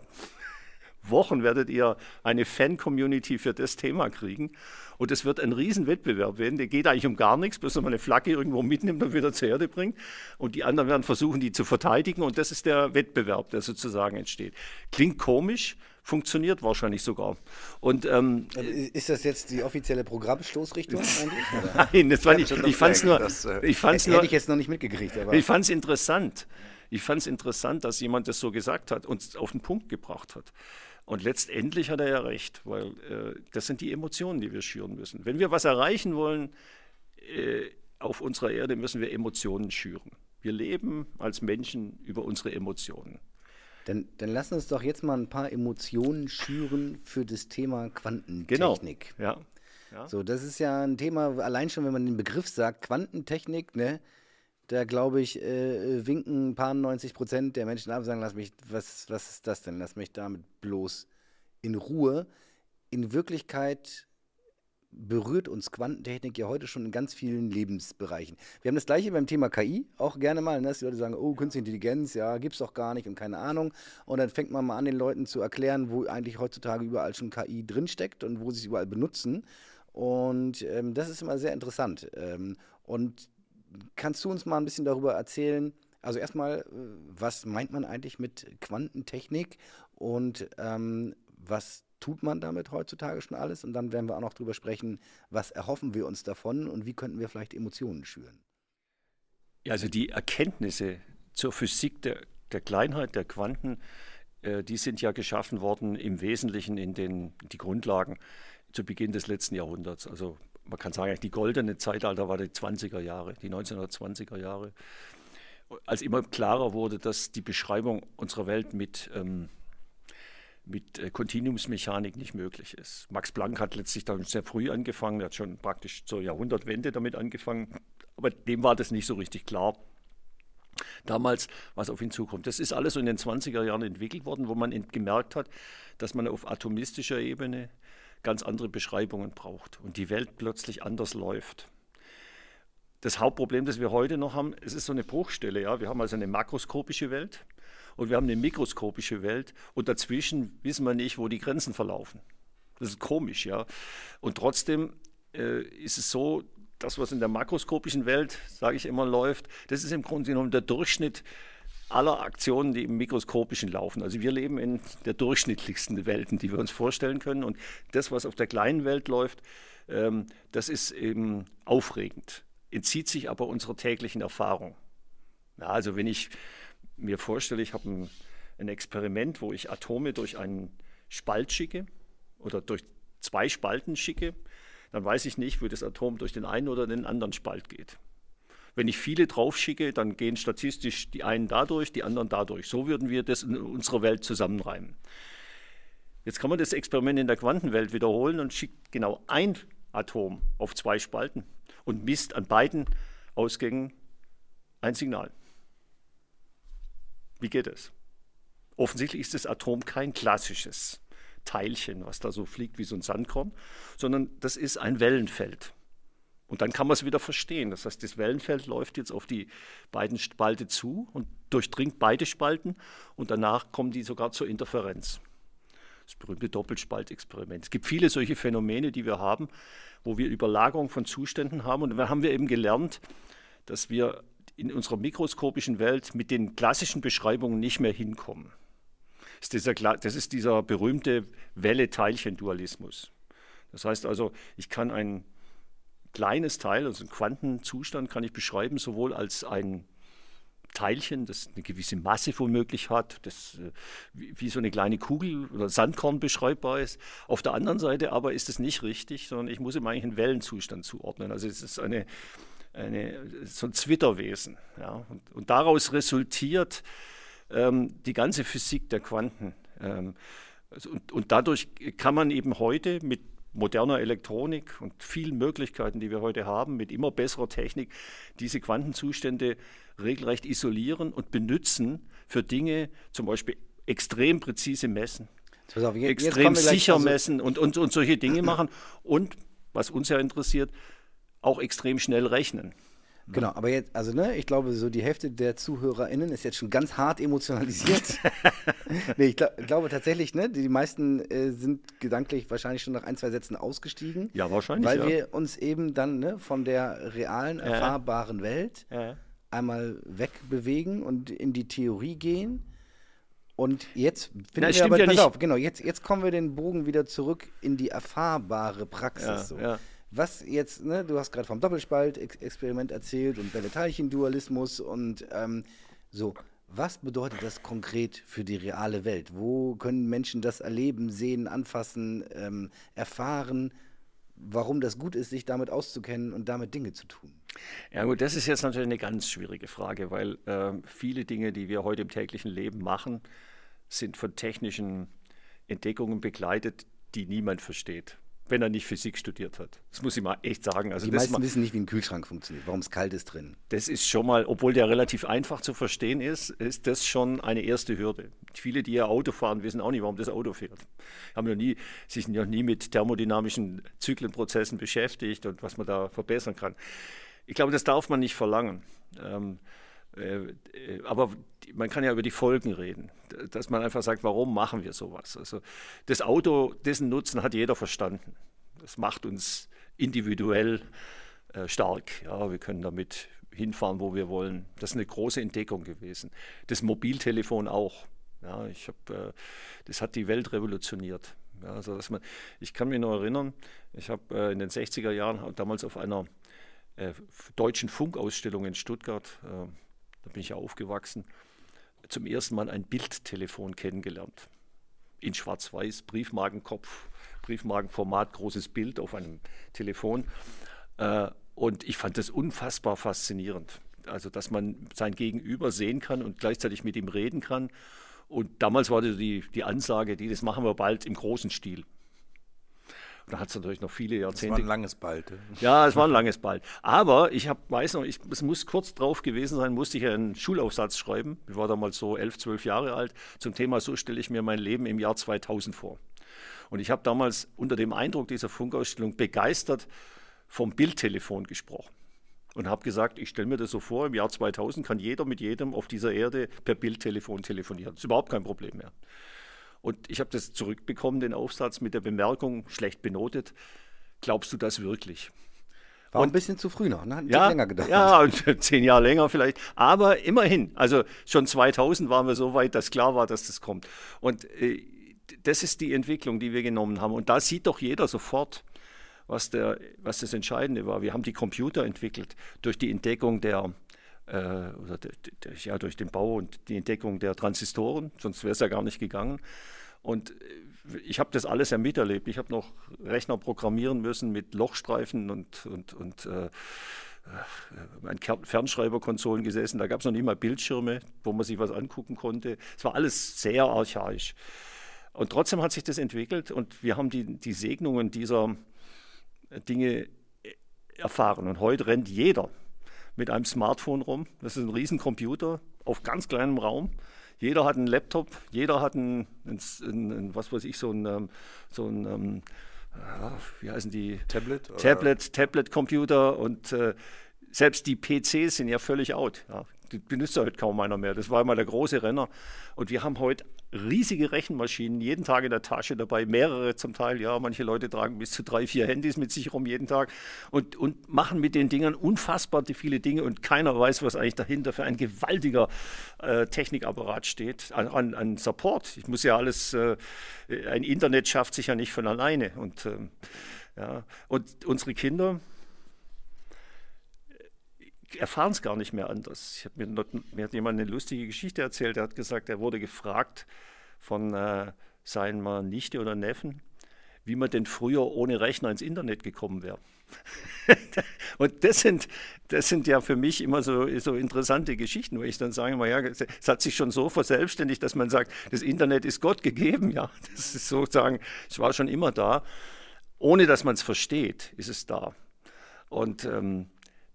Wochen werdet ihr eine Fan-Community für das Thema kriegen. Und es wird ein Riesenwettbewerb werden. Der geht eigentlich um gar nichts, bis man eine Flagge irgendwo mitnimmt und wieder zur Erde bringt. Und die anderen werden versuchen, die zu verteidigen. Und das ist der Wettbewerb, der sozusagen entsteht. Klingt komisch, funktioniert wahrscheinlich sogar. Und, ähm, ist das jetzt die offizielle Programmstoßrichtung eigentlich? Nein, das war nicht, ich fand es nur, das, äh, ich fand's nur, hätte ich jetzt noch nicht mitgekriegt. Aber. Ich fand es interessant. Ich fand es interessant, dass jemand das so gesagt hat und auf den Punkt gebracht hat. Und letztendlich hat er ja recht, weil äh, das sind die Emotionen, die wir schüren müssen. Wenn wir was erreichen wollen äh, auf unserer Erde, müssen wir Emotionen schüren. Wir leben als Menschen über unsere Emotionen. Dann, dann lass uns doch jetzt mal ein paar Emotionen schüren für das Thema Quantentechnik. Genau. Ja. ja. So, das ist ja ein Thema, allein schon, wenn man den Begriff sagt, Quantentechnik, ne? Da glaube ich, äh, winken ein paar 90 Prozent der Menschen ab und sagen, lass mich, was, was ist das denn? Lass mich damit bloß in Ruhe. In Wirklichkeit berührt uns Quantentechnik ja heute schon in ganz vielen Lebensbereichen. Wir haben das gleiche beim Thema KI, auch gerne mal, ne, dass die Leute sagen, oh, Künstliche Intelligenz, ja, gibt's doch gar nicht und keine Ahnung. Und dann fängt man mal an, den Leuten zu erklären, wo eigentlich heutzutage überall schon KI drinsteckt und wo sie es überall benutzen. Und ähm, das ist immer sehr interessant. Ähm, und kannst du uns mal ein bisschen darüber erzählen? Also erstmal, äh, was meint man eigentlich mit Quantentechnik und ähm, was tut man damit heutzutage schon alles? Und dann werden wir auch noch darüber sprechen, was erhoffen wir uns davon und wie könnten wir vielleicht Emotionen schüren? Ja, also die Erkenntnisse zur Physik der, der Kleinheit der Quanten, äh, die sind ja geschaffen worden im Wesentlichen in den die Grundlagen zu Beginn des letzten Jahrhunderts. Also man kann sagen, die goldene Zeitalter war die 20er Jahre, die 1920er Jahre, als immer klarer wurde, dass die Beschreibung unserer Welt mit, ähm, mit äh, Kontinuumsmechanik nicht möglich ist. Max Planck hat letztlich dann sehr früh angefangen, er hat schon praktisch zur Jahrhundertwende damit angefangen, aber dem war das nicht so richtig klar. Damals, was auf ihn zukommt. Das ist alles so in den 20er Jahren entwickelt worden, wo man gemerkt hat, dass man auf atomistischer Ebene ganz andere Beschreibungen braucht und die Welt plötzlich anders läuft. Das Hauptproblem, das wir heute noch haben, es ist so eine Bruchstelle. Ja? Wir haben also eine makroskopische Welt und wir haben eine mikroskopische Welt und dazwischen wissen wir nicht, wo die Grenzen verlaufen. Das ist komisch, ja. Und trotzdem äh, ist es so, das, was in der makroskopischen Welt, sage ich immer, läuft, das ist im Grunde genommen der Durchschnitt aller Aktionen, die im Mikroskopischen laufen. Also wir leben in der durchschnittlichsten Welten, die wir uns vorstellen können. Und das, was auf der kleinen Welt läuft, ähm, das ist eben aufregend, entzieht sich aber unserer täglichen Erfahrung. Ja, also wenn ich mir vorstelle, ich habe ein, ein Experiment, wo ich Atome durch einen Spalt schicke oder durch zwei Spalten schicke, dann weiß ich nicht, wo das Atom durch den einen oder den anderen Spalt geht. Wenn ich viele draufschicke, dann gehen statistisch die einen dadurch, die anderen dadurch. So würden wir das in unserer Welt zusammenreimen. Jetzt kann man das Experiment in der Quantenwelt wiederholen und schickt genau ein Atom auf zwei Spalten und misst an beiden Ausgängen ein Signal. Wie geht es? Offensichtlich ist das Atom kein klassisches Teilchen, was da so fliegt wie so ein Sandkorn, sondern das ist ein Wellenfeld. Und dann kann man es wieder verstehen. Das heißt, das Wellenfeld läuft jetzt auf die beiden Spalte zu und durchdringt beide Spalten und danach kommen die sogar zur Interferenz. Das berühmte Doppelspaltexperiment. Es gibt viele solche Phänomene, die wir haben, wo wir Überlagerung von Zuständen haben. Und da haben wir eben gelernt, dass wir in unserer mikroskopischen Welt mit den klassischen Beschreibungen nicht mehr hinkommen. Das ist dieser, das ist dieser berühmte Welle-Teilchen-Dualismus. Das heißt also, ich kann ein kleines Teil, also einen Quantenzustand kann ich beschreiben, sowohl als ein Teilchen, das eine gewisse Masse womöglich hat, das äh, wie so eine kleine Kugel oder Sandkorn beschreibbar ist. Auf der anderen Seite aber ist es nicht richtig, sondern ich muss ihm eigentlich einen Wellenzustand zuordnen. Also es ist eine, eine, so ein Zwitterwesen. Ja. Und, und daraus resultiert ähm, die ganze Physik der Quanten. Ähm, also und, und dadurch kann man eben heute mit moderner Elektronik und vielen Möglichkeiten, die wir heute haben, mit immer besserer Technik, diese Quantenzustände regelrecht isolieren und benutzen für Dinge, zum Beispiel extrem präzise messen, auf, jetzt, extrem jetzt sicher also messen und, und, und solche Dinge machen und, was uns ja interessiert, auch extrem schnell rechnen. Genau, aber jetzt, also ne, ich glaube, so die Hälfte der ZuhörerInnen ist jetzt schon ganz hart emotionalisiert. nee, ich glaub, glaube tatsächlich, ne, die meisten äh, sind gedanklich wahrscheinlich schon nach ein, zwei Sätzen ausgestiegen. Ja, wahrscheinlich. Weil ja. wir uns eben dann ne, von der realen, erfahrbaren Welt Ja. einmal wegbewegen und in die Theorie gehen. Und jetzt finden Na, wir stimmt aber, ja pass nicht. auf, genau, jetzt, jetzt kommen wir den Bogen wieder zurück in die erfahrbare Praxis. Ja, so. ja. Was jetzt, ne, du hast gerade vom Doppelspalt-Experiment erzählt und Welle-Teilchen-Dualismus und ähm, so. Was bedeutet das konkret für die reale Welt? Wo können Menschen das erleben, sehen, anfassen, ähm, erfahren? Warum das gut ist, sich damit auszukennen und damit Dinge zu tun? Ja gut, das ist jetzt natürlich eine ganz schwierige Frage, weil ähm, viele Dinge, die wir heute im täglichen Leben machen, sind von technischen Entdeckungen begleitet, die niemand versteht, wenn er nicht Physik studiert hat. Das muss ich mal echt sagen. Also Die meisten wissen nicht, wie ein Kühlschrank funktioniert, warum es kalt ist drin. das ist schon mal, obwohl der relativ einfach zu verstehen ist, ist das schon eine erste Hürde. Viele, die ja Auto fahren, wissen auch nicht, warum das Auto fährt. Haben noch nie, sich noch nie mit thermodynamischen Zyklenprozessen beschäftigt und was man da verbessern kann. Ich glaube, das darf man nicht verlangen. Ähm, äh, äh, aber die- man kann ja über die Folgen reden, dass man einfach sagt, warum machen wir sowas? Also das Auto, dessen Nutzen hat jeder verstanden. Das macht uns individuell äh, stark. Ja, wir können damit hinfahren, wo wir wollen. Das ist eine große Entdeckung gewesen. Das Mobiltelefon auch. Ja, ich hab, äh, das hat die Welt revolutioniert. Ja, also dass man, ich kann mich noch erinnern, ich habe äh, in den 60er Jahren damals auf einer äh, deutschen Funkausstellung in Stuttgart, äh, da bin ich ja aufgewachsen, zum ersten Mal ein Bildtelefon kennengelernt. In Schwarz-Weiß, Briefmarkenkopf, Briefmarkenformat, großes Bild auf einem Telefon. Äh, und ich fand das unfassbar faszinierend. Also, dass man sein Gegenüber sehen kann und gleichzeitig mit ihm reden kann. Und damals war die, die Ansage, die, das machen wir bald im großen Stil. Und da hat es natürlich noch viele Jahrzehnte war ein langes Bald. ja, es war ein langes Ball. Aber ich hab, weiß noch, ich, es muss kurz drauf gewesen sein, musste ich einen Schulaufsatz schreiben. Ich war damals so elf, zwölf Jahre alt. Zum Thema, so stelle ich mir mein Leben im Jahr 2000 vor. Und ich habe damals unter dem Eindruck dieser Funkausstellung begeistert vom Bildtelefon gesprochen. Und habe gesagt, ich stelle mir das so vor, im Jahr 2000 kann jeder mit jedem auf dieser Erde per Bildtelefon telefonieren. Das ist überhaupt kein Problem mehr. Und ich habe das zurückbekommen, den Aufsatz mit der Bemerkung, schlecht benotet, glaubst du das wirklich? War ein bisschen zu früh noch, ne? Hat Ja, länger gedauert. ja, und zehn Jahre länger vielleicht. Aber immerhin, also schon 2000 waren wir so weit, dass klar war, dass das kommt. Und äh, das ist die Entwicklung, die wir genommen haben. Und da sieht doch jeder sofort, was, der, was das Entscheidende war. Wir haben die Computer entwickelt durch die Entdeckung der, äh, oder de, de, ja, durch den Bau und die Entdeckung der Transistoren, sonst wäre es ja gar nicht gegangen. Und äh, ich habe das alles ja miterlebt. Ich habe noch Rechner programmieren müssen mit Lochstreifen und, und, und äh, an Ker- Fernschreiberkonsolen gesessen. Da gab es noch nicht mal Bildschirme, wo man sich was angucken konnte. Es war alles sehr archaisch. Und trotzdem hat sich das entwickelt und wir haben die, die Segnungen dieser Dinge erfahren. Und heute rennt jeder mit einem Smartphone rum. Das ist ein Riesencomputer auf ganz kleinem Raum. Jeder hat einen Laptop, jeder hat einen, einen, einen was weiß ich, so einen, ähm, so einen ähm, ja, wie heißen die? Tablet? oder- Tablet, Tablet-Computer und äh, selbst die PCs sind ja völlig out. Ja. Die benutzt ja heute kaum einer mehr. Das war immer der große Renner. Und wir haben heute riesige Rechenmaschinen jeden Tag in der Tasche dabei, mehrere zum Teil. Ja, manche Leute tragen bis zu drei, vier Handys mit sich rum jeden Tag und, und machen mit den Dingern unfassbar viele Dinge und keiner weiß, was eigentlich dahinter für ein gewaltiger äh, Technikapparat steht an, an, an Support. Ich muss ja alles, äh, ein Internet schafft sich ja nicht von alleine. Und, ähm, ja, und unsere Kinder, erfahren es gar nicht mehr anders. Ich hab mir, mir hat jemand eine lustige Geschichte erzählt. Er hat gesagt, er wurde gefragt von äh, seiner Nichte oder Neffen, wie man denn früher ohne Rechner ins Internet gekommen wäre. Und das sind, das sind ja für mich immer so, so interessante Geschichten, wo ich dann sage, ja, es es hat sich schon so verselbstständigt, dass man sagt, das Internet ist Gott gegeben. Ja, das ist sozusagen, es war schon immer da. Ohne dass man es versteht, ist es da. Und ähm,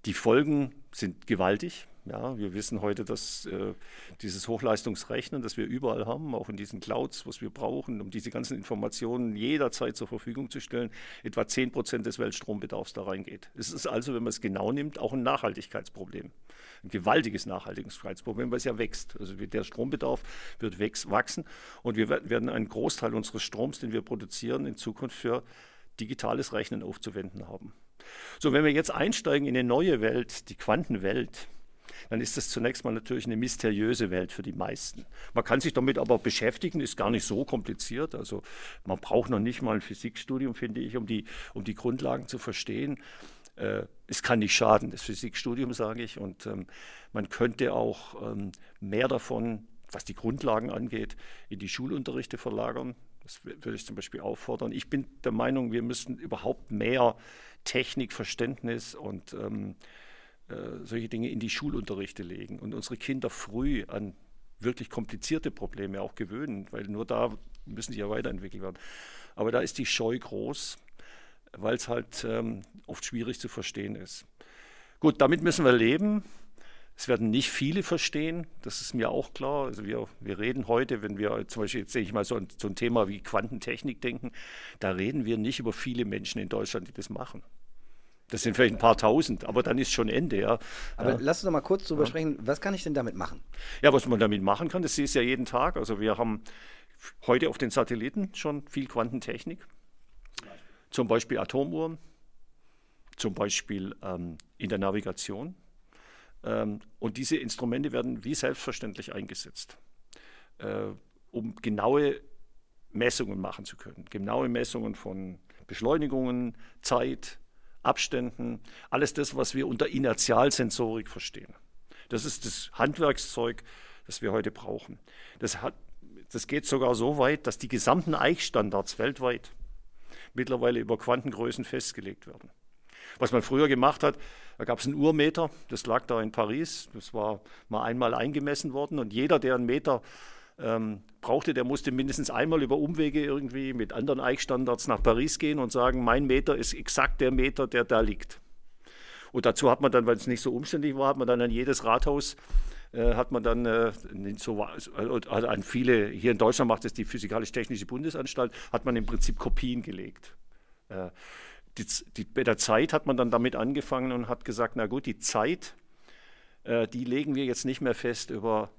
die Folgen sind gewaltig. Ja, wir wissen heute, dass äh, dieses Hochleistungsrechnen, das wir überall haben, auch in diesen Clouds, was wir brauchen, um diese ganzen Informationen jederzeit zur Verfügung zu stellen, etwa 10 Prozent des Weltstrombedarfs da reingeht. Es ist also, wenn man es genau nimmt, auch ein Nachhaltigkeitsproblem. Ein gewaltiges Nachhaltigkeitsproblem, weil es ja wächst. Also der Strombedarf wird wachsen und wir werden einen Großteil unseres Stroms, den wir produzieren, in Zukunft für digitales Rechnen aufzuwenden haben. So, wenn wir jetzt einsteigen in eine neue Welt, die Quantenwelt, dann ist das zunächst mal natürlich eine mysteriöse Welt für die meisten. Man kann sich damit aber beschäftigen, ist gar nicht so kompliziert. Also man braucht noch nicht mal ein Physikstudium, finde ich, um die, um die Grundlagen zu verstehen. Äh, es kann nicht schaden, das Physikstudium, sage ich. Und ähm, man könnte auch ähm, mehr davon, was die Grundlagen angeht, in die Schulunterrichte verlagern. Das würde ich zum Beispiel auffordern. Ich bin der Meinung, wir müssen überhaupt mehr Technikverständnis und ähm, äh, solche Dinge in die Schulunterrichte legen und unsere Kinder früh an wirklich komplizierte Probleme auch gewöhnen, weil nur da müssen sie ja weiterentwickelt werden. Aber da ist die Scheu groß, weil es halt ähm, oft schwierig zu verstehen ist. Gut, damit müssen wir leben. Es werden nicht viele verstehen, das ist mir auch klar. Also wir, wir reden heute, wenn wir zum Beispiel, jetzt sehe ich mal so ein, so ein Thema wie Quantentechnik denken, da reden wir nicht über viele Menschen in Deutschland, die das machen. Das sind vielleicht ein paar tausend, aber dann ist schon Ende, ja. Aber ja. lass uns doch mal kurz drüber ja. sprechen, was kann ich denn damit machen? Ja, was man damit machen kann, das ist ja jeden Tag. Also wir haben heute auf den Satelliten schon viel Quantentechnik. Zum Beispiel Atomuhren, zum Beispiel ähm, in der Navigation. Ähm, und diese Instrumente werden wie selbstverständlich eingesetzt, äh, um genaue Messungen machen zu können. Genaue Messungen von Beschleunigungen, Zeit, Abständen, alles das, was wir unter Inertialsensorik verstehen. Das ist das Handwerkszeug, das wir heute brauchen. Das, hat, das geht sogar so weit, dass die gesamten Eichstandards weltweit mittlerweile über Quantengrößen festgelegt werden. Was man früher gemacht hat, da gab es einen Uhrmeter, das lag da in Paris, das war mal einmal eingemessen worden und jeder, der einen Meter ähm, brauchte, der musste mindestens einmal über Umwege irgendwie mit anderen Eichstandards nach Paris gehen und sagen, mein Meter ist exakt der Meter, der da liegt. Und dazu hat man dann, weil es nicht so umständlich war, hat man dann an jedes Rathaus äh, hat man dann äh, so, also an viele, hier in Deutschland macht es die Physikalisch-Technische Bundesanstalt, hat man im Prinzip Kopien gelegt. Äh, die, die, bei der Zeit hat man dann damit angefangen und hat gesagt, na gut, die Zeit, äh, die legen wir jetzt nicht mehr fest über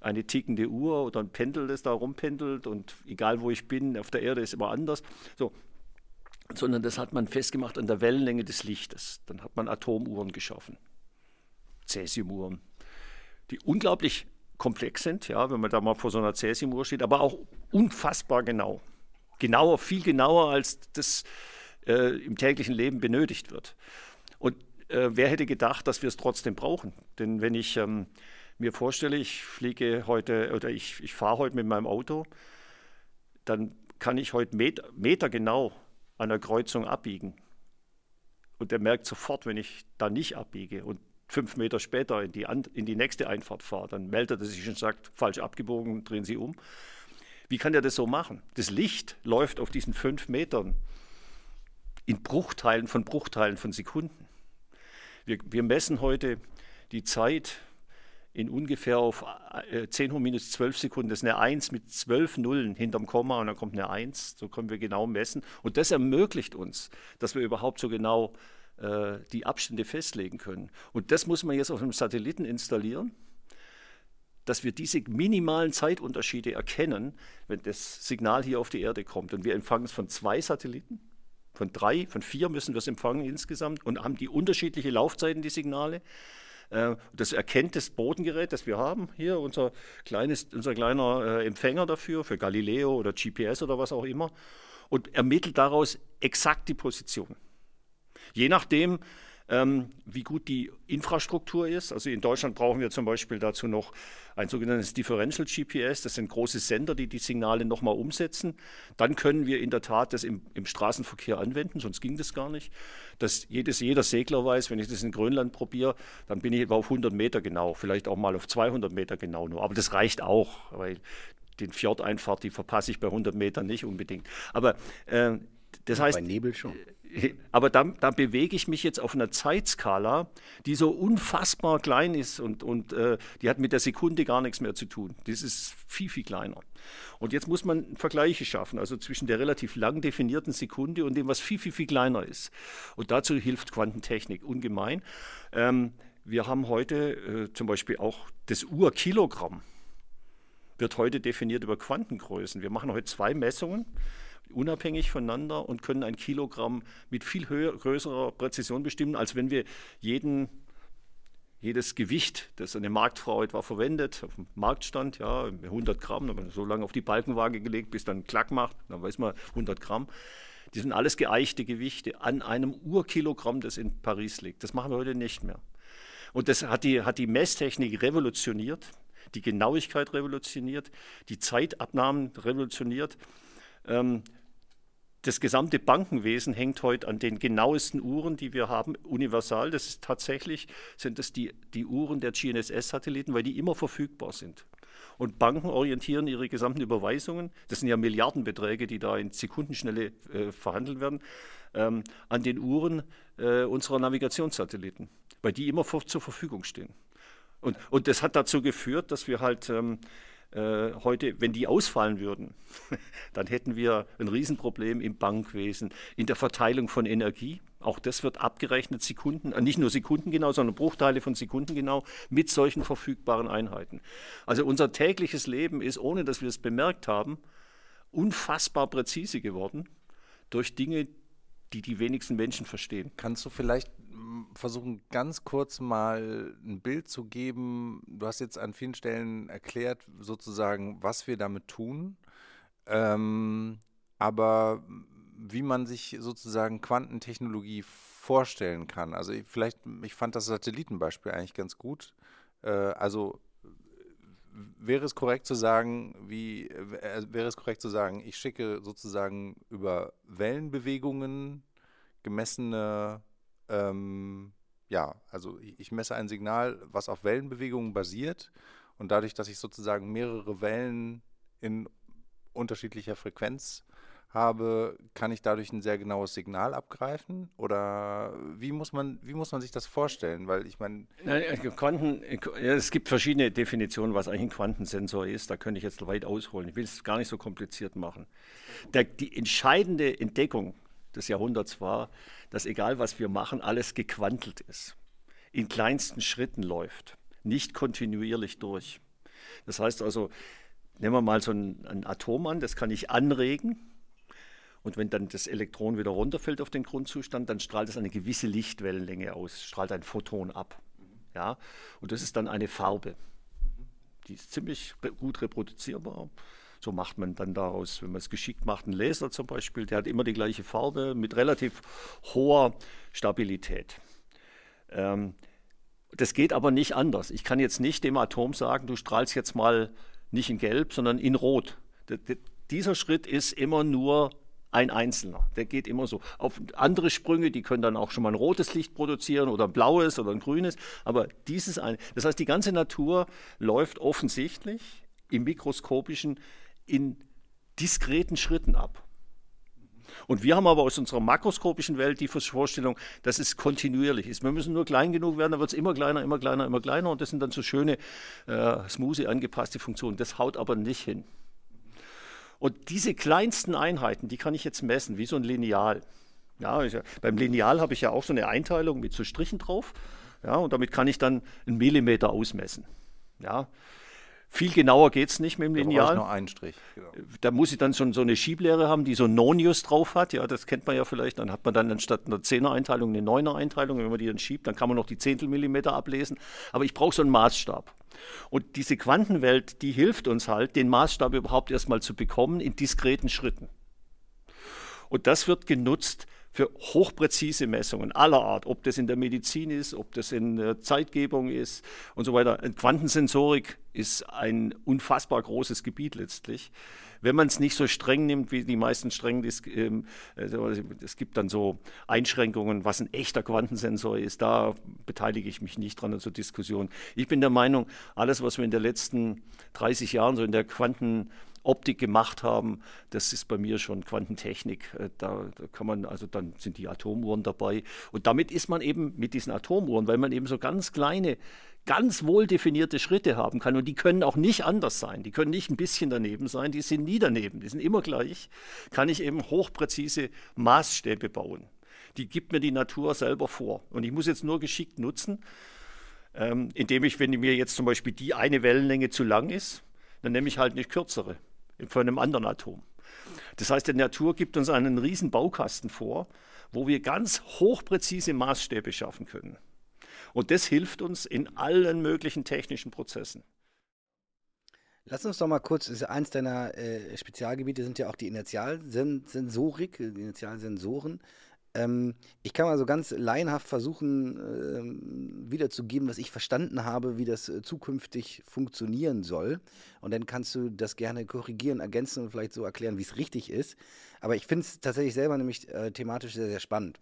eine tickende Uhr oder ein Pendel, das da rumpendelt und egal wo ich bin, auf der Erde ist immer anders. So, sondern das hat man festgemacht an der Wellenlänge des Lichtes. Dann hat man Atomuhren geschaffen, Cäsiumuhren, die unglaublich komplex sind, ja, wenn man da mal vor so einer Cäsiumuhr steht, aber auch unfassbar genau. Genauer, viel genauer, als das äh, im täglichen Leben benötigt wird. Und äh, wer hätte gedacht, dass wir es trotzdem brauchen? Denn wenn ich ähm, mir vorstelle, ich fliege heute oder ich, ich fahre heute mit meinem Auto, dann kann ich heute Meter, Meter genau an der Kreuzung abbiegen. Und der merkt sofort, wenn ich da nicht abbiege und fünf Meter später in die, in die nächste Einfahrt fahre, dann meldet er sich und sagt, falsch abgebogen, drehen Sie um. Wie kann der das so machen? Das Licht läuft auf diesen fünf Metern in Bruchteilen von Bruchteilen von Sekunden. Wir, wir messen heute die Zeit in ungefähr auf 10 äh, hoch minus 12 Sekunden. Das ist eine 1 mit 12 Nullen hinterm Komma und dann kommt eine 1. So können wir genau messen. Und das ermöglicht uns, dass wir überhaupt so genau äh, die Abstände festlegen können. Und das muss man jetzt auf einem Satelliten installieren, dass wir diese minimalen Zeitunterschiede erkennen, wenn das Signal hier auf die Erde kommt. Und wir empfangen es von zwei Satelliten. Von drei, von vier müssen wir es empfangen insgesamt und haben die unterschiedliche Laufzeiten, die Signale. Äh, das erkennt das Bodengerät, das wir haben, hier unser, kleines, unser kleiner äh, Empfänger dafür, für Galileo oder GPS oder was auch immer, und ermittelt daraus exakt die Position. Je nachdem, ähm, wie gut die Infrastruktur ist. Also in Deutschland brauchen wir zum Beispiel dazu noch ein sogenanntes Differential GPS. Das sind große Sender, die die Signale nochmal umsetzen. Dann können wir in der Tat das im, im, Straßenverkehr anwenden, sonst ging das gar nicht. Dass jedes, jeder Segler weiß, wenn ich das in Grönland probiere, dann bin ich etwa auf 100 Meter genau, vielleicht auch mal auf 200 Meter genau nur. Aber das reicht auch, weil den Fjordeinfahrt, die verpasse ich bei 100 Metern nicht unbedingt. Aber äh, Das heißt, Bei Nebel schon. Aber da, da bewege ich mich jetzt auf einer Zeitskala, die so unfassbar klein ist und, und äh, die hat mit der Sekunde gar nichts mehr zu tun. Das ist viel, viel kleiner. Und jetzt muss man Vergleiche schaffen, also zwischen der relativ lang definierten Sekunde und dem, was viel, viel, viel kleiner ist. Und dazu hilft Quantentechnik ungemein. Ähm, wir haben heute äh, zum Beispiel auch das Urkilogramm wird heute definiert über Quantengrößen. Wir machen heute zwei Messungen unabhängig voneinander und können ein Kilogramm mit viel höher, größerer Präzision bestimmen, als wenn wir jeden, jedes Gewicht, das eine Marktfrau etwa verwendet, auf dem Marktstand, ja, 100 Gramm, dann so lange auf die Balkenwaage gelegt, bis dann Klack macht, dann weiß man 100 Gramm. Die sind alles geeichte Gewichte an einem Urkilogramm, das in Paris liegt. Das machen wir heute nicht mehr. Und das hat die, hat die Messtechnik revolutioniert, die Genauigkeit revolutioniert, die Zeitabnahmen revolutioniert. Ähm, das gesamte Bankenwesen hängt heute an den genauesten Uhren, die wir haben, universal. Das ist tatsächlich, sind das die, die Uhren der GNSS-Satelliten, weil die immer verfügbar sind. Und Banken orientieren ihre gesamten Überweisungen, das sind ja Milliardenbeträge, die da in Sekundenschnelle äh, verhandelt werden, ähm, an den Uhren äh, unserer Navigationssatelliten, weil die immer vor, zur Verfügung stehen. Und, und das hat dazu geführt, dass wir halt ähm, äh, heute, wenn die ausfallen würden, dann hätten wir ein Riesenproblem im Bankwesen, in der Verteilung von Energie. Auch das wird abgerechnet, Sekunden, äh, nicht nur Sekunden genau, sondern Bruchteile von Sekunden genau mit solchen verfügbaren Einheiten. Also unser tägliches Leben ist, ohne dass wir es bemerkt haben, unfassbar präzise geworden durch Dinge, die die wenigsten Menschen verstehen. Kannst du vielleicht versuchen, ganz kurz mal ein Bild zu geben. Du hast jetzt an vielen Stellen erklärt, sozusagen, was wir damit tun. Ähm, aber wie man sich sozusagen Quantentechnologie vorstellen kann. Also ich, vielleicht, ich fand das Satellitenbeispiel eigentlich ganz gut. Äh, also wäre es korrekt zu sagen, wie äh, wäre es korrekt zu sagen, ich schicke sozusagen über Wellenbewegungen gemessene ähm, ja, also ich messe ein Signal, was auf Wellenbewegungen basiert und dadurch, dass ich sozusagen mehrere Wellen in unterschiedlicher Frequenz habe, kann ich dadurch ein sehr genaues Signal abgreifen? Oder wie muss man, wie muss man sich das vorstellen? Weil ich meine. Quanten, ja, es gibt verschiedene Definitionen, was eigentlich ein Quantensensor ist. Da könnte ich jetzt weit ausholen. Ich will es gar nicht so kompliziert machen. Der, die entscheidende Entdeckung des Jahrhunderts war, dass egal was wir machen, alles gequantelt ist, in kleinsten Schritten läuft, nicht kontinuierlich durch. Das heißt also, nehmen wir mal so ein, ein Atom an, das kann ich anregen. Und wenn dann das Elektron wieder runterfällt auf den Grundzustand, dann strahlt es eine gewisse Lichtwellenlänge aus, strahlt ein Photon ab. Ja? Und das ist dann eine Farbe. Die ist ziemlich gut reproduzierbar. So macht man dann daraus, wenn man es geschickt macht, einen Laser zum Beispiel, der hat immer die gleiche Farbe mit relativ hoher Stabilität. Ähm, das geht aber nicht anders. Ich kann jetzt nicht dem Atom sagen, du strahlst jetzt mal nicht in Gelb, sondern in Rot. Dieser Schritt ist immer nur ein einzelner. Der geht immer so. Auf andere Sprünge, die können dann auch schon mal ein rotes Licht produzieren oder ein blaues oder ein grünes. Aber dieses eine, das heißt, die ganze Natur läuft offensichtlich im mikroskopischen in diskreten Schritten ab. Und wir haben aber aus unserer makroskopischen Welt die Vorstellung, dass es kontinuierlich ist. Wir müssen nur klein genug werden, dann wird es immer kleiner, immer kleiner, immer kleiner. Und das sind dann so schöne, äh, smoothie angepasste Funktionen. Das haut aber nicht hin. Und diese kleinsten Einheiten, die kann ich jetzt messen, wie so ein Lineal. Ja, ich, beim Lineal habe ich ja auch so eine Einteilung mit so Strichen drauf. Ja, und damit kann ich dann einen Millimeter ausmessen. Ja, viel genauer geht es nicht mit dem Lineal. Da nur einen Strich. Genau. Da muss ich dann so, so eine Schieblehre haben, die so Nonius drauf hat. Ja, das kennt man ja vielleicht. Dann hat man dann anstatt einer 10er-Einteilung eine 9er-Einteilung. Wenn man die dann schiebt, dann kann man noch die Zehntelmillimeter ablesen. Aber ich brauche so einen Maßstab. Und diese Quantenwelt, die hilft uns halt, den Maßstab überhaupt erstmal zu bekommen in diskreten Schritten. Und das wird genutzt für hochpräzise Messungen aller Art, ob das in der Medizin ist, ob das in der Zeitgebung ist und so weiter. Quantensensorik ist ein unfassbar großes Gebiet letztlich. Wenn man es nicht so streng nimmt, wie die meisten streng, ähm, also es gibt dann so Einschränkungen, was ein echter Quantensensor ist, da beteilige ich mich nicht dran zur Diskussion. Ich bin der Meinung, alles, was wir in den letzten 30 Jahren so in der Quanten Optik gemacht haben, das ist bei mir schon Quantentechnik. Äh, da, da, kann man, also dann sind die Atomuhren dabei. Und damit ist man eben mit diesen Atomuhren, weil man eben so ganz kleine, ganz wohl definierte Schritte haben kann. Und die können auch nicht anders sein. Die können nicht ein bisschen daneben sein. Die sind nie daneben. Die sind immer gleich. Kann ich eben hochpräzise Maßstäbe bauen. Die gibt mir die Natur selber vor. Und ich muss jetzt nur geschickt nutzen, ähm, indem ich, wenn mir jetzt zum Beispiel die eine Wellenlänge zu lang ist, dann nehme ich halt eine kürzere von einem anderen Atom. Das heißt, die Natur gibt uns einen riesen Baukasten vor, wo wir ganz hochpräzise Maßstäbe schaffen können. Und das hilft uns in allen möglichen technischen Prozessen. Lass uns doch mal kurz, eins deiner äh, Spezialgebiete sind ja auch die Inertialsensorik, die Inertialsensoren. Ähm, ich kann mal so ganz laienhaft versuchen, äh, wiederzugeben, was ich verstanden habe, wie das äh, zukünftig funktionieren soll. Und dann kannst du das gerne korrigieren, ergänzen und vielleicht so erklären, wie es richtig ist. Aber ich finde es tatsächlich selber nämlich äh, thematisch sehr, sehr spannend.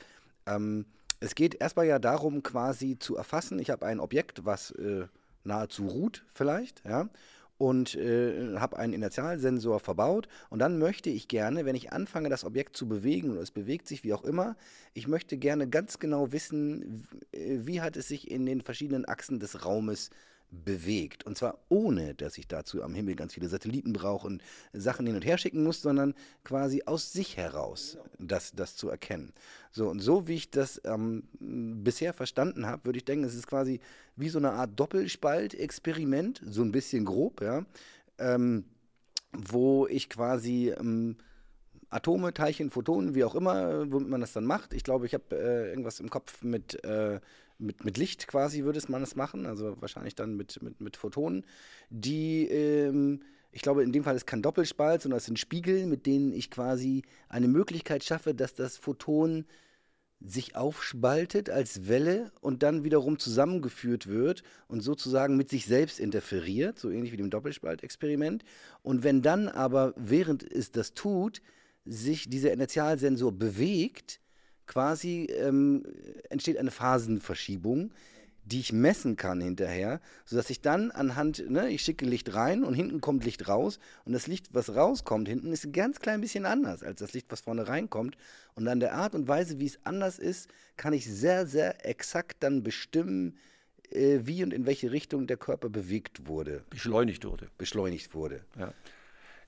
Ähm, es geht erstmal ja darum, quasi zu erfassen, ich habe ein Objekt, was äh, nahezu ruht vielleicht, ja, und äh, habe einen Inertialsensor verbaut. Und dann möchte ich gerne, wenn ich anfange, das Objekt zu bewegen, und es bewegt sich wie auch immer, ich möchte gerne ganz genau wissen, wie hat es sich in den verschiedenen Achsen des Raumes bewegt. Und zwar ohne, dass ich dazu am Himmel ganz viele Satelliten brauche und Sachen hin und her schicken muss, sondern quasi aus sich heraus das, das zu erkennen. So, und so wie ich das ähm, bisher verstanden habe, würde ich denken, es ist quasi wie so eine Art Doppelspalt-Experiment, so ein bisschen grob, ja, ähm, wo ich quasi ähm, Atome, Teilchen, Photonen, wie auch immer, womit man das dann macht. Ich glaube, ich habe äh, irgendwas im Kopf mit äh, mit, mit Licht quasi würde man es machen, also wahrscheinlich dann mit, mit, mit Photonen, die, ähm, ich glaube, in dem Fall ist kein Doppelspalt, sondern es sind Spiegel, mit denen ich quasi eine Möglichkeit schaffe, dass das Photon sich aufspaltet als Welle und dann wiederum zusammengeführt wird und sozusagen mit sich selbst interferiert, so ähnlich wie dem Doppelspaltexperiment. Und wenn dann aber, während es das tut, sich dieser Inertialsensor bewegt, quasi ähm, entsteht eine Phasenverschiebung, die ich messen kann hinterher, sodass ich dann anhand, ne, ich schicke Licht rein und hinten kommt Licht raus und das Licht, was rauskommt hinten, ist ein ganz klein bisschen anders als das Licht, was vorne reinkommt. Und an der Art und Weise, wie es anders ist, kann ich sehr, sehr exakt dann bestimmen, äh, wie und in welche Richtung der Körper bewegt wurde. Beschleunigt wurde. Beschleunigt wurde. Ja.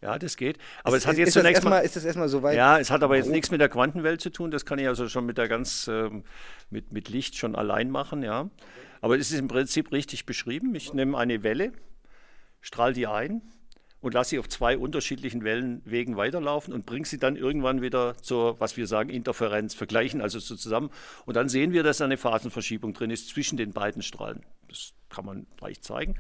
Ja, das geht. Aber ist, es hat jetzt zunächst mal, ist das erstmal so weit? Ja, es hat aber jetzt nichts mit der Quantenwelt zu tun. Das kann ich also schon mit der ganz ähm, mit, mit Licht schon allein machen, ja. Aber es ist im Prinzip richtig beschrieben. Ich nehme eine Welle, strahle die ein und lasse sie auf zwei unterschiedlichen Wellenwegen weiterlaufen und bringe sie dann irgendwann wieder zur, was wir sagen, Interferenz, vergleichen also so zusammen. Und dann sehen wir, dass da eine Phasenverschiebung drin ist zwischen den beiden Strahlen. Das kann man leicht zeigen.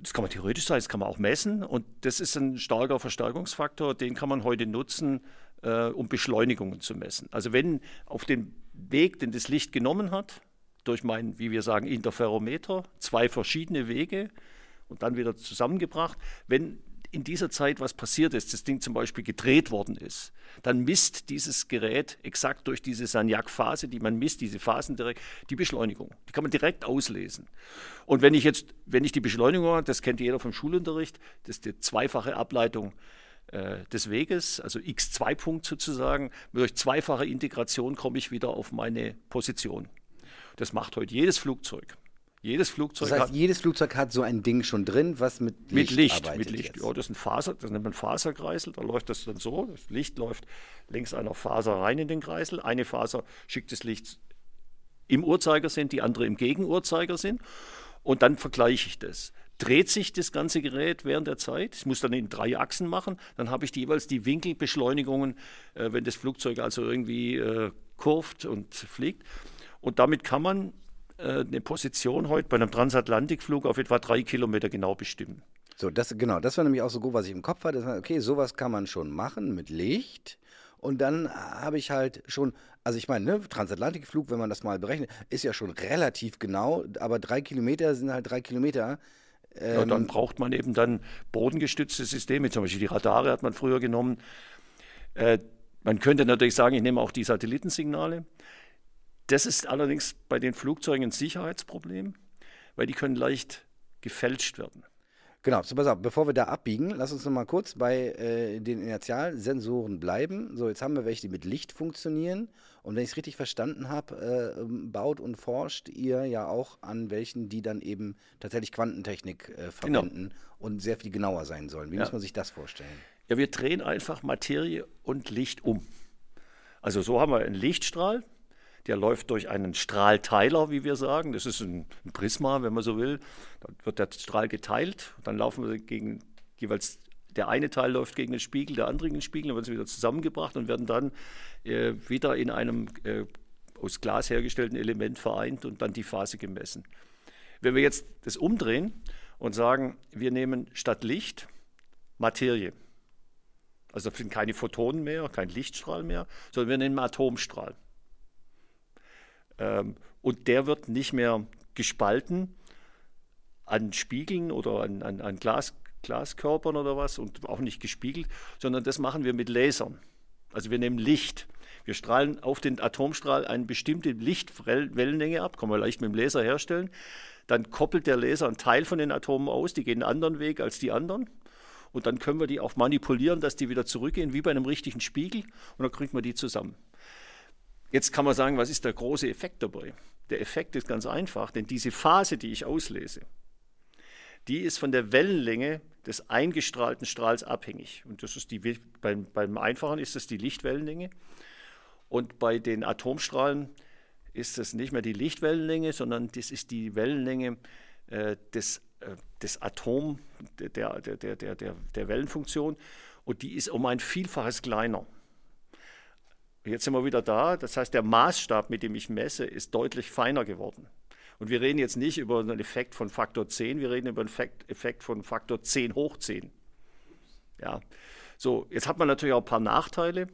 Das kann man theoretisch sein, das kann man auch messen. Und das ist ein starker Verstärkungsfaktor, den kann man heute nutzen, äh, um Beschleunigungen zu messen. Also wenn auf dem Weg, den das Licht genommen hat, durch mein, wie wir sagen, Interferometer, zwei verschiedene Wege und dann wieder zusammengebracht, wenn in dieser Zeit was passiert ist, das Ding zum Beispiel gedreht worden ist, dann misst dieses Gerät exakt durch diese Sagnac-Phase, die man misst, diese Phasen direkt, die Beschleunigung. Die kann man direkt auslesen. Und wenn ich jetzt, wenn ich die Beschleunigung habe, das kennt jeder vom Schulunterricht, das ist die zweifache Ableitung äh, des Weges, also x2-Punkt sozusagen, durch zweifache Integration komme ich wieder auf meine Position. Das macht heute jedes Flugzeug. Jedes Flugzeug das heißt, hat, jedes Flugzeug hat so ein Ding schon drin, was mit Licht Mit Licht, mit Licht. Ja, das ist ein Faser, das nennt man Faserkreisel, da läuft das dann so, das Licht läuft längs einer Faser rein in den Kreisel, eine Faser schickt das Licht im Uhrzeigersinn, die andere im Gegenuhrzeigersinn und dann vergleiche ich das. Dreht sich das ganze Gerät während der Zeit? Ich muss dann in drei Achsen machen. Dann habe ich jeweils die Winkelbeschleunigungen, äh, wenn das Flugzeug also irgendwie äh, kurvt und fliegt. Und damit kann man eine Position heute bei einem Transatlantikflug auf etwa drei Kilometer genau bestimmen. So, das, genau, das war nämlich auch so gut, was ich im Kopf hatte. War, okay, sowas kann man schon machen mit Licht. Und dann habe ich halt schon, also ich meine, ne, Transatlantikflug, wenn man das mal berechnet, ist ja schon relativ genau, aber drei Kilometer sind halt drei Kilometer. Ähm, ja, dann braucht man eben dann bodengestützte Systeme, zum Beispiel die Radare hat man früher genommen. Äh, man könnte natürlich sagen, ich nehme auch die Satellitensignale. Das ist allerdings bei den Flugzeugen ein Sicherheitsproblem, weil die können leicht gefälscht werden. Genau, so pass auf, bevor wir da abbiegen, lass uns noch mal kurz bei äh, den Inertialsensoren bleiben. So, jetzt haben wir welche, die mit Licht funktionieren. Und wenn ich es richtig verstanden habe, äh, baut und forscht ihr ja auch an welchen, die dann eben tatsächlich Quantentechnik äh, Genau. verwenden und sehr viel genauer sein sollen. Wie Ja. muss man sich das vorstellen? Ja, wir drehen einfach Materie und Licht um. Also so haben wir einen Lichtstrahl, der läuft durch einen Strahlteiler, wie wir sagen. Das ist ein, Prisma, wenn man so will. Dann wird der Strahl geteilt, dann laufen wir gegen jeweils der eine Teil läuft gegen den Spiegel, der andere gegen den Spiegel, dann werden sie wieder zusammengebracht und werden dann äh, wieder in einem äh, aus Glas hergestellten Element vereint und dann die Phase gemessen. Wenn wir jetzt das umdrehen und sagen, wir nehmen statt Licht Materie, also das sind keine Photonen mehr, kein Lichtstrahl mehr, sondern wir nehmen Atomstrahl. Ähm, und der wird nicht mehr gespalten an Spiegeln oder an, an, an Glas, Glaskörpern oder was und auch nicht gespiegelt, sondern das machen wir mit Lasern. Also wir nehmen Licht. Wir strahlen auf den Atomstrahl eine bestimmte Lichtwellenlänge ab, kann man leicht mit dem Laser herstellen. Dann koppelt der Laser einen Teil von den Atomen aus, die gehen einen anderen Weg als die anderen. Und dann können wir die auch manipulieren, dass die wieder zurückgehen, wie bei einem richtigen Spiegel. Und dann kriegt man die zusammen. Jetzt kann man sagen, was ist der große Effekt dabei? Der Effekt ist ganz einfach, denn diese Phase, die ich auslese, die ist von der Wellenlänge des eingestrahlten Strahls abhängig. Und das ist die, beim, beim Einfachen ist das die Lichtwellenlänge. Und bei den Atomstrahlen ist das nicht mehr die Lichtwellenlänge, sondern das ist die Wellenlänge äh, des, äh, des Atom, der, der, der, der, der, der Wellenfunktion. Und die ist um ein Vielfaches kleiner. Jetzt sind wir wieder da. Das heißt, der Maßstab, mit dem ich messe, ist deutlich feiner geworden. Und wir reden jetzt nicht über einen Effekt von Faktor 10, wir reden über einen Effekt, von Faktor 10 hoch 10. Ja. So, jetzt hat man natürlich auch ein paar Nachteile.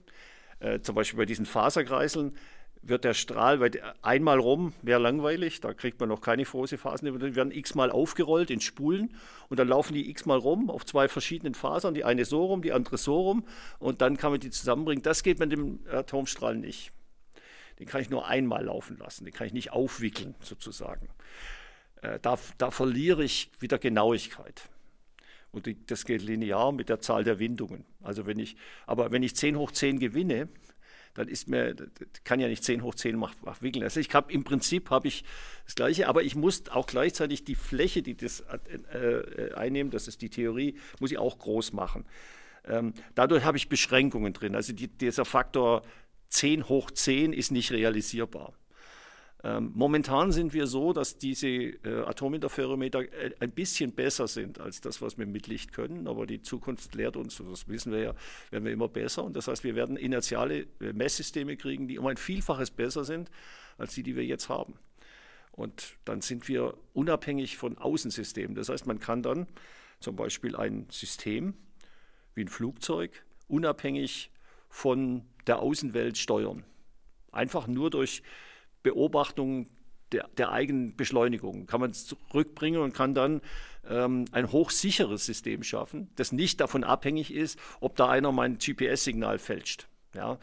Äh, zum Beispiel bei diesen Faserkreiseln wird der Strahl weil einmal rum, wäre langweilig, da kriegt man noch keine Phosephasen, die werden x-mal aufgerollt in Spulen und dann laufen die x-mal rum auf zwei verschiedenen Fasern, die eine so rum, die andere so rum und dann kann man die zusammenbringen. Das geht mit dem Atomstrahl nicht. Den kann ich nur einmal laufen lassen, den kann ich nicht aufwickeln sozusagen. Äh, da, da verliere ich wieder Genauigkeit. Und das geht linear mit der Zahl der Windungen. Also wenn ich, aber wenn ich 10 hoch 10 gewinne, dann ist mir, kann ja nicht 10 hoch 10 mach, mach wickeln. Also ich habe im Prinzip habe ich das Gleiche, aber ich muss auch gleichzeitig die Fläche, die das äh, äh, einnimmt, das ist die Theorie, muss ich auch groß machen. Ähm, dadurch habe ich Beschränkungen drin. Also die, dieser Faktor 10 hoch 10 ist nicht realisierbar. Ähm, momentan sind wir so, dass diese äh, Atominterferometer äh, ein bisschen besser sind als das, was wir mit Licht können. Aber die Zukunft lehrt uns, und das wissen wir ja, werden wir immer besser. Und das heißt, wir werden inertiale äh, Messsysteme kriegen, die um ein Vielfaches besser sind als die, die wir jetzt haben. Und dann sind wir unabhängig von Außensystemen. Das heißt, man kann dann zum Beispiel ein System wie ein Flugzeug unabhängig von der Außenwelt steuern. Einfach nur durch Beobachtung der, der eigenen Beschleunigung kann man es zurückbringen und kann dann ähm, ein hochsicheres System schaffen, das nicht davon abhängig ist, ob da einer mein GPS-Signal fälscht. Ja,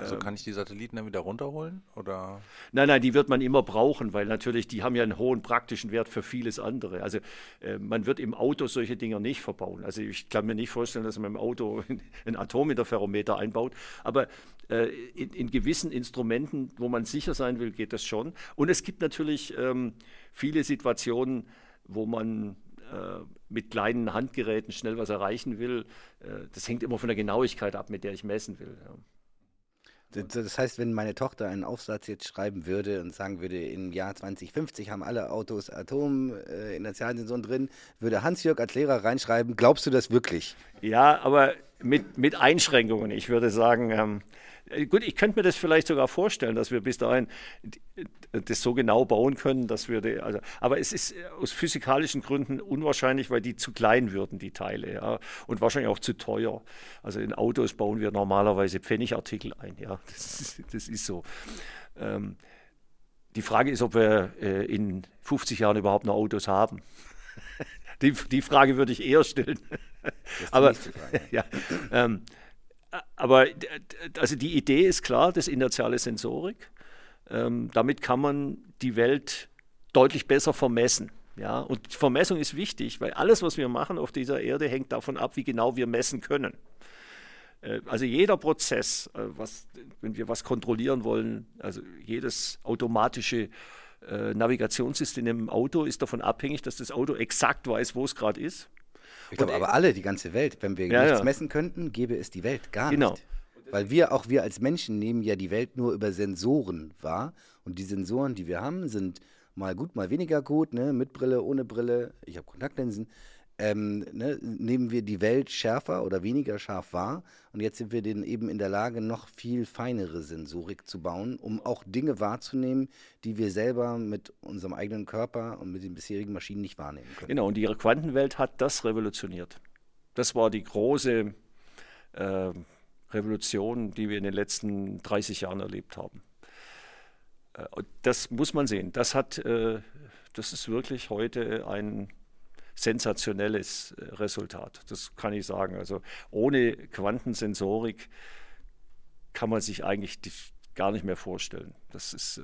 Also kann ich die Satelliten dann wieder runterholen? Oder? Nein, nein, die wird man immer brauchen, weil natürlich die haben ja einen hohen praktischen Wert für vieles andere. Also äh, man wird im Auto solche Dinger nicht verbauen. Also ich kann mir nicht vorstellen, dass man im Auto ein Atominterferometer einbaut. Aber äh, in, in gewissen Instrumenten, wo man sicher sein will, geht das schon. Und es gibt natürlich ähm, viele Situationen, wo man äh, mit kleinen Handgeräten schnell was erreichen will. Äh, das hängt immer von der Genauigkeit ab, mit der ich messen will. Das, heißt, wenn meine Tochter einen Aufsatz jetzt schreiben würde und sagen würde, im Jahr 2050 haben alle Autos Atom-Inertialsensoren drin, würde Hans-Jörg als Lehrer reinschreiben, glaubst du das wirklich? Ja, aber mit, mit Einschränkungen. Ich würde sagen, ähm, äh, gut, ich könnte mir das vielleicht sogar vorstellen, dass wir bis dahin äh, das so genau bauen können, dass wir, die, also, aber es ist äh, aus physikalischen Gründen unwahrscheinlich, weil die zu klein würden, die Teile, ja, und wahrscheinlich auch zu teuer. Also in Autos bauen wir normalerweise Pfennigartikel ein, ja, das ist, das ist so. Ähm, die Frage ist, ob wir äh, in 50 Jahren überhaupt noch Autos haben. Die, die Frage würde ich eher stellen. aber, ja, ähm, aber d- also die Idee ist klar, das inertiale Sensorik. Ähm, damit kann man die Welt deutlich besser vermessen. Ja, und Vermessung ist wichtig, weil alles, was wir machen auf dieser Erde, hängt davon ab, wie genau wir messen können. Äh, also jeder Prozess, äh, was, wenn wir was kontrollieren wollen, also jedes automatische äh, Navigationssystem im Auto ist davon abhängig, dass das Auto exakt weiß, wo es gerade ist. Ich glaube, aber alle, die ganze Welt, wenn wir Ja, nichts ja. messen könnten, gäbe es die Welt gar Genau. nicht. Weil wir, auch wir als Menschen, nehmen ja die Welt nur über Sensoren wahr. Und die Sensoren, die wir haben, sind mal gut, mal weniger gut, ne? mit Brille, ohne Brille. Ich habe Kontaktlinsen. Ähm, ne? Nehmen wir die Welt schärfer oder weniger scharf wahr. Und jetzt sind wir denen eben in der Lage, noch viel feinere Sensorik zu bauen, um auch Dinge wahrzunehmen, die wir selber mit unserem eigenen Körper und mit den bisherigen Maschinen nicht wahrnehmen können. Genau, und die Quantenwelt hat das revolutioniert. Das war die große äh, Revolution, die wir in den letzten 30 Jahren erlebt haben. Äh, das muss man sehen. Das hat, äh, das ist wirklich heute ein sensationelles äh, Resultat. Das kann ich sagen. Also ohne Quantensensorik kann man sich eigentlich gar nicht mehr vorstellen. Das ist äh,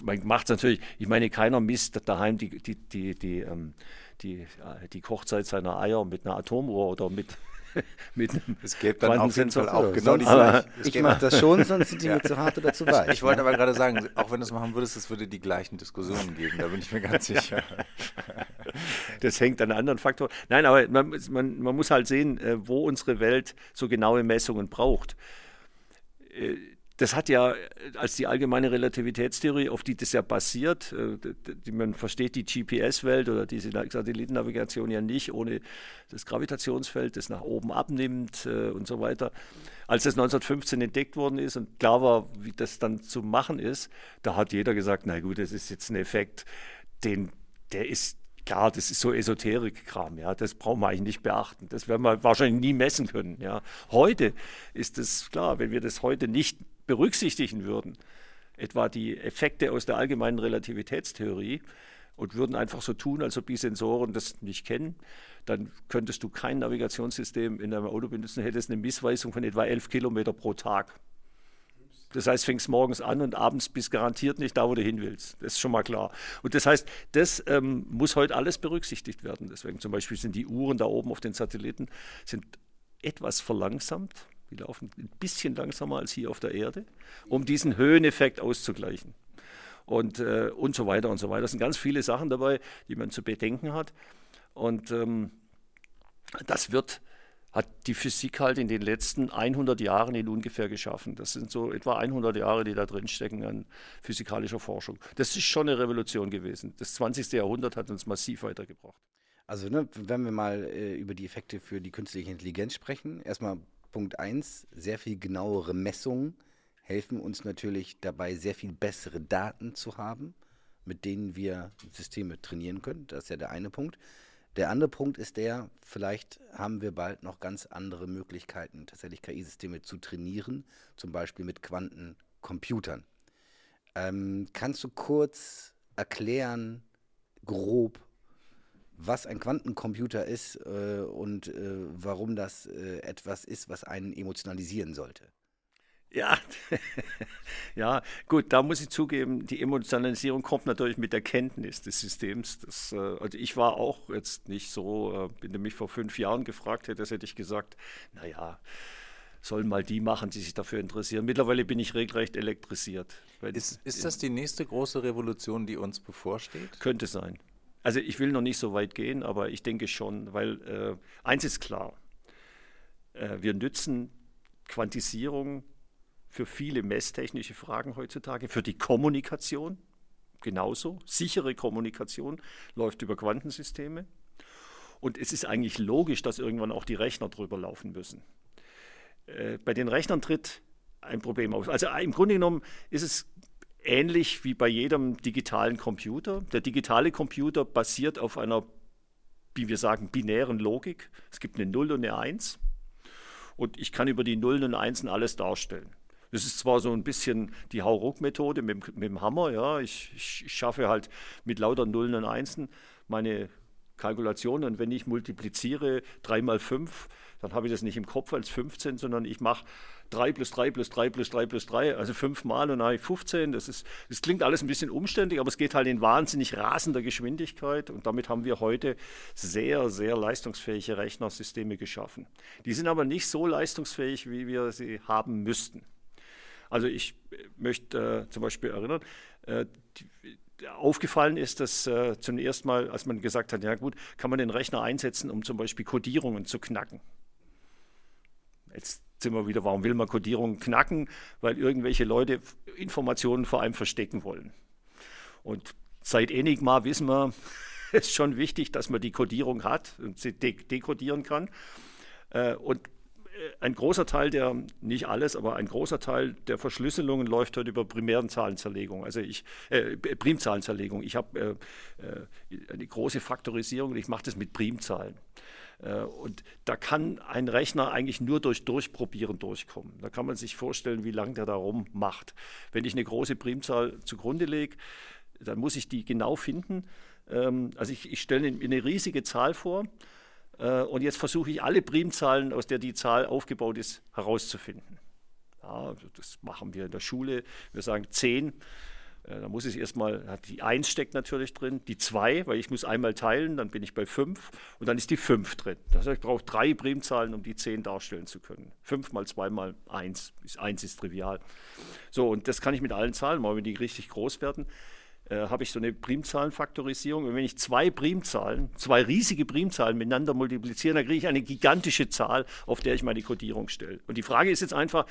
man macht es natürlich, ich meine, keiner misst daheim die, die, die, die, ähm, die, äh, die Kochzeit seiner Eier mit einer Atomuhr oder mit, mit einem Es gäbe dann auf jeden. Fall auch genau die Ich mache das schon, sonst sind die mir zu hart oder zu weich. Ich wollte ne? aber gerade sagen, auch wenn du es machen würdest, es würde die gleichen Diskussionen geben, da bin ich mir ganz sicher. Das hängt an anderen Faktoren. Nein, aber man, man, man muss halt sehen, äh, wo unsere Welt so genaue Messungen braucht. Das hat ja äh, als die allgemeine Relativitätstheorie, auf die das ja basiert, äh, die, man versteht die GPS-Welt oder diese Satellitennavigation ja nicht ohne das Gravitationsfeld, das nach oben abnimmt äh, und so weiter. Als das 1915 entdeckt worden ist und klar war, wie das dann zu machen ist, da hat jeder gesagt, na gut, das ist jetzt ein Effekt, den, der ist klar, das ist so Esoterik-Kram, ja, das brauchen wir eigentlich nicht beachten. Das werden wir wahrscheinlich nie messen können, ja. Heute ist es klar, wenn wir das heute nicht berücksichtigen würden, etwa die Effekte aus der allgemeinen Relativitätstheorie und würden einfach so tun, als ob die Sensoren das nicht kennen, dann könntest du kein Navigationssystem in deinem Auto benutzen, hättest eine Missweisung von etwa 11 Kilometer pro Tag. Das heißt, fängst morgens an und abends bist garantiert nicht da, wo du hin willst. Das ist schon mal klar. Und das heißt, das ähm, muss heute alles berücksichtigt werden. Deswegen zum Beispiel sind die Uhren da oben auf den Satelliten sind etwas verlangsamt. Die laufen ein bisschen langsamer als hier auf der Erde, um diesen Höheneffekt auszugleichen. Und, äh, und so weiter und so weiter. Es sind ganz viele Sachen dabei, die man zu bedenken hat. Und ähm, das wird, hat die Physik halt in den letzten 100 Jahren in ungefähr geschaffen. Das sind so etwa 100 Jahre, die da drin stecken an physikalischer Forschung. Das ist schon eine Revolution gewesen. Das 20. Jahrhundert hat uns massiv weitergebracht. Also, ne, wenn wir mal äh, über die Effekte für die künstliche Intelligenz sprechen, erstmal Punkt 1, sehr viel genauere Messungen helfen uns natürlich dabei, sehr viel bessere Daten zu haben, mit denen wir Systeme trainieren können. Das ist ja der eine Punkt. Der andere Punkt ist der, vielleicht haben wir bald noch ganz andere Möglichkeiten, tatsächlich KI-Systeme zu trainieren, zum Beispiel mit Quantencomputern. Ähm, kannst du kurz erklären, grob, was ein Quantencomputer ist äh, und äh, warum das äh, etwas ist, was einen emotionalisieren sollte. Ja, ja, gut, da muss ich zugeben, die Emotionalisierung kommt natürlich mit der Kenntnis des Systems. Das, äh, also ich war auch jetzt nicht so, äh, wenn du mich vor fünf Jahren gefragt hättest, hätte ich gesagt, naja, sollen mal die machen, die sich dafür interessieren. Mittlerweile bin ich regelrecht elektrisiert. Ist, ist das die nächste große Revolution, die uns bevorsteht? Könnte sein. Also ich will noch nicht so weit gehen, aber ich denke schon, weil äh, eins ist klar, äh, wir nützen Quantisierung für viele messtechnische Fragen heutzutage, für die Kommunikation genauso. Sichere Kommunikation läuft über Quantensysteme. Und es ist eigentlich logisch, dass irgendwann auch die Rechner drüber laufen müssen. Äh, bei den Rechnern tritt ein Problem auf. Also im Grunde genommen ist es ähnlich wie bei jedem digitalen Computer. Der digitale Computer basiert auf einer, wie wir sagen, binären Logik. Es gibt eine 0 und eine 1. Und ich kann über die Nullen und Einsen alles darstellen. Das ist zwar so ein bisschen die Hauruck-Methode mit, dem- mit dem Hammer, ja. Ich, ich, ich schaffe halt mit lauter Nullen und Einsen meine Kalkulationen. Und wenn ich multipliziere 3 mal 5, dann habe ich das nicht im Kopf als 15, sondern ich mache 3 plus 3 plus 3 plus 3 plus 3, also 5 Mal und dann habe ich 15. Das, ist, das klingt alles ein bisschen umständlich, aber es geht halt in wahnsinnig rasender Geschwindigkeit und damit haben wir heute sehr, sehr leistungsfähige Rechnersysteme geschaffen. Die sind aber nicht so leistungsfähig, wie wir sie haben müssten. Also ich möchte äh, zum Beispiel erinnern, äh, die, aufgefallen ist, dass äh, zunächst mal, als man gesagt hat, ja gut, kann man den Rechner einsetzen, um zum Beispiel Codierungen zu knacken. Jetzt sind wir wieder, warum will man Codierungen knacken? Weil irgendwelche Leute Informationen vor allem verstecken wollen. Und seit Enigma wissen wir, es ist schon wichtig, dass man die Codierung hat und sie dekodieren kann. Äh, und ein großer Teil der, nicht alles, aber ein großer Teil der Verschlüsselungen läuft heute über primären Zahlenzerlegung, also ich, äh, Primzahlenzerlegung. Ich habe äh, äh, eine große Faktorisierung und ich mache das mit Primzahlen. Äh, und da kann ein Rechner eigentlich nur durch Durchprobieren durchkommen. Da kann man sich vorstellen, wie lange der da rummacht. Wenn ich eine große Primzahl zugrunde lege, dann muss ich die genau finden. Ähm, also ich, ich stelle eine riesige Zahl vor äh, und jetzt versuche ich alle Primzahlen, aus der die Zahl aufgebaut ist, herauszufinden. Ja, das machen wir in der Schule. Wir sagen 10. Äh, da muss ich erstmal, die 1 steckt natürlich drin, die 2, weil ich muss einmal teilen, dann bin ich bei 5 und dann ist die 5 drin. Das heißt, ich brauche drei Primzahlen, um die 10 darstellen zu können. 5 mal 2 mal 1, 1 ist trivial. So, und das kann ich mit allen Zahlen machen, wenn die richtig groß werden äh, habe ich so eine Primzahlenfaktorisierung. Und wenn ich zwei Primzahlen, zwei riesige Primzahlen miteinander multipliziere, dann kriege ich eine gigantische Zahl, auf der ich meine Codierung stelle. Und die Frage ist jetzt einfach,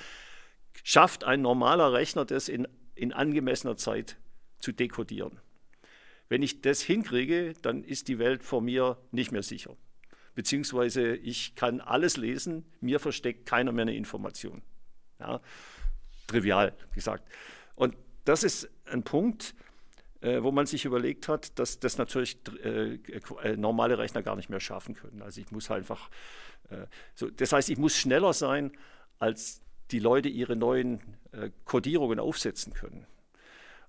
schafft ein normaler Rechner das in, in angemessener Zeit zu dekodieren? Wenn ich das hinkriege, dann ist die Welt vor mir nicht mehr sicher. Beziehungsweise ich kann alles lesen, mir versteckt keiner mehr eine Information. Ja, trivial gesagt. Und das ist ein Punkt, äh, wo man sich überlegt hat, dass das natürlich äh, äh, normale Rechner gar nicht mehr schaffen können. Also ich muss einfach, äh, so, das heißt, ich muss schneller sein, als die Leute ihre neuen äh, Codierungen aufsetzen können.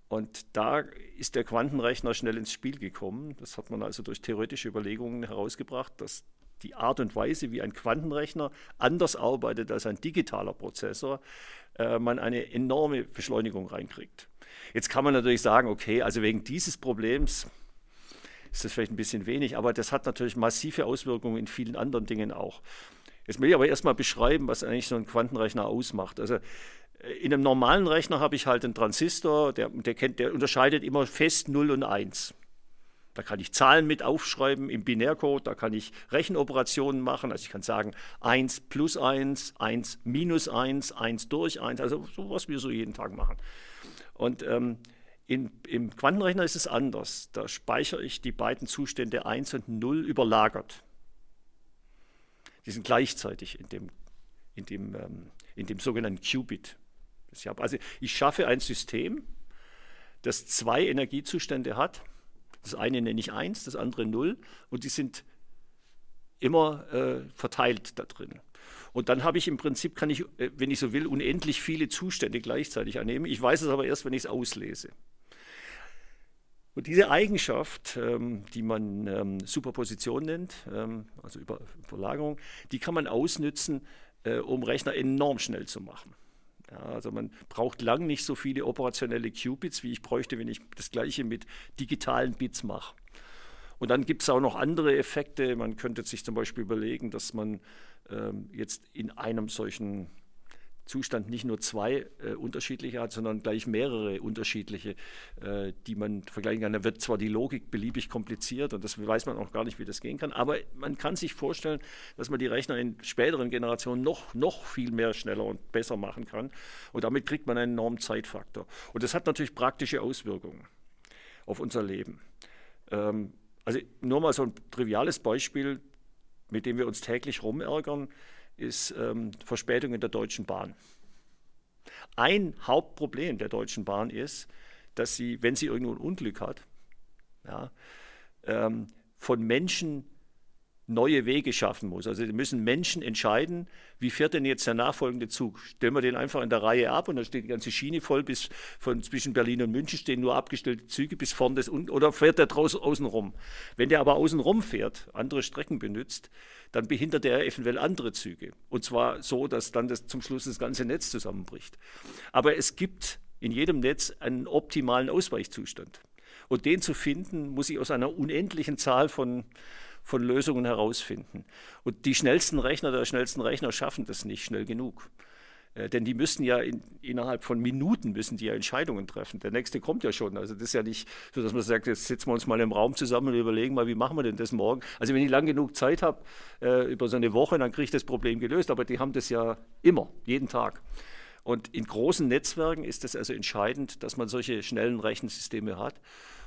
Und da ist der Quantenrechner schnell ins Spiel gekommen. Das hat man also durch theoretische Überlegungen herausgebracht, dass die Art und Weise, wie ein Quantenrechner anders arbeitet als ein digitaler Prozessor, äh, man eine enorme Beschleunigung reinkriegt. Jetzt kann man natürlich sagen, okay, also wegen dieses Problems ist das vielleicht ein bisschen wenig, aber das hat natürlich massive Auswirkungen in vielen anderen Dingen auch. Jetzt will ich aber erstmal beschreiben, was eigentlich so ein Quantenrechner ausmacht. Also äh, in einem normalen Rechner habe ich halt einen Transistor, der, der, kennt, der unterscheidet immer fest 0 und 1. Da kann ich Zahlen mit aufschreiben im Binärcode, da kann ich Rechenoperationen machen. Also ich kann sagen 1 plus 1, 1 minus 1, 1 durch 1, also so was wir so jeden Tag machen. Und ähm, in, im Quantenrechner ist es anders. Da speichere ich die beiden Zustände 1 und 0 überlagert. Die sind gleichzeitig in dem, in dem, ähm, in dem sogenannten Qubit. Ich also ich schaffe ein System, das zwei Energiezustände hat. Das eine nenne ich 1, das andere 0 und die sind immer äh, verteilt da drin. Und dann habe ich im Prinzip, kann ich, äh, wenn ich so will, unendlich viele Zustände gleichzeitig annehmen. Ich weiß es aber erst, wenn ich es auslese. Und diese Eigenschaft, ähm, die man ähm, Superposition nennt, ähm, also Über Überlagerung, die kann man ausnützen, äh, um Rechner enorm schnell zu machen. Ja, also man braucht lang nicht so viele operationelle Qubits, wie ich bräuchte, wenn ich das gleiche mit digitalen Bits mache. Und dann gibt es auch noch andere Effekte. Man könnte sich zum Beispiel überlegen, dass man ähm, jetzt in einem solchen Zustand nicht nur zwei äh, unterschiedliche hat, sondern gleich mehrere unterschiedliche, äh, die man vergleichen kann. Da wird zwar die Logik beliebig kompliziert und das weiß man auch gar nicht, wie das gehen kann, aber man kann sich vorstellen, dass man die Rechner in späteren Generationen noch, noch viel mehr schneller und besser machen kann und damit kriegt man einen enormen Zeitfaktor. Und das hat natürlich praktische Auswirkungen auf unser Leben. Ähm, also nur mal so ein triviales Beispiel, mit dem wir uns täglich rumärgern, ist ähm, Verspätung in der Deutschen Bahn. Ein Hauptproblem der Deutschen Bahn ist, dass sie, wenn sie irgendwo ein Unglück hat, ja, ähm, von Menschen neue Wege schaffen muss. Also müssen Menschen entscheiden, wie fährt denn jetzt der nachfolgende Zug? Stellen wir den einfach in der Reihe ab und dann steht die ganze Schiene voll, bis von zwischen Berlin und München stehen nur abgestellte Züge bis vorne das oder fährt der draußen außen rum? Wenn der aber außen rum fährt, andere Strecken benutzt, dann behindert er eventuell andere Züge. Und zwar so, dass dann das, zum Schluss das ganze Netz zusammenbricht. Aber es gibt in jedem Netz einen optimalen Ausweichzustand. Und den zu finden, muss ich aus einer unendlichen Zahl von von Lösungen herausfinden. Und die schnellsten Rechner der schnellsten Rechner schaffen das nicht schnell genug. Äh, denn die müssen ja in, innerhalb von Minuten müssen die ja Entscheidungen treffen. Der nächste kommt ja schon. Also das ist ja nicht so, dass man sagt, jetzt sitzen wir uns mal im Raum zusammen und überlegen mal, wie machen wir denn das morgen. Also wenn ich lang genug Zeit habe, äh, über so eine Woche, dann kriege ich das Problem gelöst. Aber die haben das ja immer, jeden Tag. Und in großen Netzwerken ist es also entscheidend, dass man solche schnellen Rechensysteme hat.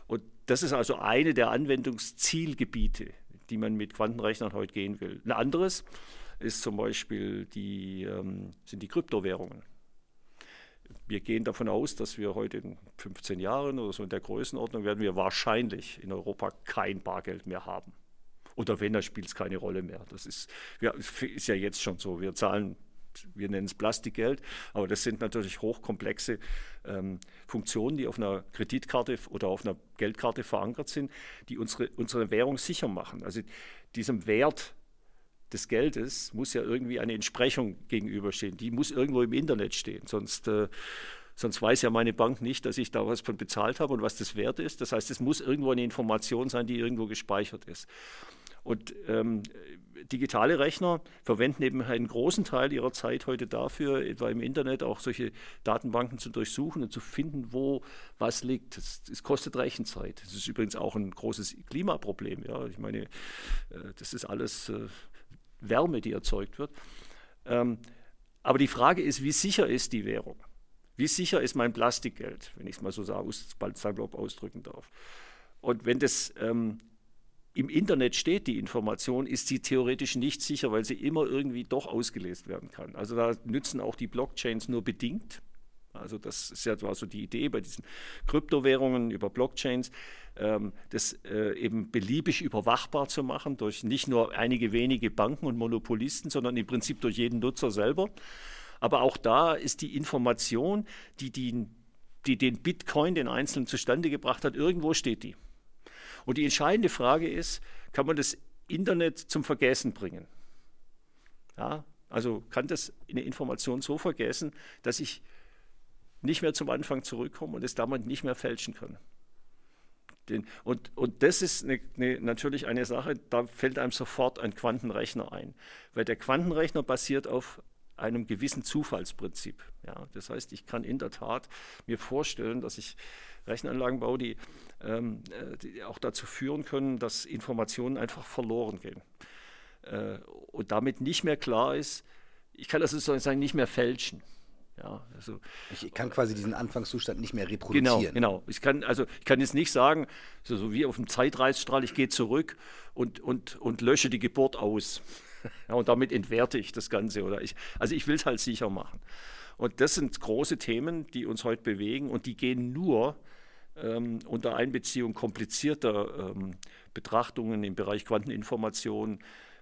Und das ist also eine der Anwendungszielgebiete die man mit Quantenrechnern heute gehen will. Ein anderes ist zum Beispiel die, ähm, sind die Kryptowährungen. Wir gehen davon aus, dass wir heute in 15 Jahren oder so in der Größenordnung werden wir wahrscheinlich in Europa kein Bargeld mehr haben. Oder wenn, dann spielt es keine Rolle mehr. Das ist, ja, ist ja jetzt schon so. Wir zahlen wir nennen es Plastikgeld, aber das sind natürlich hochkomplexe ähm, Funktionen, die auf einer Kreditkarte oder auf einer Geldkarte verankert sind, die unsere, unsere Währung sicher machen. Also diesem Wert des Geldes muss ja irgendwie eine Entsprechung gegenüberstehen. Die muss irgendwo im Internet stehen, sonst, äh, sonst weiß ja meine Bank nicht, dass ich da was von bezahlt habe und was das wert ist. Das heißt, es muss irgendwo eine Information sein, die irgendwo gespeichert ist. Und ähm, digitale Rechner verwenden eben einen großen Teil ihrer Zeit heute dafür, etwa im Internet auch solche Datenbanken zu durchsuchen und zu finden, wo was liegt. Es kostet Rechenzeit. Das ist übrigens auch ein großes Klimaproblem. Ja. Ich meine, äh, das ist alles äh, Wärme, die erzeugt wird. Ähm, aber die Frage ist, wie sicher ist die Währung? Wie sicher ist mein Plastikgeld, wenn ich es mal so salopp ausdrücken darf? Und wenn das ähm, im Internet steht die Information, ist sie theoretisch nicht sicher, weil sie immer irgendwie doch ausgelesen werden kann. Also da nützen auch die Blockchains nur bedingt. Also das ist ja war so die Idee bei diesen Kryptowährungen über Blockchains, ähm, das äh, eben beliebig überwachbar zu machen durch nicht nur einige wenige Banken und Monopolisten, sondern im Prinzip durch jeden Nutzer selber. Aber auch da ist die Information, die, die, die den Bitcoin, den Einzelnen zustande gebracht hat, irgendwo steht die. Und die entscheidende Frage ist, kann man das Internet zum Vergessen bringen? Ja, also kann das eine Information so vergessen, dass ich nicht mehr zum Anfang zurückkomme und es damit nicht mehr fälschen kann. Den, und, und das ist eine, eine, natürlich eine Sache, da fällt einem sofort ein Quantenrechner ein, weil der Quantenrechner basiert auf einem gewissen Zufallsprinzip. Ja, das heißt, ich kann in der Tat mir vorstellen, dass ich Rechenanlagen baue, die, ähm, äh, auch dazu führen können, dass Informationen einfach verloren gehen. Äh, und damit nicht mehr klar ist, ich kann das sozusagen nicht mehr fälschen. Ja, also, ich kann quasi diesen Anfangszustand nicht mehr reproduzieren. Genau, genau. Ich kann, also, ich kann jetzt nicht sagen, so, so wie auf dem Zeitreisstrahl, ich gehe zurück und, und, und lösche die Geburt aus. Ja, und damit entwerte ich das Ganze. Oder ich, also ich will es halt sicher machen. Und das sind große Themen, die uns heute bewegen und die gehen nur ähm, unter Einbeziehung komplizierter ähm, Betrachtungen im Bereich Quanteninformation.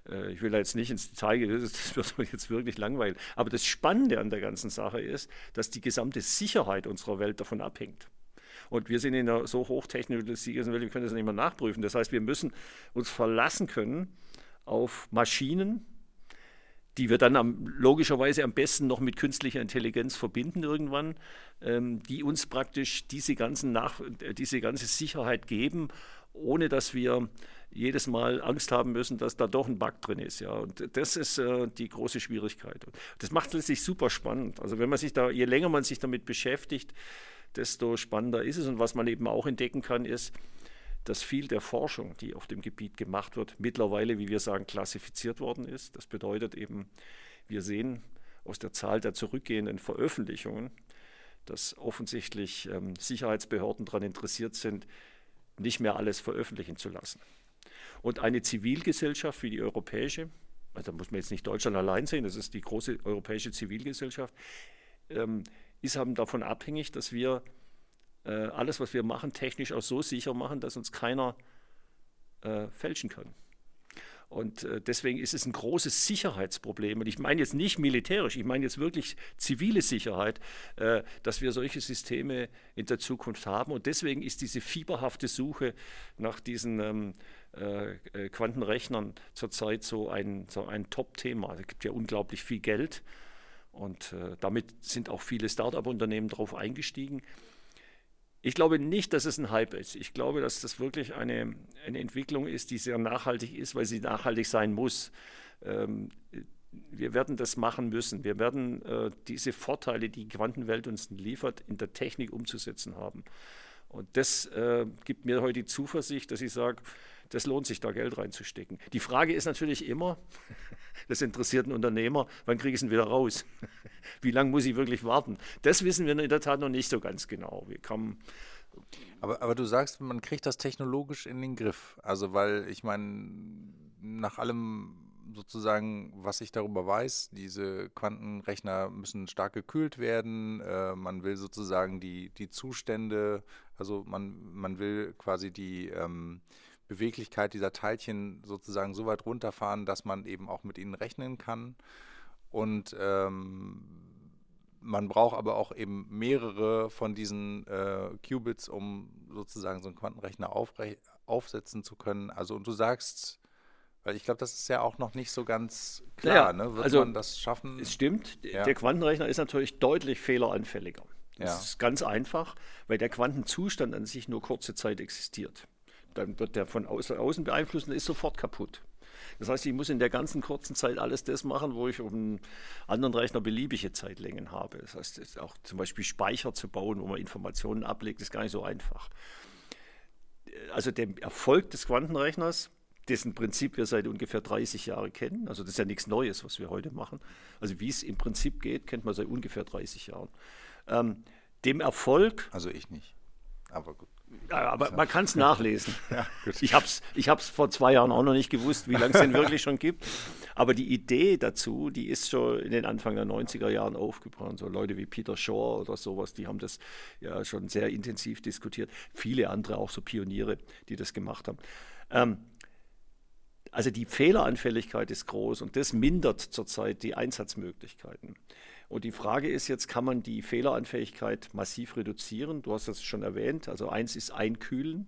Äh, ich will da jetzt nicht ins Detail gehen, das wird jetzt wirklich langweilig. Aber das Spannende an der ganzen Sache ist, dass die gesamte Sicherheit unserer Welt davon abhängt. Und wir sind in einer so hochtechnologisierten Welt, wir können das nicht mehr nachprüfen. Das heißt, wir müssen uns verlassen können auf Maschinen, die wir dann am, logischerweise am besten noch mit künstlicher Intelligenz verbinden irgendwann, ähm, die uns praktisch diese, ganzen Nach äh, diese ganze Sicherheit geben, ohne dass wir jedes Mal Angst haben müssen, dass da doch ein Bug drin ist. Ja. Und das ist äh, die große Schwierigkeit. Und das macht es letztlich super spannend. Also wenn man sich da, je länger man sich damit beschäftigt, desto spannender ist es. Und was man eben auch entdecken kann, ist, dass viel der Forschung, die auf dem Gebiet gemacht wird, mittlerweile, wie wir sagen, klassifiziert worden ist. Das bedeutet eben, wir sehen aus der Zahl der zurückgehenden Veröffentlichungen, dass offensichtlich ähm, Sicherheitsbehörden daran interessiert sind, nicht mehr alles veröffentlichen zu lassen. Und eine Zivilgesellschaft wie die europäische, also da muss man jetzt nicht Deutschland allein sehen, das ist die große europäische Zivilgesellschaft, ähm, ist haben davon abhängig, dass wir alles, was wir machen, technisch auch so sicher machen, dass uns keiner äh, fälschen kann. Und äh, deswegen ist es ein großes Sicherheitsproblem. Und ich meine jetzt nicht militärisch, ich meine jetzt wirklich zivile Sicherheit, äh, dass wir solche Systeme in der Zukunft haben. Und deswegen ist diese fieberhafte Suche nach diesen ähm, äh, Quantenrechnern zurzeit so ein, so ein Top-Thema. Es gibt ja unglaublich viel Geld. Und damit sind auch viele Start-up-Unternehmen darauf eingestiegen. Ich glaube nicht, dass es ein Hype ist. Ich glaube, dass das wirklich eine, eine Entwicklung ist, die sehr nachhaltig ist, weil sie nachhaltig sein muss. Ähm, wir werden das machen müssen. Wir werden äh, diese Vorteile, die die Quantenwelt uns liefert, in der Technik umzusetzen haben. Und das äh, gibt mir heute die Zuversicht, dass ich sage, das lohnt sich, da Geld reinzustecken. Die Frage ist natürlich immer, das interessiert einen Unternehmer, wann kriege ich es wieder raus? Wie lange muss ich wirklich warten? Das wissen wir in der Tat noch nicht so ganz genau. Wir kommen aber, aber du sagst, man kriegt das technologisch in den Griff. Also, weil ich meine, nach allem sozusagen, was ich darüber weiß, diese Quantenrechner müssen stark gekühlt werden. Äh, man will sozusagen die, die Zustände, also man, man will quasi die ähm, Beweglichkeit dieser Teilchen sozusagen so weit runterfahren, dass man eben auch mit ihnen rechnen kann. Und ähm, man braucht aber auch eben mehrere von diesen äh, Qubits, um sozusagen so einen Quantenrechner aufsetzen zu können. Also und du sagst, weil ich glaube, das ist ja auch noch nicht so ganz klar. Ja, ne? Wird also, man das schaffen? Es stimmt, ja. der Quantenrechner ist natürlich deutlich fehleranfälliger. Das ja. ist ganz einfach, weil der Quantenzustand an sich nur kurze Zeit existiert. Dann wird der von außen beeinflusst und ist sofort kaputt. Das heißt, ich muss in der ganzen kurzen Zeit alles das machen, wo ich auf einem anderen Rechner beliebige Zeitlängen habe. Das heißt, auch zum Beispiel Speicher zu bauen, wo man Informationen ablegt, ist gar nicht so einfach. Also der Erfolg des Quantenrechners, dessen Prinzip wir seit ungefähr 30 Jahren kennen, also das ist ja nichts Neues, was wir heute machen. Also wie es im Prinzip geht, kennt man seit ungefähr 30 Jahren. Ähm, dem Erfolg. Also ich nicht. Aber gut. Ja, aber man kann es nachlesen. Ja, ich habe es ich vor zwei Jahren auch noch nicht gewusst, wie lange es den wirklich schon gibt. Aber die Idee dazu, die ist schon in den Anfang der 90er Jahren aufgebracht. So Leute wie Peter Shaw oder sowas, die haben das ja schon sehr intensiv diskutiert. Viele andere, auch so Pioniere, die das gemacht haben. Ähm, also die Fehleranfälligkeit ist groß und das mindert zurzeit die Einsatzmöglichkeiten. Und die Frage ist jetzt, kann man die Fehleranfähigkeit massiv reduzieren? Du hast das schon erwähnt. Also eins ist Einkühlen.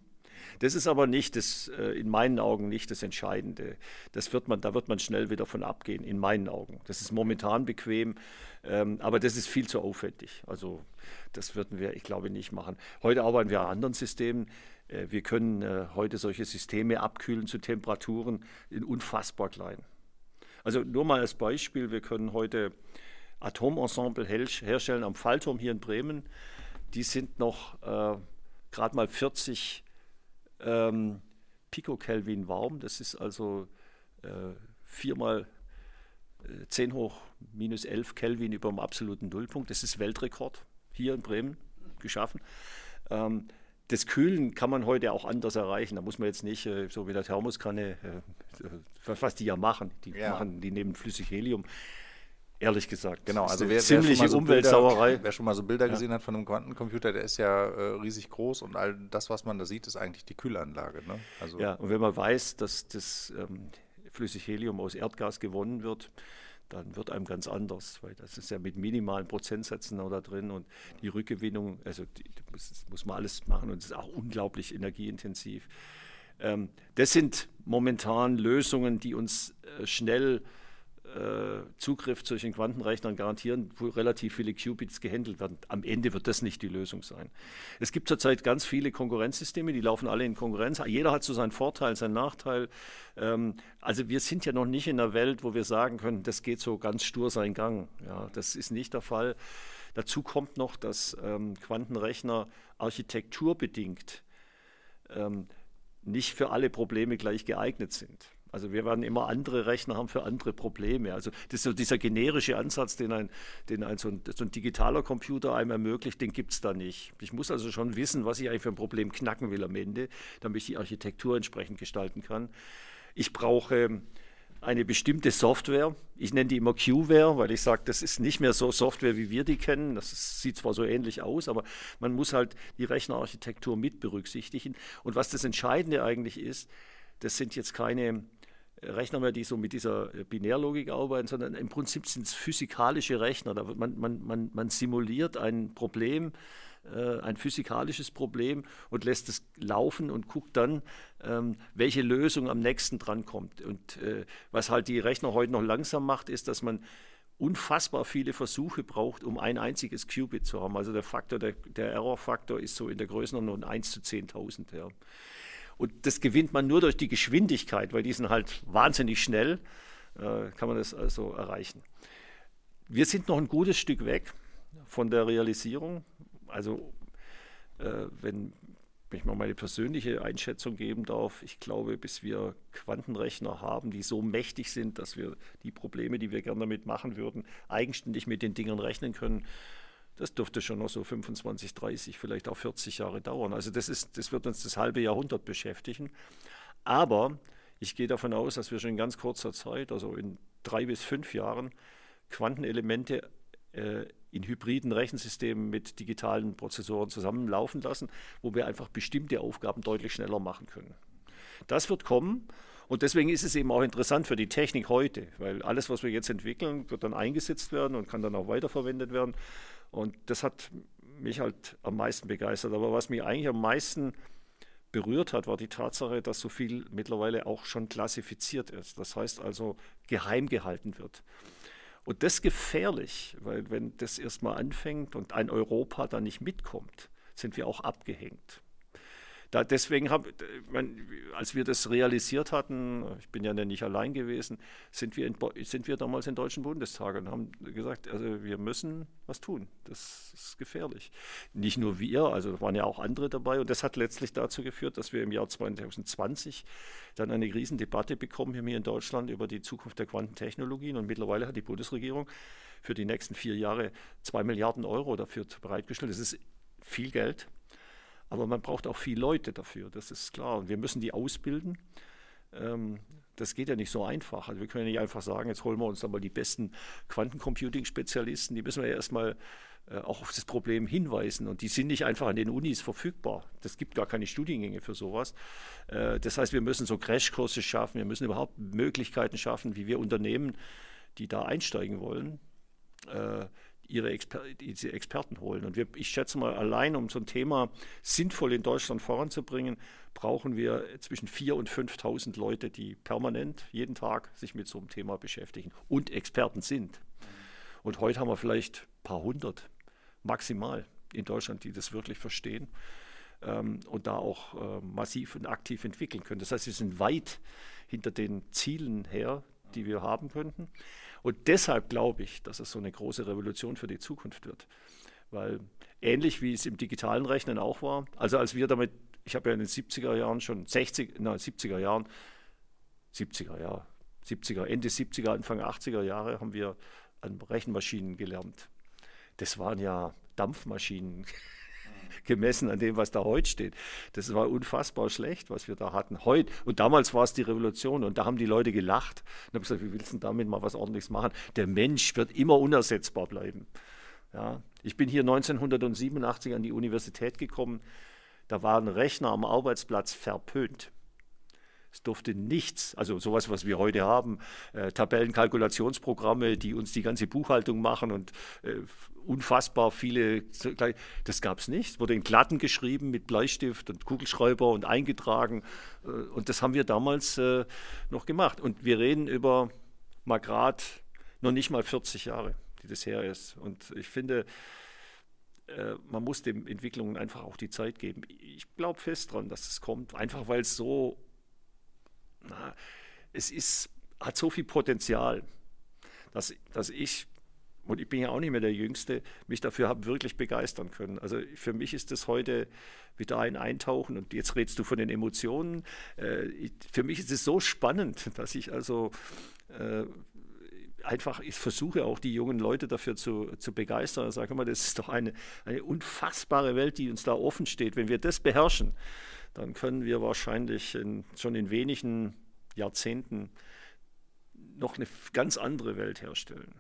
Das ist aber nicht das, äh, in meinen Augen nicht das Entscheidende. Das wird man, da wird man schnell wieder von abgehen, in meinen Augen. Das ist momentan bequem, ähm, aber das ist viel zu aufwendig. Also das würden wir, ich glaube, nicht machen. Heute arbeiten wir an anderen Systemen. Äh, wir können äh, heute solche Systeme abkühlen zu Temperaturen in unfassbar klein. Also nur mal als Beispiel, wir können heute Atomensemble herstellen am Fallturm hier in Bremen. Die sind noch äh, gerade mal 40 ähm, Picokelvin warm. Das ist also äh, viermal äh, 10 hoch minus 11 Kelvin über dem absoluten Nullpunkt. Das ist Weltrekord hier in Bremen geschaffen. Ähm, das Kühlen kann man heute auch anders erreichen. Da muss man jetzt nicht äh, so wie der Thermoskanne, äh, was die ja machen, die, ja. machen, die nehmen flüssig Helium. Ehrlich gesagt. Genau, also wer, ziemliche wer so Umweltsauerei. Bilder, wer schon mal so Bilder ja. gesehen hat von einem Quantencomputer, der ist ja äh, riesig groß und all das, was man da sieht, ist eigentlich die Kühlanlage. Ne? Also ja, und wenn man weiß, dass das ähm, flüssig Helium aus Erdgas gewonnen wird, dann wird einem ganz anders, weil das ist ja mit minimalen Prozentsätzen da drin und die Rückgewinnung, also die, das muss man alles machen und es ist auch unglaublich energieintensiv. Ähm, das sind momentan Lösungen, die uns äh, schnell äh, Zugriff zu den Quantenrechnern garantieren, wo relativ viele Qubits gehandelt werden. Am Ende wird das nicht die Lösung sein. Es gibt zurzeit ganz viele Konkurrenzsysteme, die laufen alle in Konkurrenz. Jeder hat so seinen Vorteil, seinen Nachteil. Ähm, also wir sind ja noch nicht in einer Welt, wo wir sagen können, das geht so ganz stur seinen Gang. Ja, das ist nicht der Fall. Dazu kommt noch, dass ähm, Quantenrechner architekturbedingt ähm, nicht für alle Probleme gleich geeignet sind. Also wir werden immer andere Rechner haben für andere Probleme. Also das ist so dieser generische Ansatz, den ein, den ein, so, ein, so ein digitaler Computer einem ermöglicht, den gibt es da nicht. Ich muss also schon wissen, was ich eigentlich für ein Problem knacken will am Ende, damit ich die Architektur entsprechend gestalten kann. Ich brauche eine bestimmte Software. Ich nenne die immer Qware, weil ich sage, das ist nicht mehr so Software, wie wir die kennen. Das sieht zwar so ähnlich aus, aber man muss halt die Rechnerarchitektur mit berücksichtigen. Und was das Entscheidende eigentlich ist, das sind jetzt keine Rechner mehr, die so mit dieser Binärlogik arbeiten, sondern im Prinzip sind es physikalische Rechner. Da man, man, man, man simuliert ein Problem, äh, ein physikalisches Problem und lässt es laufen und guckt dann, ähm, welche Lösung am nächsten dran kommt. Und äh, was halt die Rechner heute noch langsam macht, ist, dass man unfassbar viele Versuche braucht, um ein einziges Qubit zu haben. Also der Faktor, der, der Error-Faktor ist so in der Größenordnung 1 zu 10.000. Ja. Und das gewinnt man nur durch die Geschwindigkeit, weil die sind halt wahnsinnig schnell, äh, kann man das also erreichen. Wir sind noch ein gutes Stück weg von der Realisierung. Also äh, wenn ich mal meine persönliche Einschätzung geben darf, ich glaube, bis wir Quantenrechner haben, die so mächtig sind, dass wir die Probleme, die wir gerne damit machen würden, eigenständig mit den Dingern rechnen können, das dürfte schon noch so 25, 30, vielleicht auch 40 Jahre dauern. Also das, ist, das wird uns das halbe Jahrhundert beschäftigen. Aber ich gehe davon aus, dass wir schon in ganz kurzer Zeit, also in drei bis fünf Jahren, Quantenelemente äh, in hybriden Rechensystemen mit digitalen Prozessoren zusammenlaufen lassen, wo wir einfach bestimmte Aufgaben deutlich schneller machen können. Das wird kommen und deswegen ist es eben auch interessant für die Technik heute, weil alles, was wir jetzt entwickeln, wird dann eingesetzt werden und kann dann auch weiterverwendet werden. Und das hat mich halt am meisten begeistert. Aber was mich eigentlich am meisten berührt hat, war die Tatsache, dass so viel mittlerweile auch schon klassifiziert ist. Das heißt also geheim gehalten wird. Und das ist gefährlich, weil wenn das erstmal anfängt und ein Europa da nicht mitkommt, sind wir auch abgehängt. Da, deswegen haben, als wir das realisiert hatten, ich bin ja nicht allein gewesen, sind wir, in, sind wir damals im Deutschen Bundestag und haben gesagt, also wir müssen was tun. Das ist gefährlich. Nicht nur wir, also waren ja auch andere dabei und das hat letztlich dazu geführt, dass wir im Jahr 2020 dann eine Riesendebatte bekommen hier in Deutschland über die Zukunft der Quantentechnologien und mittlerweile hat die Bundesregierung für die nächsten vier Jahre zwei Milliarden Euro dafür bereitgestellt. Das ist viel Geld. Aber man braucht auch viele Leute dafür, das ist klar. Und wir müssen die ausbilden. Ähm, das geht ja nicht so einfach. Also wir können ja nicht einfach sagen, jetzt holen wir uns dann mal die besten Quantencomputing-Spezialisten. Die müssen wir ja erstmal äh, auch auf das Problem hinweisen. Und die sind nicht einfach an den Unis verfügbar. Das gibt gar keine Studiengänge für sowas. Äh, das heißt, wir müssen so Crashkurse schaffen. Wir müssen überhaupt Möglichkeiten schaffen, wie wir Unternehmen, die da einsteigen wollen, äh, ihre Exper diese Experten holen. Und wir, ich schätze mal, allein um so ein Thema sinnvoll in Deutschland voranzubringen, brauchen wir zwischen 4.000 und 5.000 Leute, die permanent jeden Tag sich mit so einem Thema beschäftigen und Experten sind. Und heute haben wir vielleicht ein paar hundert maximal in Deutschland, die das wirklich verstehen ähm, und da auch äh, massiv und aktiv entwickeln können. Das heißt, wir sind weit hinter den Zielen her, die wir haben könnten. Und deshalb glaube ich, dass es so eine große Revolution für die Zukunft wird. Weil ähnlich wie es im digitalen Rechnen auch war, also als wir damit, ich habe ja in den 70er Jahren schon, 60, nein, 70er Jahren, 70er, ja, 70er, Ende 70er, Anfang 80er Jahre haben wir an Rechenmaschinen gelernt. Das waren ja Dampfmaschinen gemessen an dem, was da heute steht. Das war unfassbar schlecht, was wir da hatten. Heute, und damals war es die Revolution und da haben die Leute gelacht und haben gesagt, wie willst du damit mal was ordentliches machen? Der Mensch wird immer unersetzbar bleiben. Ja, ich bin hier 1987 an die Universität gekommen. Da waren Rechner am Arbeitsplatz verpönt. Es durfte nichts, also sowas, was wir heute haben, äh, Tabellenkalkulationsprogramme, die uns die ganze Buchhaltung machen und äh, unfassbar viele, das gab es nicht. Es wurde in Glatten geschrieben mit Bleistift und Kugelschreiber und eingetragen. Äh, und das haben wir damals äh, noch gemacht. Und wir reden über mal gerade noch nicht mal 40 Jahre, die das her ist. Und ich finde, äh, man muss den Entwicklungen einfach auch die Zeit geben. Ich glaube fest dran, dass es kommt, einfach weil es so, na, es ist, hat so viel Potenzial, dass, dass ich und ich bin ja auch nicht mehr der Jüngste, mich dafür habe wirklich begeistern können. Also für mich ist das heute wieder ein Eintauchen und jetzt redest du von den Emotionen. Äh, für mich ist es so spannend, dass ich also äh, einfach, ich versuche auch die jungen Leute dafür zu, zu begeistern und sage, mal, das ist doch eine, eine unfassbare Welt, die uns da offen steht. Wenn wir das beherrschen, dann können wir wahrscheinlich in, schon in wenigen Jahrzehnten noch eine ganz andere Welt herstellen.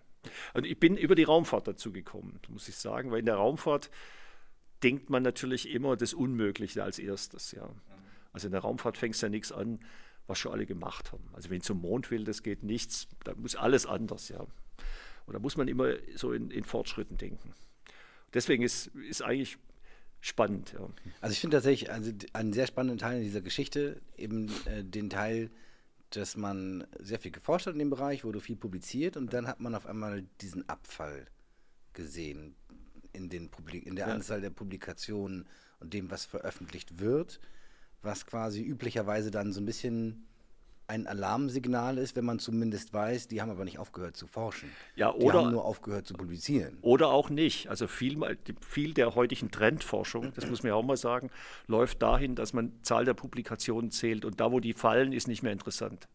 Und ich bin über die Raumfahrt dazu gekommen, muss ich sagen, weil in der Raumfahrt denkt man natürlich immer das Unmögliche als erstes. Ja. Also in der Raumfahrt fängst du ja nichts an, was schon alle gemacht haben. Also wenn zum Mond will, das geht nichts, da muss alles anders, ja. Und da muss man immer so in, in Fortschritten denken. Deswegen ist, ist eigentlich spannend. Ja. Also ich finde tatsächlich also einen sehr spannenden Teil in dieser Geschichte, eben äh, den Teil, dass man sehr viel geforscht hat in dem Bereich, wurde viel publiziert und dann hat man auf einmal diesen Abfall gesehen in, den Publik in der ja. Anzahl der Publikationen und dem, was veröffentlicht wird, was quasi üblicherweise dann so ein bisschen ein Alarmsignal ist, wenn man zumindest weiß, die haben aber nicht aufgehört zu forschen. Ja, oder, die haben nur aufgehört zu publizieren. Oder auch nicht. Also viel, viel der heutigen Trendforschung, das muss man ja auch mal sagen, läuft dahin, dass man Zahl der Publikationen zählt und da, wo die fallen, ist nicht mehr interessant.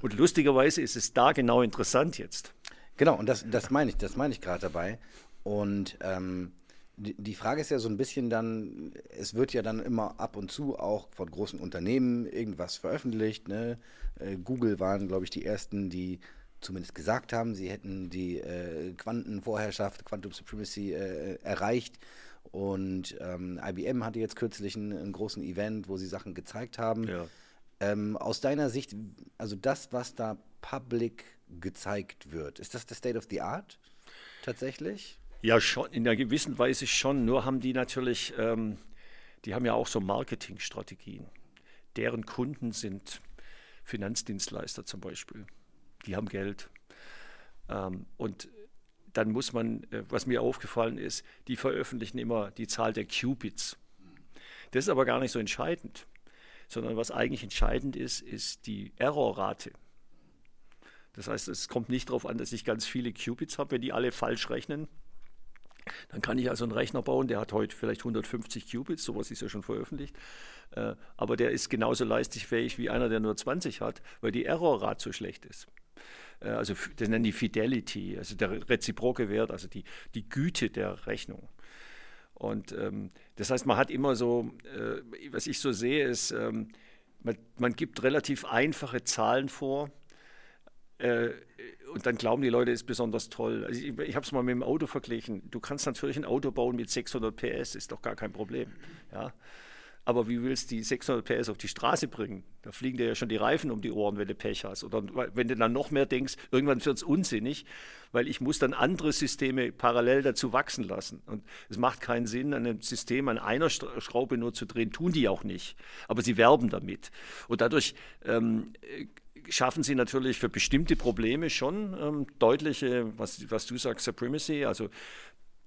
Und lustigerweise ist es da genau interessant jetzt. Genau, und das, das meine ich, das meine ich gerade dabei. Und ähm, die Frage ist ja so ein bisschen dann, es wird ja dann immer ab und zu auch von großen Unternehmen irgendwas veröffentlicht. Ne? Äh, Google waren, glaube ich, die ersten, die zumindest gesagt haben, sie hätten die äh, Quantenvorherrschaft, Quantum Supremacy äh, erreicht. Und ähm, IBM hatte jetzt kürzlich einen, einen, großen Event, wo sie Sachen gezeigt haben. Ja. Ähm, aus deiner Sicht, also das, was da public gezeigt wird, ist das der State of the Art tatsächlich? Ja, schon, in einer gewissen Weise schon. Nur haben die natürlich, ähm, die haben ja auch so Marketingstrategien. Deren Kunden sind Finanzdienstleister zum Beispiel. Die haben Geld. Ähm, und dann muss man, äh, was mir aufgefallen ist, die veröffentlichen immer die Zahl der Qubits. Das ist aber gar nicht so entscheidend, sondern was eigentlich entscheidend ist, ist die Errorrate. Das heißt, es kommt nicht darauf an, dass ich ganz viele Qubits habe, wenn die alle falsch rechnen, dann kann ich also einen Rechner bauen, der hat heute vielleicht 150 Qubits, sowas ist ja schon veröffentlicht, äh, aber der ist genauso leistungsfähig wie einer, der nur 20 hat, weil die Errorrate so schlecht ist. Äh, also das nennen die Fidelity, also der reziproke Wert, also die, die Güte der Rechnung. Und ähm, das heißt, man hat immer so, äh, was ich so sehe, ist, ähm, man, man gibt relativ einfache Zahlen vor, äh, und dann glauben die Leute, es ist besonders toll. Also ich, ich habe es mal mit dem Auto verglichen. Du kannst natürlich ein Auto bauen mit 600 PS, ist doch gar kein Problem. Ja? Aber wie willst du die 600 PS auf die Straße bringen? Da fliegen dir ja schon die Reifen um die Ohren, wenn du Pech hast. Oder wenn du dann noch mehr denkst, irgendwann wird es unsinnig, weil ich muss dann andere Systeme parallel dazu wachsen lassen. Und es macht keinen Sinn, ein System an einer Schraube nur zu drehen. Tun die auch nicht. Aber sie werben damit. Und dadurch ähm, schaffen sie natürlich für bestimmte Probleme schon ähm, deutliche, was, was du sagst, Supremacy, also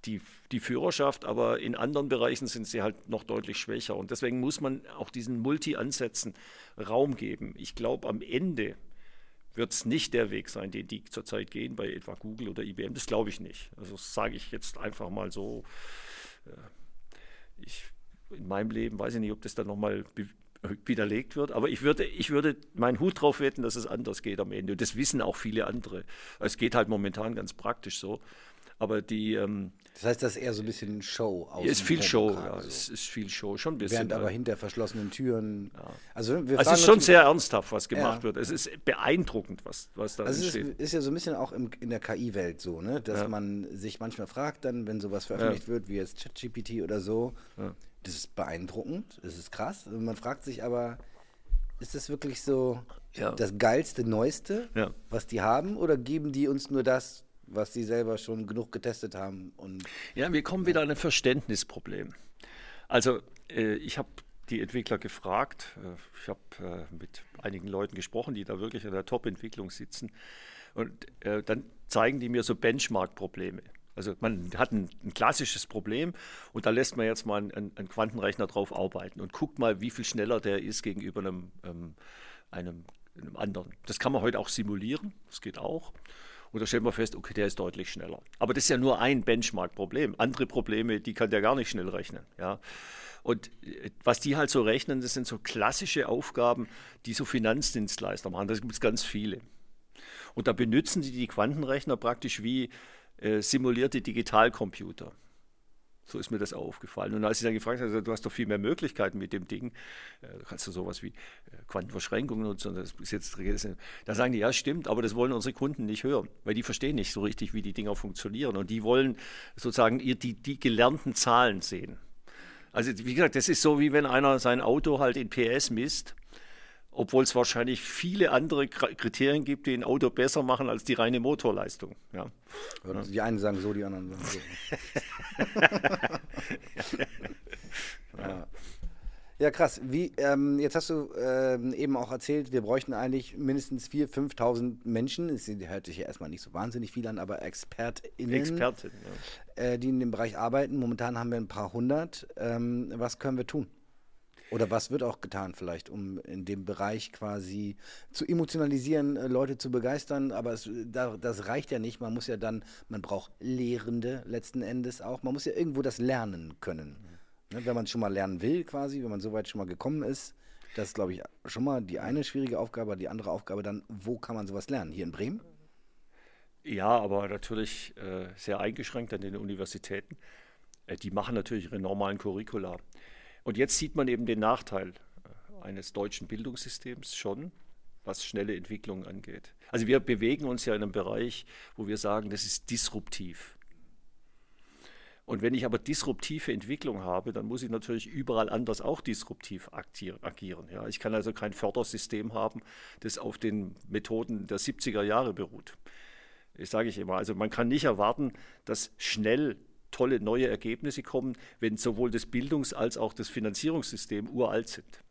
die, die Führerschaft, aber in anderen Bereichen sind sie halt noch deutlich schwächer. Und deswegen muss man auch diesen Multi-Ansätzen Raum geben. Ich glaube, am Ende wird es nicht der Weg sein, den die zurzeit gehen bei etwa Google oder IBM. Das glaube ich nicht. Also sage ich jetzt einfach mal so. Äh, ich, in meinem Leben weiß ich nicht, ob das dann nochmal widerlegt wird. Aber ich würde, ich würde meinen Hut drauf wetten, dass es anders geht am Ende. Und das wissen auch viele andere. Es geht halt momentan ganz praktisch so. Aber die. Ähm, das heißt, das ist eher so ein bisschen Show aus. Ist viel Show, ja. So. Es ist viel Show, schon ein bisschen. Während aber hinter verschlossenen Türen. Ja. Also, wir also es ist schon sehr ernsthaft, was gemacht ja. wird. Es ist beeindruckend, was, was da also entsteht. Es ist, ist ja so ein bisschen auch im, in der KI-Welt so, ne? dass ja. man sich manchmal fragt, dann, wenn sowas veröffentlicht wird, wie jetzt ChatGPT oder so, das ist beeindruckend, das ist krass. Man fragt sich aber, ist das wirklich so ja. das geilste, neueste, ja. was die haben, oder geben die uns nur das, was sie selber schon genug getestet haben? Und, ja, wir kommen wieder an ein Verständnisproblem. Also äh, ich habe die Entwickler gefragt, äh, ich habe äh, mit einigen Leuten gesprochen, die da wirklich in der Top-Entwicklung sitzen, und äh, dann zeigen die mir so Benchmark-Probleme. Also man hat ein, ein, klassisches Problem und da lässt man jetzt mal einen, einen, Quantenrechner drauf arbeiten und guckt mal, wie viel schneller der ist gegenüber einem, ähm, einem, einem anderen. Das kann man heute auch simulieren, das geht auch. Und da stellt man fest, okay, der ist deutlich schneller. Aber das ist ja nur ein Benchmark-Problem. Andere Probleme, die kann der gar nicht schnell rechnen. Ja. Und äh, was die halt so rechnen, das sind so klassische Aufgaben, die so Finanzdienstleister machen. Da gibt es ganz viele. Und da benutzen die die Quantenrechner praktisch wie äh, simulierte Digitalcomputer. So ist mir das aufgefallen. Und als ich dann gefragt habe, du hast doch viel mehr Möglichkeiten mit dem Ding, äh, du kannst du sowas wie äh, Quantenverschränkungen nutzen, das ist jetzt, da sagen die, ja stimmt, aber das wollen unsere Kunden nicht hören, weil die verstehen nicht so richtig, wie die Dinger funktionieren und die wollen sozusagen die, die gelernten Zahlen sehen. Also wie gesagt, das ist so, wie wenn einer sein Auto halt in PS misst obwohl es wahrscheinlich viele andere Kriterien gibt, die ein Auto besser machen als die reine Motorleistung. Ja. Die einen sagen so, die anderen sagen so. ja. ja. krass. Wie, ähm, jetzt hast du ähm, eben auch erzählt, wir bräuchten eigentlich mindestens 4.000, 5.000 Menschen. Es hört sich ja erstmal nicht so wahnsinnig viel an, aber ExpertInnen, Expertin, ja. äh, die in dem Bereich arbeiten. Momentan haben wir ein paar hundert. Ähm, was können wir tun? Oder was wird auch getan vielleicht, um in dem Bereich quasi zu emotionalisieren, äh, Leute zu begeistern? Aber es, das reicht ja nicht. Man muss ja dann, man braucht Lehrende letzten Endes auch. Man muss ja irgendwo das lernen können. Ne, wenn man schon mal lernen will quasi, wenn man so weit schon mal gekommen ist. Das ist, glaube ich, schon mal die eine schwierige Aufgabe. Die andere Aufgabe dann, wo kann man sowas lernen? Hier in Bremen? Ja, aber natürlich äh, sehr eingeschränkt an den Universitäten. Äh, die machen natürlich ihre normalen Curricula. Und jetzt sieht man eben den Nachteil äh, eines deutschen Bildungssystems schon, was schnelle Entwicklung angeht. Also wir bewegen uns ja in einem Bereich, wo wir sagen, das ist disruptiv. Und wenn ich aber disruptive Entwicklung habe, dann muss ich natürlich überall anders auch disruptiv agieren. Ja, ich kann also kein Fördersystem haben, das auf den Methoden der 70er Jahre beruht. Das sage ich immer. Also man kann nicht erwarten, dass schnell tolle neue Ergebnisse kommen, wenn sowohl das Bildungs- als auch das Finanzierungssystem uralt sind.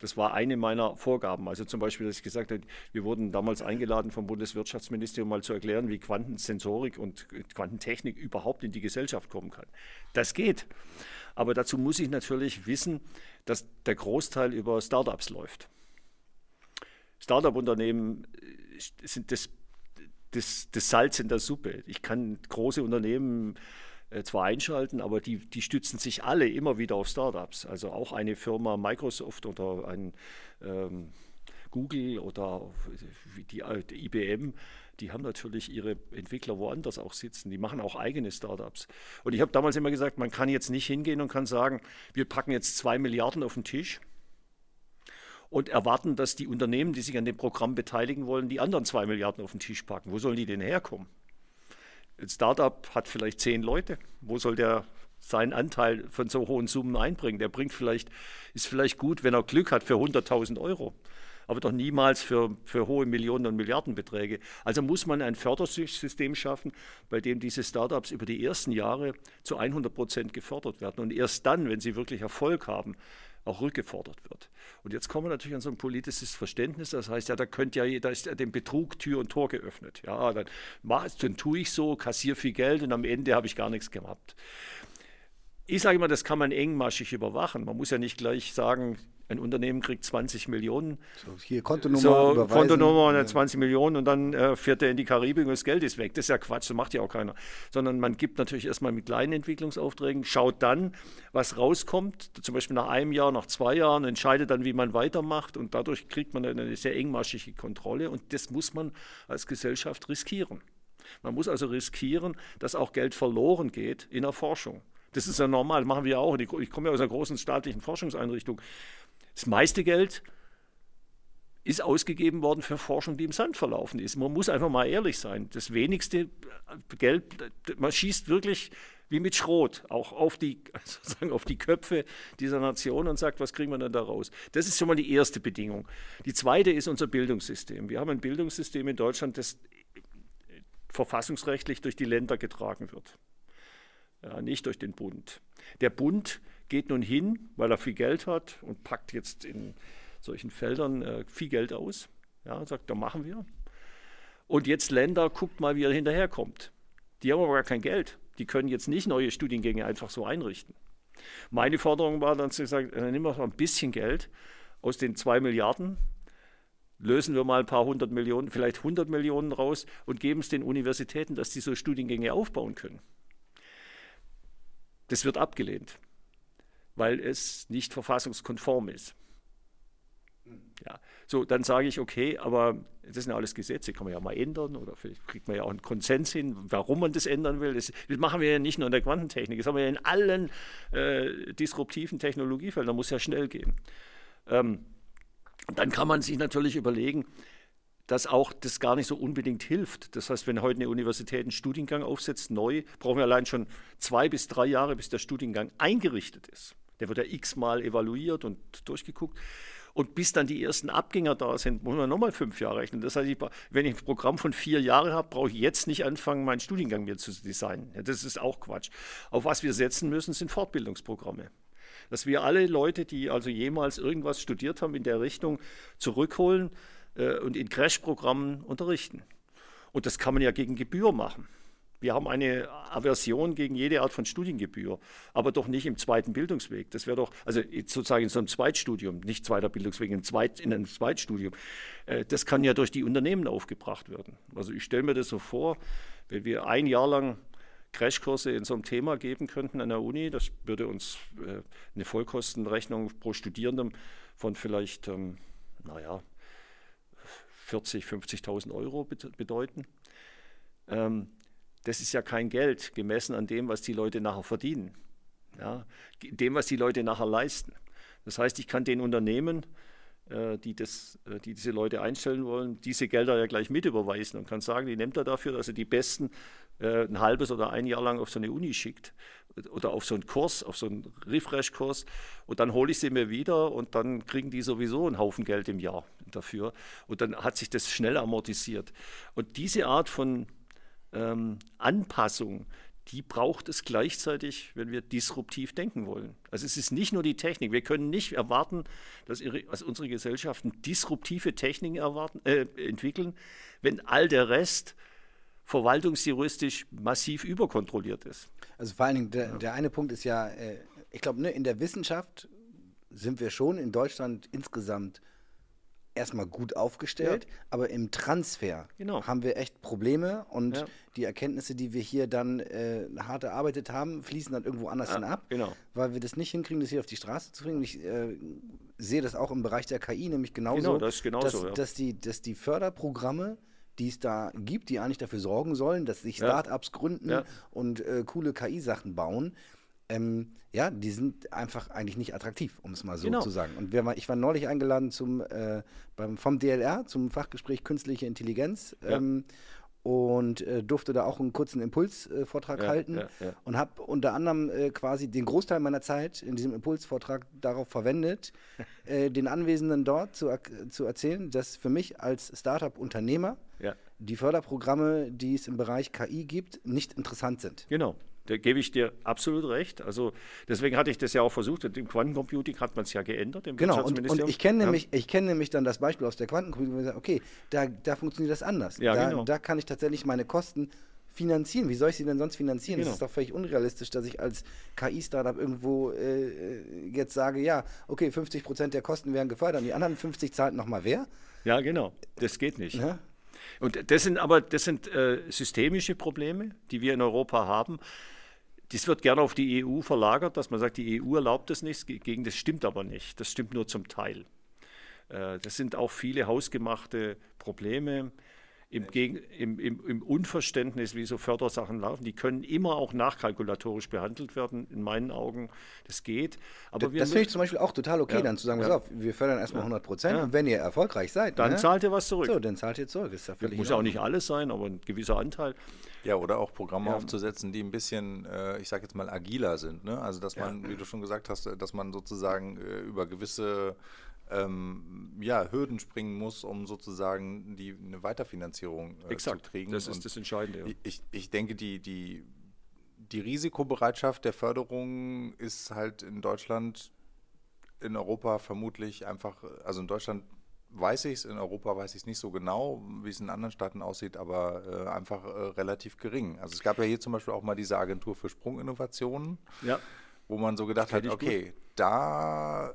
Das war eine meiner Vorgaben. Also zum Beispiel, dass ich gesagt habe, wir wurden damals eingeladen vom Bundeswirtschaftsministerium mal zu erklären, wie Quantensensorik und Quantentechnik überhaupt in die Gesellschaft kommen kann. Das geht. Aber dazu muss ich natürlich wissen, dass der Großteil über Startups läuft. Startup-Unternehmen sind das das, das Salz in der Suppe. Ich kann große Unternehmen äh, zwar einschalten, aber die, die stützen sich alle immer wieder auf Startups. Also auch eine Firma Microsoft oder ein ähm, Google oder die, die, IBM, die haben natürlich ihre Entwickler woanders auch sitzen. Die machen auch eigene Startups. Und ich habe damals immer gesagt, man kann jetzt nicht hingehen und kann sagen, wir packen jetzt zwei Milliarden auf den Tisch und erwarten, dass die Unternehmen, die sich an dem Programm beteiligen wollen, die anderen zwei Milliarden auf den Tisch packen. Wo sollen die denn herkommen? Ein Startup hat vielleicht zehn Leute. Wo soll der seinen Anteil von so hohen Summen einbringen? Der bringt vielleicht, ist vielleicht gut, wenn er Glück hat für 100.000 Euro aber doch niemals für, für hohe Millionen und Milliardenbeträge. Also muss man ein Fördersystem schaffen, bei dem diese Startups über die ersten Jahre zu 100 Prozent gefördert werden. Und erst dann, wenn sie wirklich Erfolg haben, auch rückgefordert wird. Und jetzt kommen wir natürlich an so ein politisches Verständnis. Das heißt, ja, da könnte ja, da ist dem Betrug Tür und Tor geöffnet. Ja, dann, dann tue ich so, kassiere viel Geld und am Ende habe ich gar nichts gehabt. Ich sage immer, das kann man engmaschig überwachen. Man muss ja nicht gleich sagen, ein Unternehmen kriegt 20 Millionen. So, hier Kontonummer, so, Kontonummer ja. 20 Millionen und dann äh, fährt er in die Karibik und das Geld ist weg. Das ist ja Quatsch, das macht ja auch keiner. Sondern man gibt natürlich erstmal mit kleinen Entwicklungsaufträgen, schaut dann, was rauskommt, zum Beispiel nach einem Jahr, nach zwei Jahren, entscheidet dann, wie man weitermacht und dadurch kriegt man eine sehr engmaschige Kontrolle und das muss man als Gesellschaft riskieren. Man muss also riskieren, dass auch Geld verloren geht in der Forschung. Das ist ja normal, machen wir auch. Ich komme ja aus einer großen staatlichen Forschungseinrichtung. Das meiste Geld ist ausgegeben worden für Forschung, die im Sand verlaufen ist. Man muss einfach mal ehrlich sein. Das wenigste Geld, man schießt wirklich wie mit Schrot auch auf die, sozusagen auf die Köpfe dieser Nation und sagt, was kriegen wir denn da raus? Das ist schon mal die erste Bedingung. Die zweite ist unser Bildungssystem. Wir haben ein Bildungssystem in Deutschland, das verfassungsrechtlich durch die Länder getragen wird, ja, nicht durch den Bund. Der Bund geht nun hin, weil er viel Geld hat und packt jetzt in solchen Feldern äh, viel Geld aus. Ja, sagt, da machen wir. Und jetzt Länder, guckt mal, wie er hinterherkommt. Die haben aber gar kein Geld. Die können jetzt nicht neue Studiengänge einfach so einrichten. Meine Forderung war dann zu sagen, dann nehmen wir mal ein bisschen Geld aus den zwei Milliarden, lösen wir mal ein paar hundert Millionen, vielleicht hundert Millionen raus und geben es den Universitäten, dass die so Studiengänge aufbauen können. Das wird abgelehnt weil es nicht verfassungskonform ist. Ja, so, dann sage ich, okay, aber das sind ja alles Gesetze, kann man ja mal ändern oder vielleicht kriegt man ja auch einen Konsens hin, warum man das ändern will. Das, das machen wir ja nicht nur in der Quantentechnik, das haben wir ja in allen äh, disruptiven Technologiefeldern, muss ja schnell gehen. Ähm, dann kann man sich natürlich überlegen, dass auch das gar nicht so unbedingt hilft. Das heißt, wenn heute eine Universität einen Studiengang aufsetzt, neu, brauchen wir allein schon zwei bis drei Jahre, bis der Studiengang eingerichtet ist. Der wird ja x-mal evaluiert und durchgeguckt. Und bis dann die ersten Abgänger da sind, muss man nochmal fünf Jahre rechnen. Das heißt, ich, wenn ich ein Programm von vier Jahren habe, brauche ich jetzt nicht anfangen, meinen Studiengang mir zu designen. Ja, das ist auch Quatsch. Auf was wir setzen müssen, sind Fortbildungsprogramme. Dass wir alle Leute, die also jemals irgendwas studiert haben in der Richtung, zurückholen äh, und in Crash-Programmen unterrichten. Und das kann man ja gegen Gebühr machen. Wir haben eine Aversion gegen jede Art von Studiengebühr, aber doch nicht im zweiten Bildungsweg. Das wäre doch, also sozusagen in so einem Zweitstudium, nicht zweiter Bildungsweg, in einem, Zweit, in einem Zweitstudium. Äh, das kann ja durch die Unternehmen aufgebracht werden. Also ich stelle mir das so vor, wenn wir ein Jahr lang Crashkurse in so einem Thema geben könnten an der Uni, das würde uns äh, eine Vollkostenrechnung pro Studierendem von vielleicht, naja, 40, 50.000 Euro bedeuten. Ähm, das ist ja kein Geld gemessen an dem, was die Leute nachher verdienen, ja, dem, was die Leute nachher leisten. Das heißt, ich kann den Unternehmen, äh, die, das, äh, die diese Leute einstellen wollen, diese Gelder ja gleich mit überweisen und kann sagen, die nimmt er dafür, dass er die Besten äh, ein halbes oder ein Jahr lang auf so eine Uni schickt oder auf so einen Kurs, auf so einen Refresh-Kurs und dann hole ich sie mir wieder und dann kriegen die sowieso einen Haufen Geld im Jahr dafür und dann hat sich das schnell amortisiert. Und diese Art von ähm, Anpassung, die braucht es gleichzeitig, wenn wir disruptiv denken wollen. Also es ist nicht nur die Technik. Wir können nicht erwarten, dass, ihre, dass unsere Gesellschaften disruptive Techniken erwarten, äh, entwickeln, wenn all der Rest verwaltungsjuristisch massiv überkontrolliert ist. Also vor allen Dingen, der, der eine Punkt ist ja, äh, ich glaube, ne, in der Wissenschaft sind wir schon in Deutschland insgesamt erstmal gut aufgestellt, ja. aber im Transfer genau. haben wir echt Probleme und ja. die Erkenntnisse, die wir hier dann äh, hart erarbeitet haben, fließen dann irgendwo anders ja, hin ab, genau. weil wir das nicht hinkriegen, das hier auf die Straße zu bringen. Ich äh, sehe das auch im Bereich der KI nämlich genauso, genau, das genauso dass, dass, die, dass die Förderprogramme die es da gibt, die eigentlich dafür sorgen sollen, dass sich Startups gründen und äh, coole KI-Sachen bauen, ähm, ja, die sind einfach eigentlich nicht attraktiv, um es mal so genau. zu sagen. Und wir, ich war neulich eingeladen zum, äh, beim, vom DLR zum Fachgespräch Künstliche Intelligenz. Ja. Ähm, und äh, durfte da auch einen kurzen Impulsvortrag ja, halten ja, ja. und habe unter anderem äh, quasi den Großteil meiner Zeit in diesem Impulsvortrag darauf verwendet, äh, den Anwesenden dort zu, zu erzählen, dass für mich als Startup-Unternehmer die Förderprogramme, die es im Bereich KI gibt, nicht interessant sind. Genau. Da gebe ich dir absolut recht. Also deswegen hatte ich das ja auch versucht. Im Quantencomputing hat man es ja geändert. Im genau, und, und ich kenne ja. nämlich, kenn nämlich dann das Beispiel aus der Quantencomputing, ich okay, da, da funktioniert das anders. Ja, da, genau. da kann ich tatsächlich meine Kosten finanzieren. Wie soll ich sie denn sonst finanzieren? Genau. Das ist doch völlig unrealistisch, dass ich als KI-Startup irgendwo äh, jetzt sage, ja, okay, 50 Prozent der Kosten werden gefördert und die anderen 50 zahlt nochmal wer? Ja, genau. Das geht nicht. Ja? Und das sind aber das sind äh, systemische Probleme, die wir in Europa haben. Das wird gerne auf die EU verlagert, dass man sagt, die EU erlaubt das nicht. Gegen das stimmt aber nicht. Das stimmt nur zum Teil. Äh, das sind auch viele hausgemachte Probleme im, im, im, im, Unverständnis, wie so Fördersachen laufen. Die können immer auch nachkalkulatorisch behandelt werden, in meinen Augen. Das geht. Aber das, das finde ich zum Beispiel auch total okay, ja. dann zu sagen, ja. pass auf, wir fördern erstmal 100 Prozent ja. und wenn ihr erfolgreich seid, dann ne? zahlt ihr was zurück. So, dann zahlt ihr zurück. Ist ja muss auch nicht alles sein, aber ein gewisser Anteil. Ja, oder auch Programme aufzusetzen, die ein bisschen, äh, ich sage jetzt mal, agiler sind. Ne? Also, dass man, wie du schon gesagt hast, dass man sozusagen äh, über gewisse ähm, ja, Hürden springen muss, um sozusagen die, eine Weiterfinanzierung äh, zu kriegen. Das ist Und das Entscheidende. Ja. Ich, ich denke, die, die, die Risikobereitschaft der Förderung ist halt in Deutschland, in Europa vermutlich einfach, also in Deutschland weiß ich es, in Europa weiß ich es nicht so genau, wie es in anderen Staaten aussieht, aber äh, einfach äh, relativ gering. Also es gab ja hier zum Beispiel auch mal diese Agentur für Sprunginnovationen, ja. wo man so gedacht hat, okay, gut. da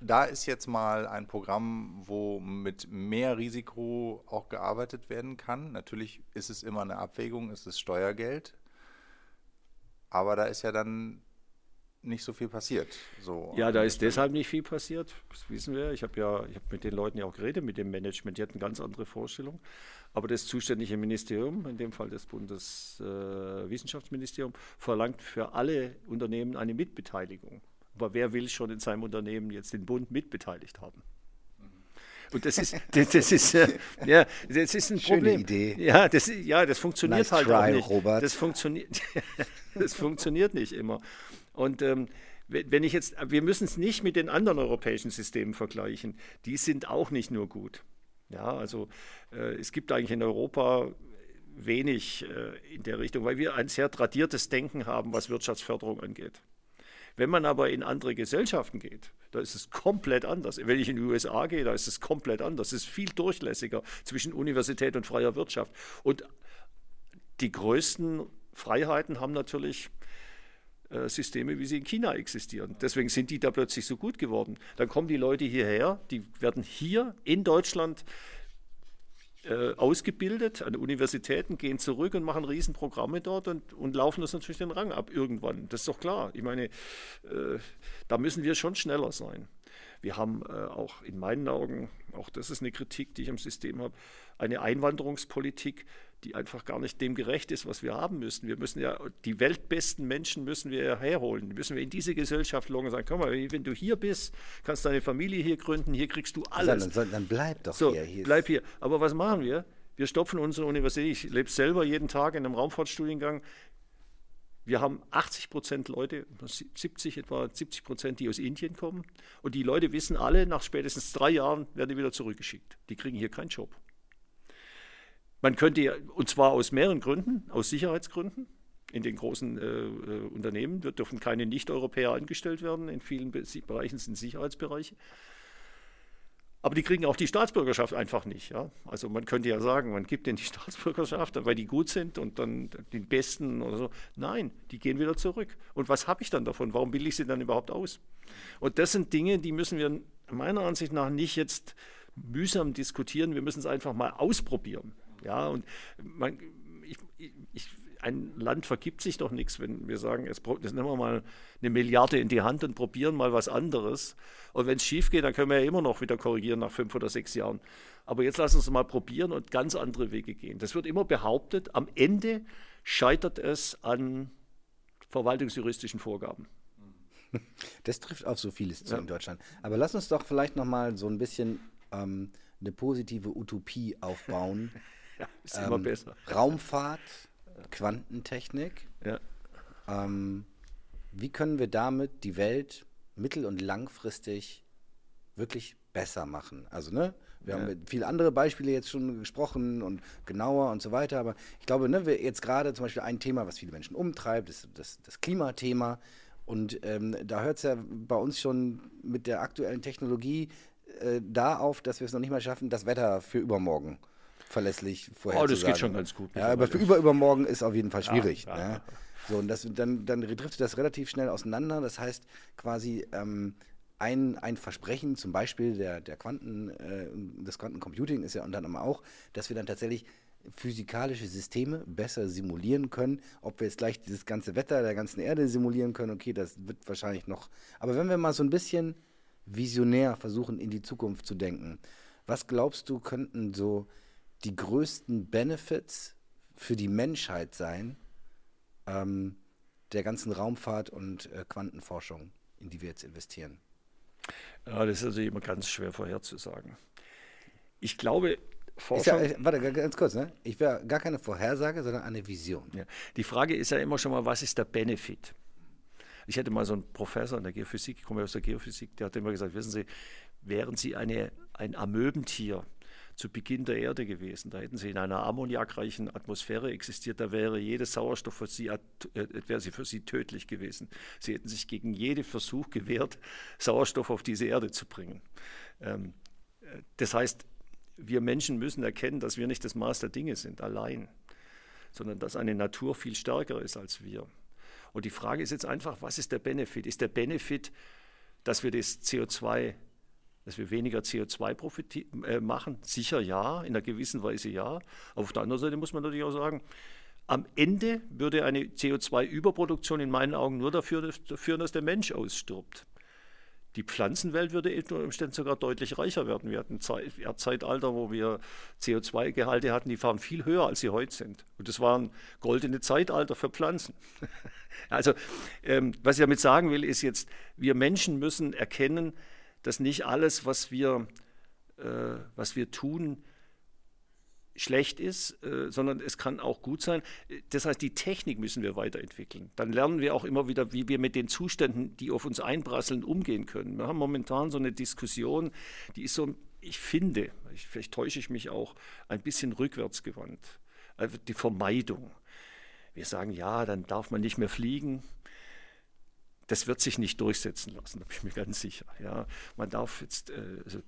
da ist jetzt mal ein Programm, wo mit mehr Risiko auch gearbeitet werden kann. Natürlich ist es immer eine Abwägung, es ist Steuergeld. Aber da ist ja dann nicht so viel passiert. So ja, da ist deshalb nicht viel passiert. Das wissen wir. Ich habe ja, ich habe mit den Leuten ja auch geredet, mit dem Management. Die hatten ganz andere Vorstellungen. Aber das zuständige Ministerium, in dem Fall das Bundeswissenschaftsministerium, äh, verlangt für alle Unternehmen eine Mitbeteiligung. Aber wer will schon in seinem Unternehmen jetzt den Bund mitbeteiligt haben? Und das ist, das, das ist, äh, ja, das ist ein Schöne Problem. Idee. Ja, das, ja, das funktioniert nice halt try, auch nicht. Robert. Das funktioniert, das funktioniert nicht immer. Und ähm, wenn ich jetzt, wir müssen es nicht mit den anderen europäischen Systemen vergleichen. Die sind auch nicht nur gut. Ja, also äh, es gibt eigentlich in Europa wenig äh, in der Richtung, weil wir ein sehr tradiertes Denken haben, was Wirtschaftsförderung angeht. Wenn man aber in andere Gesellschaften geht, da ist es komplett anders. Wenn ich in die USA gehe, da ist es komplett anders. Es ist viel durchlässiger zwischen Universität und freier Wirtschaft. Und die größten Freiheiten haben natürlich Systeme, wie sie in China existieren. Deswegen sind die da plötzlich so gut geworden. Dann kommen die Leute hierher, die werden hier in Deutschland äh, ausgebildet an Universitäten, gehen zurück und machen Riesenprogramme dort und, und laufen das natürlich den Rang ab irgendwann. Das ist doch klar. Ich meine, äh, da müssen wir schon schneller sein. Wir haben äh, auch in meinen Augen, auch das ist eine Kritik, die ich am System habe, eine Einwanderungspolitik, die einfach gar nicht dem gerecht ist, was wir haben müssen. Wir müssen ja, die weltbesten Menschen müssen wir herholen, die müssen wir in diese Gesellschaft locken und sagen, komm mal, wenn du hier bist, kannst deine Familie hier gründen, hier kriegst du alles. Dann, dann bleib doch so, hier. hier bleib hier. Aber was machen wir? Wir stopfen unsere Universität, ich lebe selber jeden Tag in einem Raumfahrtstudiengang, wir haben 80 Prozent Leute, 70 etwa 70 Prozent, die aus Indien kommen. Und die Leute wissen alle, nach spätestens drei Jahren werden die wieder zurückgeschickt. Die kriegen hier keinen Job. Man könnte, und zwar aus mehreren Gründen, aus Sicherheitsgründen. In den großen äh, äh Unternehmen dürfen keine Nicht-Europäer angestellt werden. In vielen Bereichen sind Sicherheitsbereiche. Aber die kriegen auch die Staatsbürgerschaft einfach nicht. Ja? Also man könnte ja sagen, man gibt denen die Staatsbürgerschaft, weil die gut sind und dann den Besten oder so. Nein, die gehen wieder zurück. Und was habe ich dann davon? Warum will ich sie dann überhaupt aus? Und das sind Dinge, die müssen wir meiner Ansicht nach nicht jetzt mühsam diskutieren. Wir müssen es einfach mal ausprobieren. Ja, und man, ich, ich, ein Land vergibt sich doch nichts, wenn wir sagen, jetzt, jetzt nehmen wir mal eine Milliarde in die Hand und probieren mal was anderes. Und wenn es schief geht, dann können wir ja immer noch wieder korrigieren nach fünf oder sechs Jahren. Aber jetzt lassen uns mal probieren und ganz andere Wege gehen. Das wird immer behauptet, am Ende scheitert es an verwaltungsjuristischen Vorgaben. Das trifft auf so vieles zu ja. in Deutschland. Aber lass uns doch vielleicht noch mal so ein bisschen ähm, eine positive Utopie aufbauen. ja, ist ähm, immer besser. Raumfahrt, Quantentechnik. Ja. Ähm, wie können wir damit die Welt mittel- und langfristig wirklich besser machen? Also, ne? Wir ja. haben viele andere Beispiele jetzt schon gesprochen und genauer und so weiter, aber ich glaube, ne, wir jetzt gerade zum Beispiel ein Thema, was viele Menschen umtreibt, ist das, das Klimathema. Und ähm, da hört es ja bei uns schon mit der aktuellen Technologie äh, da auf, dass wir es noch nicht mal schaffen, das Wetter für übermorgen verlässlich vorherzusagen. Oh, das geht schon ganz gut. Ja, aber für über übermorgen ist auf jeden Fall schwierig. Ja. Ne? So, und das, dann, dann driftet das relativ schnell auseinander. Das heißt, quasi ähm, ein, ein Versprechen, zum Beispiel der, der Quanten, äh, des Quantencomputing ist ja unter anderem auch, dass wir dann tatsächlich physikalische Systeme besser simulieren können. Ob wir jetzt gleich dieses ganze Wetter der ganzen Erde simulieren können, okay, das wird wahrscheinlich noch. Aber wenn wir mal so ein bisschen visionär versuchen, in die Zukunft zu denken, was glaubst du, könnten so die größten Benefits für die Menschheit sein, ähm, der ganzen Raumfahrt und äh, Quantenforschung, in die wir jetzt investieren? Ja, das ist also immer ganz schwer vorherzusagen. Ich glaube, Forschung. Ja, äh, warte, ganz kurz, ne? Ich wäre gar keine Vorhersage, sondern eine Vision. Ja. Die Frage ist ja immer schon mal, was ist der Benefit? Ich hatte mal so einen Professor in der Geophysik, ich komme aus der Geophysik, der hat immer gesagt, wissen Sie, wären Sie eine, ein Amöbentier, zu Beginn der Erde gewesen. Da hätten sie in einer ammoniakreichen Atmosphäre existiert, da wäre jeder Sauerstoff für sie, äh, wäre sie für sie tödlich gewesen. Sie hätten sich gegen jeden Versuch gewehrt, Sauerstoff auf diese Erde zu bringen. Ähm, äh, das heißt, wir Menschen müssen erkennen, dass wir nicht das Maß der Dinge sind, allein, sondern dass eine Natur viel stärker ist als wir. Und die Frage ist jetzt einfach, was ist der Benefit? Ist der Benefit, dass wir das CO2 dass wir weniger CO2 äh, machen? Sicher ja, in einer gewissen Weise ja. Auf der anderen Seite muss man natürlich auch sagen, am Ende würde eine CO2-Überproduktion in meinen Augen nur dafür führen, dass der Mensch ausstirbt. Die Pflanzenwelt würde unter Umständen sogar deutlich reicher werden. Wir hatten ein Erdzeitalter, wo wir CO2-Gehalte hatten, die waren viel höher, als sie heute sind. Und das waren goldene Zeitalter für Pflanzen. also, ähm, was ich damit sagen will, ist jetzt, wir Menschen müssen erkennen, dass nicht alles, was wir, äh, was wir tun, schlecht ist, äh, sondern es kann auch gut sein. Das heißt, die Technik müssen wir weiterentwickeln. Dann lernen wir auch immer wieder, wie wir mit den Zuständen, die auf uns einprasseln, umgehen können. Wir haben momentan so eine Diskussion, die ist so, ich finde, ich, vielleicht täusche ich mich auch, ein bisschen rückwärtsgewandt. Also die Vermeidung. Wir sagen, ja, dann darf man nicht mehr fliegen. Das wird sich nicht durchsetzen lassen, da bin ich mir ganz sicher. Ja, man darf jetzt, äh, also,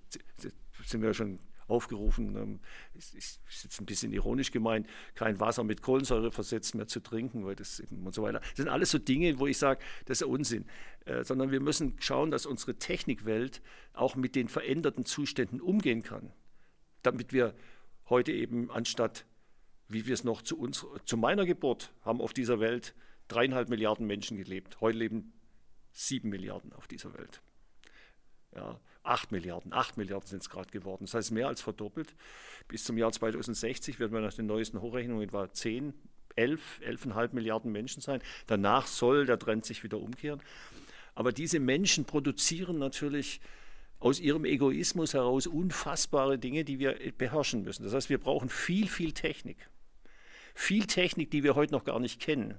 sind wir schon aufgerufen, ähm, ist, ist, jetzt ein bisschen ironisch gemeint, kein Wasser mit Kohlensäure versetzt mehr zu trinken, weil das und so weiter. Das sind alles so Dinge, wo ich sage, das ist Unsinn. Äh, sondern wir müssen schauen, dass unsere Technikwelt auch mit den veränderten Zuständen umgehen kann, damit wir heute eben anstatt, wie wir es noch zu uns, zu meiner Geburt haben auf dieser Welt dreieinhalb Milliarden Menschen gelebt. Heute leben sieben Milliarden auf dieser Welt. Ja, 8 Milliarden, 8 Milliarden sind es gerade geworden. Das heißt mehr als verdoppelt. Bis zum Jahr 2060 werden wir nach den neuesten Hochrechnungen etwa 10, 11, 11,5 Milliarden Menschen sein. Danach soll der Trend sich wieder umkehren. Aber diese Menschen produzieren natürlich aus ihrem Egoismus heraus unfassbare Dinge, die wir beherrschen müssen. Das heißt, wir brauchen viel, viel Technik. Viel Technik, die wir heute noch gar nicht kennen.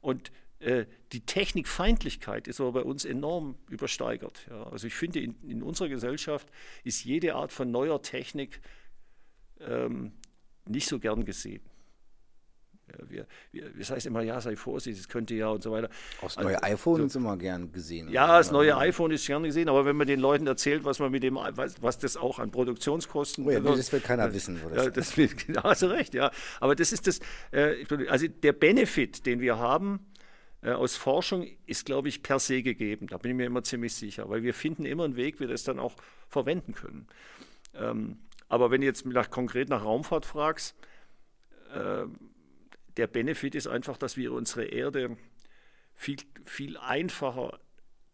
Und die Technikfeindlichkeit ist aber bei uns enorm übersteigert. Ja. Also ich finde, in, in, unserer Gesellschaft ist jede Art von neuer Technik ähm, nicht so gern gesehen. Ja, wir, wir, das heißt immer, ja, sei vorsichtig, es könnte ja und so weiter. Auch das neue also, iPhone so, ist immer gern gesehen. Ja, das neue iPhone ist gern gesehen, aber wenn man den Leuten erzählt, was man mit dem, was, was das auch an Produktionskosten. Oh ja, das will keiner das, wissen. Ja, das will, da hast du recht, ja. Aber das ist das, äh, also der Benefit, den wir haben, äh, aus Forschung ist, glaube ich, per se gegeben. Da bin ich mir immer ziemlich sicher, weil wir finden immer einen Weg, wie wir das dann auch verwenden können. Ähm, aber wenn du jetzt nach, konkret nach Raumfahrt fragst, äh, der Benefit ist einfach, dass wir unsere Erde viel, viel einfacher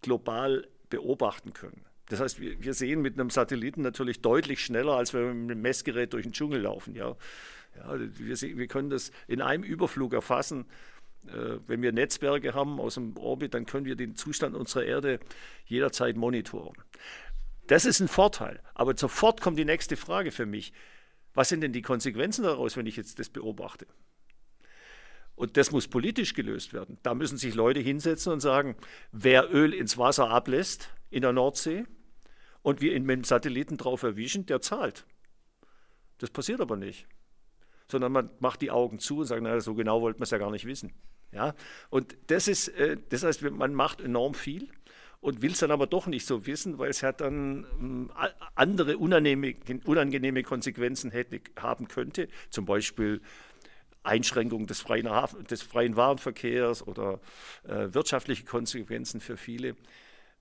global beobachten können. Das heißt, wir, wir, sehen mit einem Satelliten natürlich deutlich schneller, als wenn wir mit einem Messgerät durch den Dschungel laufen. Ja. Ja, wir, wir können das in einem Überflug erfassen wenn wir Netzwerke haben aus dem Orbit, dann können wir den Zustand unserer Erde jederzeit monitoren. Das ist ein Vorteil. Aber sofort kommt die nächste Frage für mich. Was sind denn die Konsequenzen daraus, wenn ich jetzt das beobachte? Und das muss politisch gelöst werden. Da müssen sich Leute hinsetzen und sagen, wer Öl ins Wasser ablässt in der Nordsee und wir ihn mit dem Satelliten drauf erwischen, der zahlt. Das passiert aber nicht. Sondern man macht die Augen zu und sagt, naja, so genau wollte man es ja gar nicht wissen. Ja? Und das ist, äh, das heißt, man macht enorm viel und will es dann aber doch nicht so wissen, weil es hat dann ähm, andere unangenehme, Konsequenzen hätte, haben könnte, zum Beispiel Einschränkung des freien, des freien Warenverkehrs oder äh, wirtschaftliche Konsequenzen für viele.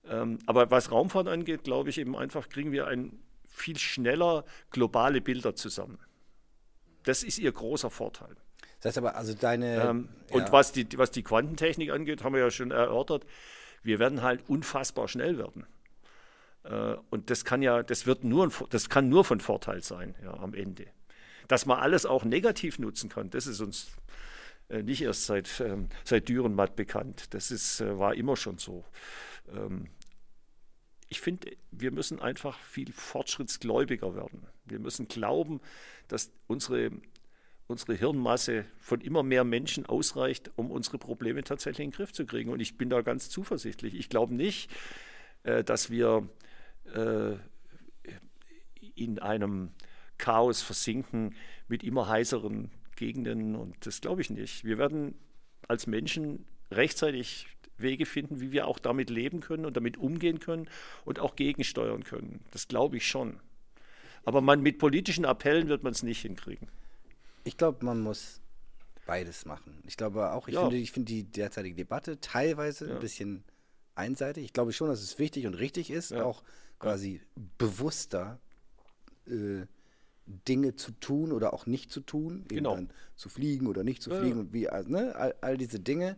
Ähm, aber was Raumfahrt angeht, glaube ich eben einfach, kriegen wir ein viel schneller globale Bilder zusammen. Das ist ihr großer Vorteil. Das heißt aber, also deine. Ähm, ja. Und was die, was die Quantentechnik angeht, haben wir ja schon erörtert, wir werden halt unfassbar schnell werden. Äh, und das kann ja, das wird nur, das kann nur von Vorteil sein, ja, am Ende. Dass man alles auch negativ nutzen kann, das ist uns äh, nicht erst seit, ähm, seit Dürrenmatt bekannt. Das ist, äh, war immer schon so. Ähm, ich finde, wir müssen einfach viel fortschrittsgläubiger werden. Wir müssen glauben, dass unsere unsere Hirnmasse von immer mehr Menschen ausreicht, um unsere Probleme tatsächlich in den Griff zu kriegen. Und ich bin da ganz zuversichtlich. Ich glaube nicht, äh, dass wir äh, in einem Chaos versinken mit immer heißeren Gegenden. Und das glaube ich nicht. Wir werden als Menschen rechtzeitig Wege finden, wie wir auch damit leben können und damit umgehen können und auch gegensteuern können. Das glaube ich schon. Aber man, mit politischen Appellen wird man es nicht hinkriegen. Ich glaube, man muss beides machen. Ich glaube auch, ich ja. finde, ich finde die derzeitige Debatte teilweise ja. ein bisschen einseitig. Ich glaube schon, dass es wichtig und richtig ist, ja. auch quasi bewusster äh, Dinge zu tun oder auch nicht zu tun, genau. zu fliegen oder nicht zu fliegen und wie, also, ne, all, all, diese Dinge,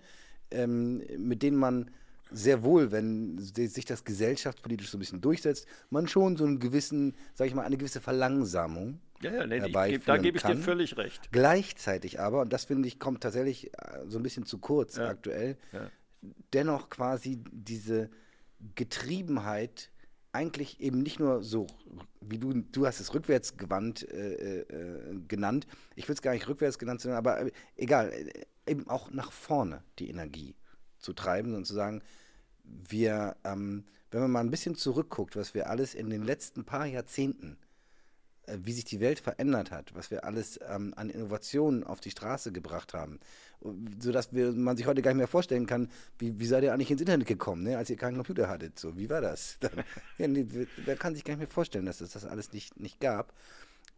ähm, mit denen man sehr wohl, wenn sich das gesellschaftspolitisch so ein bisschen durchsetzt, man schon so einen gewissen, sag ich mal, eine gewisse Verlangsamung ja, ja, nee, ich, da gebe ich kann. dir völlig recht. Gleichzeitig aber, und das finde ich, kommt tatsächlich äh, so ein bisschen zu kurz ja. aktuell, ja. dennoch quasi diese Getriebenheit eigentlich eben nicht nur so, wie du, du hast es rückwärtsgewandt äh, äh, genannt. Ich würde es gar nicht rückwärts genannt, sondern aber äh, egal, äh, eben auch nach vorne die Energie zu treiben und zu sagen, wir, ähm, wenn man mal ein bisschen zurückguckt, was wir alles in den letzten paar Jahrzehnten wie sich die Welt verändert hat, was wir alles ähm, an Innovationen auf die Straße gebracht haben, sodass wir, man sich heute gar nicht mehr vorstellen kann, wie, wie seid ihr eigentlich ins Internet gekommen, ne, als ihr keinen Computer hattet? So, wie war das? Da, ja, nee, da kann sich gar nicht mehr vorstellen, dass es das alles nicht, nicht gab.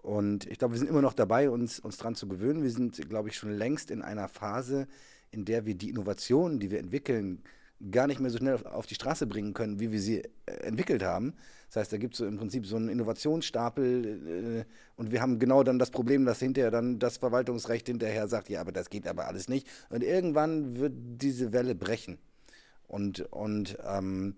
Und ich glaube, wir sind immer noch dabei, uns, uns daran zu gewöhnen. Wir sind, glaube ich, schon längst in einer Phase, in der wir die Innovationen, die wir entwickeln, gar nicht mehr so schnell auf die Straße bringen können, wie wir sie äh, entwickelt haben. Das heißt, da gibt es so im Prinzip so einen Innovationsstapel äh, und wir haben genau dann das Problem, dass hinterher dann das Verwaltungsrecht hinterher sagt, ja, aber das geht aber alles nicht. Und irgendwann wird diese Welle brechen. Und, und ähm,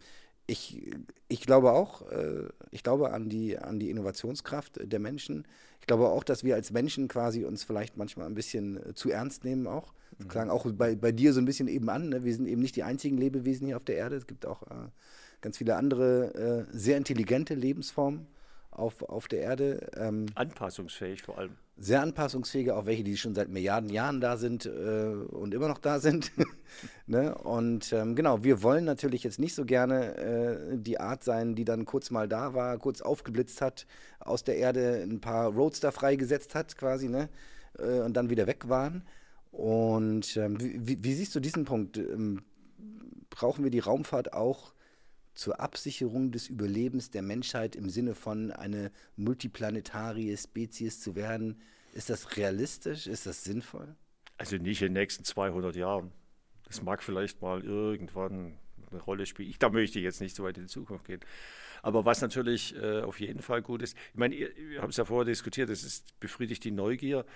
ich, ich glaube auch, äh, ich glaube an die, an die Innovationskraft der Menschen. Ich glaube auch, dass wir als Menschen quasi uns vielleicht manchmal ein bisschen äh, zu ernst nehmen auch. Das klang auch bei, bei dir so ein bisschen eben an. Ne? Wir sind eben nicht die einzigen Lebewesen hier auf der Erde. Es gibt auch äh, ganz viele andere äh, sehr intelligente Lebensformen auf, auf der Erde. Ähm, Anpassungsfähig vor allem. Sehr anpassungsfähige, auch welche, die schon seit Milliarden Jahren da sind äh, und immer noch da sind. ne? Und ähm, genau, wir wollen natürlich jetzt nicht so gerne äh, die Art sein, die dann kurz mal da war, kurz aufgeblitzt hat, aus der Erde ein paar Roadster freigesetzt hat quasi, ne? Äh, und dann wieder weg waren. Und ähm, wie, wie, siehst du diesen Punkt? Ähm, brauchen wir die Raumfahrt auch zur Absicherung des Überlebens der Menschheit im Sinne von eine multiplanetarie Spezies zu werden? Ist das realistisch? Ist das sinnvoll? Also nicht in den nächsten 200 Jahren. Das mag vielleicht mal irgendwann eine Rolle spielen. Ich, da möchte ich jetzt nicht so weit in die Zukunft gehen. Aber was natürlich äh, auf jeden Fall gut ist, ich meine, wir haben es ja vorher diskutiert, es ist befriedigt die Neugier.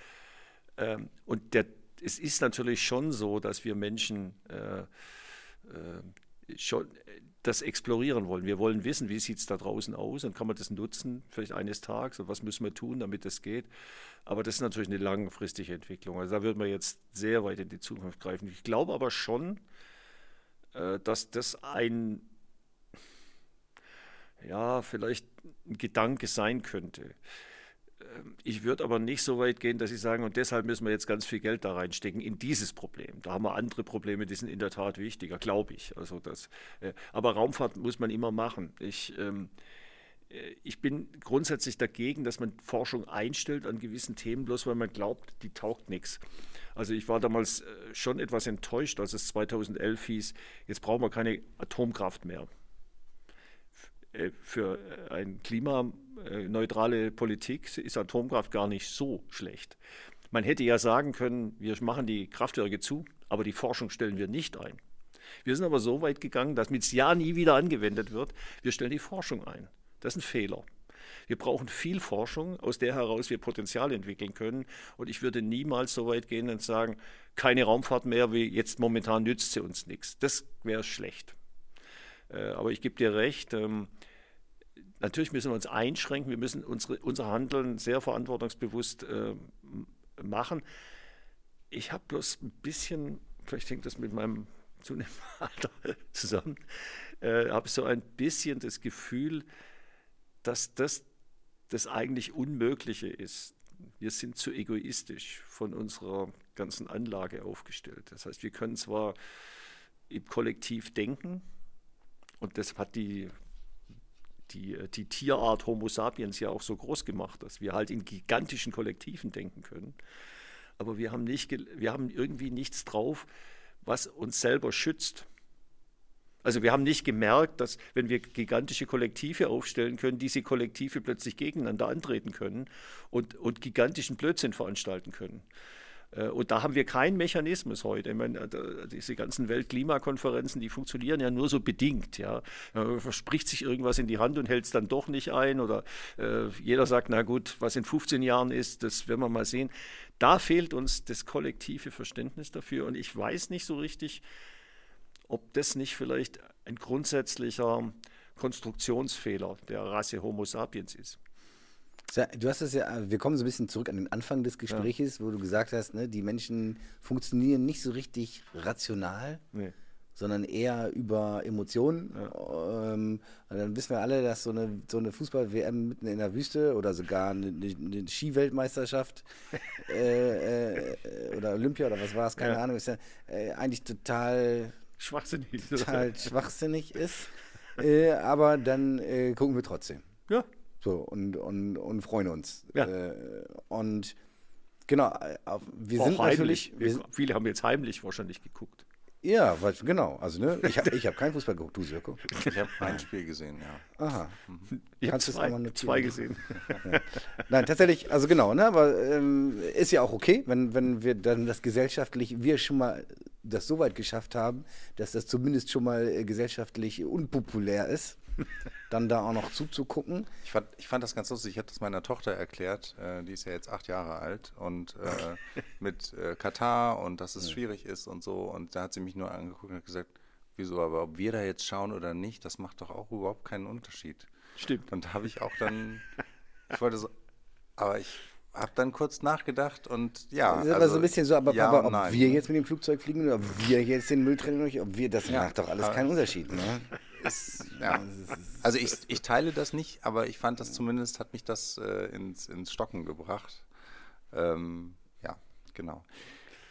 Ähm, und der es ist natürlich schon so, dass wir Menschen äh, äh, schon das explorieren wollen. Wir wollen wissen, wie sieht es da draußen aus und kann man das nutzen, vielleicht eines Tages und was müssen wir tun, damit das geht. Aber das ist natürlich eine langfristige Entwicklung. Also da wird man jetzt sehr weit in die Zukunft greifen. Ich glaube aber schon, äh, dass das ein, ja, vielleicht ein Gedanke sein könnte. Ähm, ich würde aber nicht so weit gehen, dass ich sage, und deshalb müssen wir jetzt ganz viel Geld da reinstecken in dieses Problem. Da haben wir andere Probleme, die sind in der Tat wichtiger, glaube ich. Also das, äh, aber Raumfahrt muss man immer machen. Ich, ähm, äh, ich bin grundsätzlich dagegen, dass man Forschung einstellt an gewissen Themen, bloß weil man glaubt, die taugt nichts. Also ich war damals äh, schon etwas enttäuscht, als es 2011 hieß, jetzt brauchen wir keine Atomkraft mehr. Äh, für äh, eine klimaneutrale Politik ist Atomkraft gar nicht so schlecht. Man hätte ja sagen können, wir machen die Kraftwerke zu, aber die Forschung stellen wir nicht ein. Wir sind aber so weit gegangen, dass mit Ja nie wieder angewendet wird. Wir stellen die Forschung ein. Das ist ein Fehler. Wir brauchen viel Forschung, aus der heraus wir Potenzial entwickeln können. Und ich würde niemals so weit gehen und sagen, keine Raumfahrt mehr, wie jetzt momentan nützt sie uns nichts. Das wäre schlecht. Äh, aber ich gebe dir recht, ähm, natürlich müssen wir uns einschränken, wir müssen unsere, unser Handeln sehr verantwortungsbewusst äh, machen. Ich habe bloß ein bisschen, vielleicht hängt das mit meinem zunehmenden Alter zusammen, äh, habe so ein bisschen das Gefühl, dass das das eigentlich Unmögliche ist. Wir sind zu egoistisch von unserer ganzen Anlage aufgestellt. Das heißt, wir können zwar im Kollektiv denken, und das hat die die, äh, die Tierart Homo sapiens ja auch so groß gemacht, dass wir halt in gigantischen Kollektiven denken können. Aber wir haben, nicht, wir haben irgendwie nichts drauf, was uns selber schützt. Also wir haben nicht gemerkt, dass wenn wir gigantische Kollektive aufstellen können, diese Kollektive plötzlich gegeneinander antreten können und, und gigantischen Blödsinn veranstalten können. Äh, und da haben wir keinen Mechanismus heute. Ich meine, äh, diese ganzen Weltklimakonferenzen, die funktionieren ja nur so bedingt. Ja. Man verspricht sich irgendwas in die Hand und hält es dann doch nicht ein. Oder äh, jeder sagt, na gut, was in 15 Jahren ist, das werden wir mal sehen. Da fehlt uns das kollektive Verständnis dafür. Und ich weiß nicht so richtig, ob das nicht vielleicht ein grundsätzlicher Konstruktionsfehler der Rasse Homo sapiens ist. Du hast es ja, wir kommen so ein bisschen zurück an den Anfang des Gesprächs, ja. wo du gesagt hast, ne, die Menschen funktionieren nicht so richtig rational, nee. sondern eher über Emotionen. Ähm, dann wissen wir alle, dass so eine, so eine Fußball-WM mitten in der Wüste oder sogar eine, eine Skiweltmeisterschaft äh, äh, oder Olympia oder was war es, keine Ja. Ahnung, ist ja äh, eigentlich total, Schwachsinnig. total schwachsinnig ist. Äh, aber dann äh, gucken wir trotzdem. Ja, So, und, und, und freuen uns. Ja. Äh, und genau, äh, wir auch sind heimlich. natürlich. Wir, sind- Viele haben jetzt heimlich wahrscheinlich geguckt. ja, weil, genau. Also, ne, ich habe ich hab keinen Fußball geguckt, du, Sirko. Ich habe ein Spiel gesehen, ja. Aha. Ich habe Kannst du es zwei, zwei gesehen. Nein, tatsächlich, also genau, ne, aber ähm, ist ja auch okay, wenn, wenn wir dann das gesellschaftlich, wir schon mal das so weit geschafft haben, dass das zumindest schon mal äh, gesellschaftlich unpopulär ist, dann da auch noch zuzugucken. Ich fand, ich fand das ganz lustig. Ich habe das meiner Tochter erklärt. Äh, die ist ja jetzt acht Jahre alt und äh, mit äh, Katar und dass es schwierig ist und so. Und da hat sie mich nur angeguckt und hat gesagt, wieso, aber ob wir da jetzt schauen oder nicht, das macht doch auch überhaupt keinen Unterschied. Stimmt. Und da habe ich auch dann, ich wollte so, aber ich habe dann kurz nachgedacht und ja. Das ist aber also, so ein bisschen so, aber, ja und ob nein. wir jetzt mit dem Flugzeug fliegen oder ob wir jetzt den Müll trennen, oder nicht, ob wir, das Ja, macht doch alles keinen Unterschied. Ne? Ja. Also ich, ich teile das nicht, aber ich fand das zumindest, hat mich das äh, ins, ins Stocken gebracht. Ähm, ja, genau.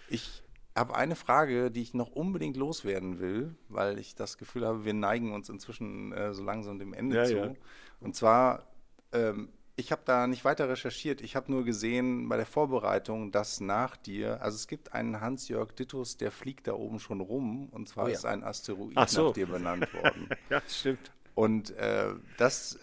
Ich habe eine Frage, die ich noch unbedingt loswerden will, weil ich das Gefühl habe, wir neigen uns inzwischen äh, so langsam dem Ende Ja, zu. ja. Und zwar, ähm, ich habe da nicht weiter recherchiert. Ich habe nur gesehen bei der Vorbereitung, dass nach dir, also es gibt einen Hans-Jörg Dittus, der fliegt da oben schon rum. Und zwar Oh ja. ist ein Asteroid so. nach dir benannt worden. Ja, stimmt. Und äh, das,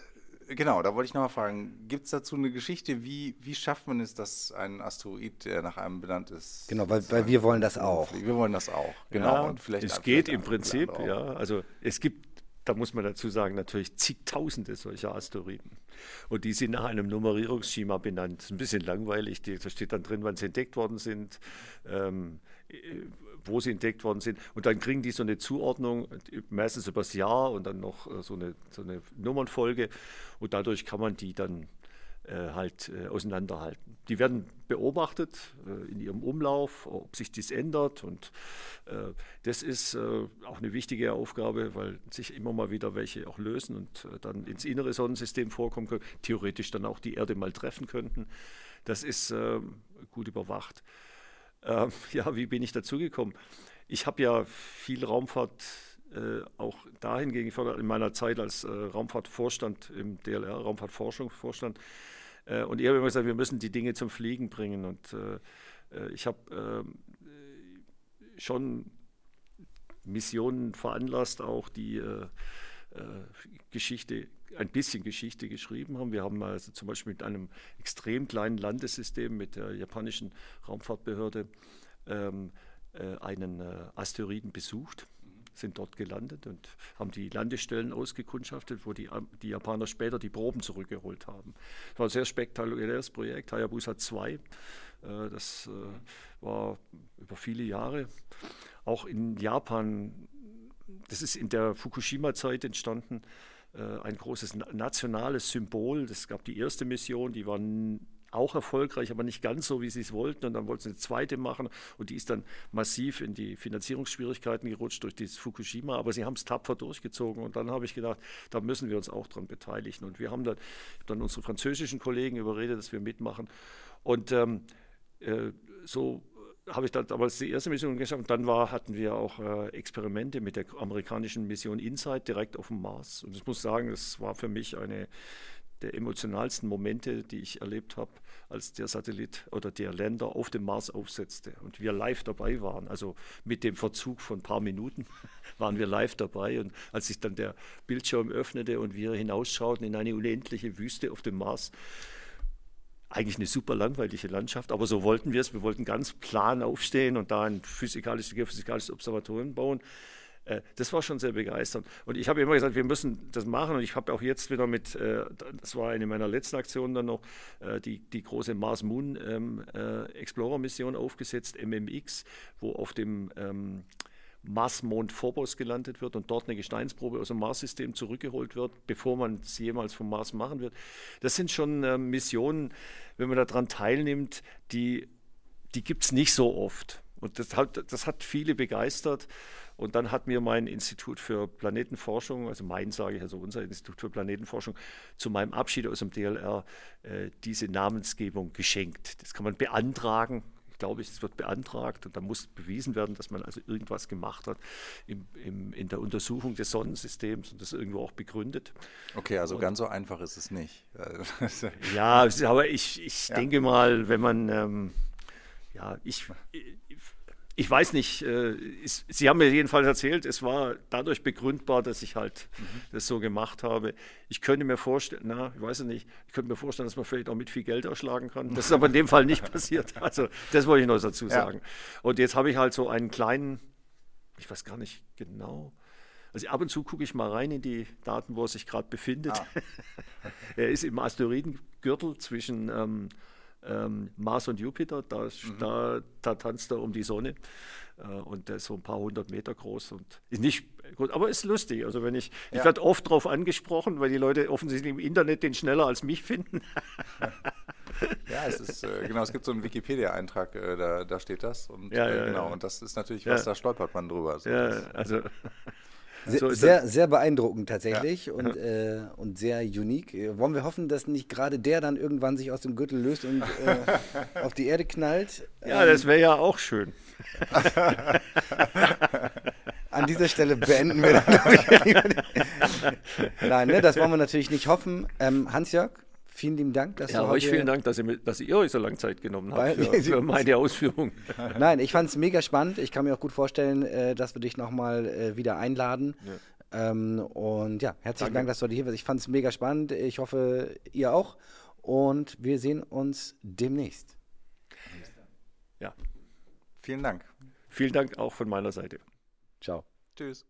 genau, da wollte ich nochmal fragen, gibt es dazu eine Geschichte, wie, wie schafft man es, dass ein Asteroid, der nach einem benannt ist? Genau, weil- weil wir wollen das auch. Wir wollen das auch, genau. Ja, und vielleicht es vielleicht geht im Prinzip, ja. Also es gibt, da muss man dazu sagen, natürlich zigtausende solcher Asteroiden. Und die sind nach einem Nummerierungsschema benannt. Das ist ein bisschen langweilig. Da steht dann drin, wann sie entdeckt worden sind, ähm, äh, wo sie entdeckt worden sind. Und dann kriegen die so eine Zuordnung, meistens übers Jahr und dann noch äh, so eine, so eine Nummernfolge. Und dadurch kann man die dann halt äh, auseinanderhalten. Die werden beobachtet äh, in ihrem Umlauf, ob sich dies ändert. Und äh, das ist äh, auch eine wichtige Aufgabe, weil sich immer mal wieder welche auch lösen und äh, dann ins innere Sonnensystem vorkommen können, theoretisch dann auch die Erde mal treffen könnten. Das ist äh, gut überwacht. Ähm, ja, wie bin ich dazu gekommen? Ich habe ja viel Raumfahrt äh, auch dahingegen gefördert, in meiner Zeit als äh, Raumfahrtvorstand im DLR, Raumfahrtforschungsvorstand. Äh, und ich habe immer gesagt, wir müssen die Dinge zum Fliegen bringen. Und äh, äh, ich habe ähm, äh, schon Missionen veranlasst, auch die Geschichte, ein bisschen Geschichte geschrieben haben. Wir haben also zum Beispiel mit einem extrem kleinen Landesystem, mit der japanischen Raumfahrtbehörde, ähm, äh, einen Asteroiden besucht, sind dort gelandet und haben die Landestellen ausgekundschaftet, wo die, die Japaner später die Proben zurückgeholt haben. Es war ein sehr spektakuläres Projekt, Hayabusa 2. Äh, das äh, war über viele Jahre. Auch in Japan das ist in der Fukushima-Zeit entstanden, äh, ein großes na nationales Symbol. Es gab die erste Mission, die war auch erfolgreich, aber nicht ganz so, wie sie es wollten. Und dann wollten sie eine zweite machen und die ist dann massiv in die Finanzierungsschwierigkeiten gerutscht durch dieses Fukushima. Aber sie haben es tapfer durchgezogen und dann habe ich gedacht, da müssen wir uns auch dran beteiligen. Und wir haben dann, dann unsere französischen Kollegen überredet, dass wir mitmachen. Und ähm, äh, so habe ich dann damals die erste Mission geschafft. Und dann war, hatten wir auch äh, Experimente mit der amerikanischen Mission InSight direkt auf dem Mars. Und ich muss sagen, das war für mich eine der emotionalsten Momente, die ich erlebt habe, als der Satellit oder der Länder auf dem Mars aufsetzte und wir live dabei waren. Also mit dem Verzug von ein paar Minuten waren wir live dabei. Und als sich dann der Bildschirm öffnete und wir hinausschauten in eine unendliche Wüste auf dem Mars, eigentlich eine super langweilige Landschaft, aber so wollten wir es. Wir wollten ganz plan aufstehen und da ein physikalisches, geophysikalisches Observatorium bauen. Äh, Das war schon sehr begeisternd. Und ich habe immer gesagt, wir müssen das machen. Und ich habe auch jetzt wieder mit, äh, das war eine meiner letzten Aktionen dann noch, äh, die, die große Mars Moon ähm, äh, Explorer Mission aufgesetzt, MMX, wo auf dem ähm, Mars-Mond Phobos gelandet wird und dort eine Gesteinsprobe aus dem Mars-System zurückgeholt wird, bevor man es jemals vom Mars machen wird. Das sind schon ähm, Missionen, wenn man daran teilnimmt, die, die gibt es nicht so oft. Und das hat, das hat viele begeistert. Und dann hat mir mein Institut für Planetenforschung, also mein sage ich, also unser Institut für Planetenforschung, zu meinem Abschied aus dem DLR äh, diese Namensgebung geschenkt. Das kann man beantragen. Ich glaube, es wird beantragt und da muss bewiesen werden, dass man also irgendwas gemacht hat im, im, in der Untersuchung des Sonnensystems und das irgendwo auch begründet. Okay, also und, ganz so einfach ist es nicht. ja, aber ich, ich ja. denke mal, wenn man, ähm, ja, ich, ich weiß nicht, äh, ist, Sie haben mir jedenfalls erzählt, es war dadurch begründbar, dass ich halt mhm. das so gemacht habe. Ich könnte mir vorstellen, na, ich weiß es nicht, ich könnte mir vorstellen, dass man vielleicht auch mit viel Geld erschlagen kann. Das ist aber in dem Fall nicht passiert. Also, das wollte ich noch dazu sagen. Ja. Und jetzt habe ich halt so einen kleinen, ich weiß gar nicht genau, also ab und zu gucke ich mal rein in die Daten, wo er sich gerade befindet. Ah. er ist im Asteroidengürtel zwischen ähm, ähm, Mars und Jupiter, da, mhm. da, da, tanzt er um die Sonne äh, und der ist so ein paar hundert Meter groß und ist nicht gut, aber ist lustig. Also wenn ich, ja. ich werde oft darauf angesprochen, weil die Leute offensichtlich im Internet den schneller als mich finden. ja, es ist äh, genau, es gibt so einen Wikipedia-Eintrag, äh, da, da steht das und ja, äh, ja, genau und das ist natürlich was, da stolpert man drüber. So ja, also so sehr, sehr beeindruckend tatsächlich ja. und, äh, und sehr unique. Wollen wir hoffen, dass nicht gerade der dann irgendwann sich aus dem Gürtel löst und äh, auf die Erde knallt? Ja, ähm, das wäre ja auch schön. An dieser Stelle beenden wir dann. Nein, ne, das wollen wir natürlich nicht hoffen. Ähm, Hans-Jörg, Vielen lieben Dank. Dass ja, euch vielen Dank, dass ihr, dass ihr euch so lange Zeit genommen habt für, für meine Ausführung. Nein, ich fand es mega spannend. Ich kann mir auch gut vorstellen, äh, dass wir dich nochmal äh, wieder einladen. Ja. Ähm, und ja, herzlichen Danke. Dank, dass du heute hier bist. Ich fand es mega spannend. Ich hoffe, ihr auch. Und wir sehen uns demnächst. Ja. Vielen Dank. Vielen Dank auch von meiner Seite. Ciao. Tschüss.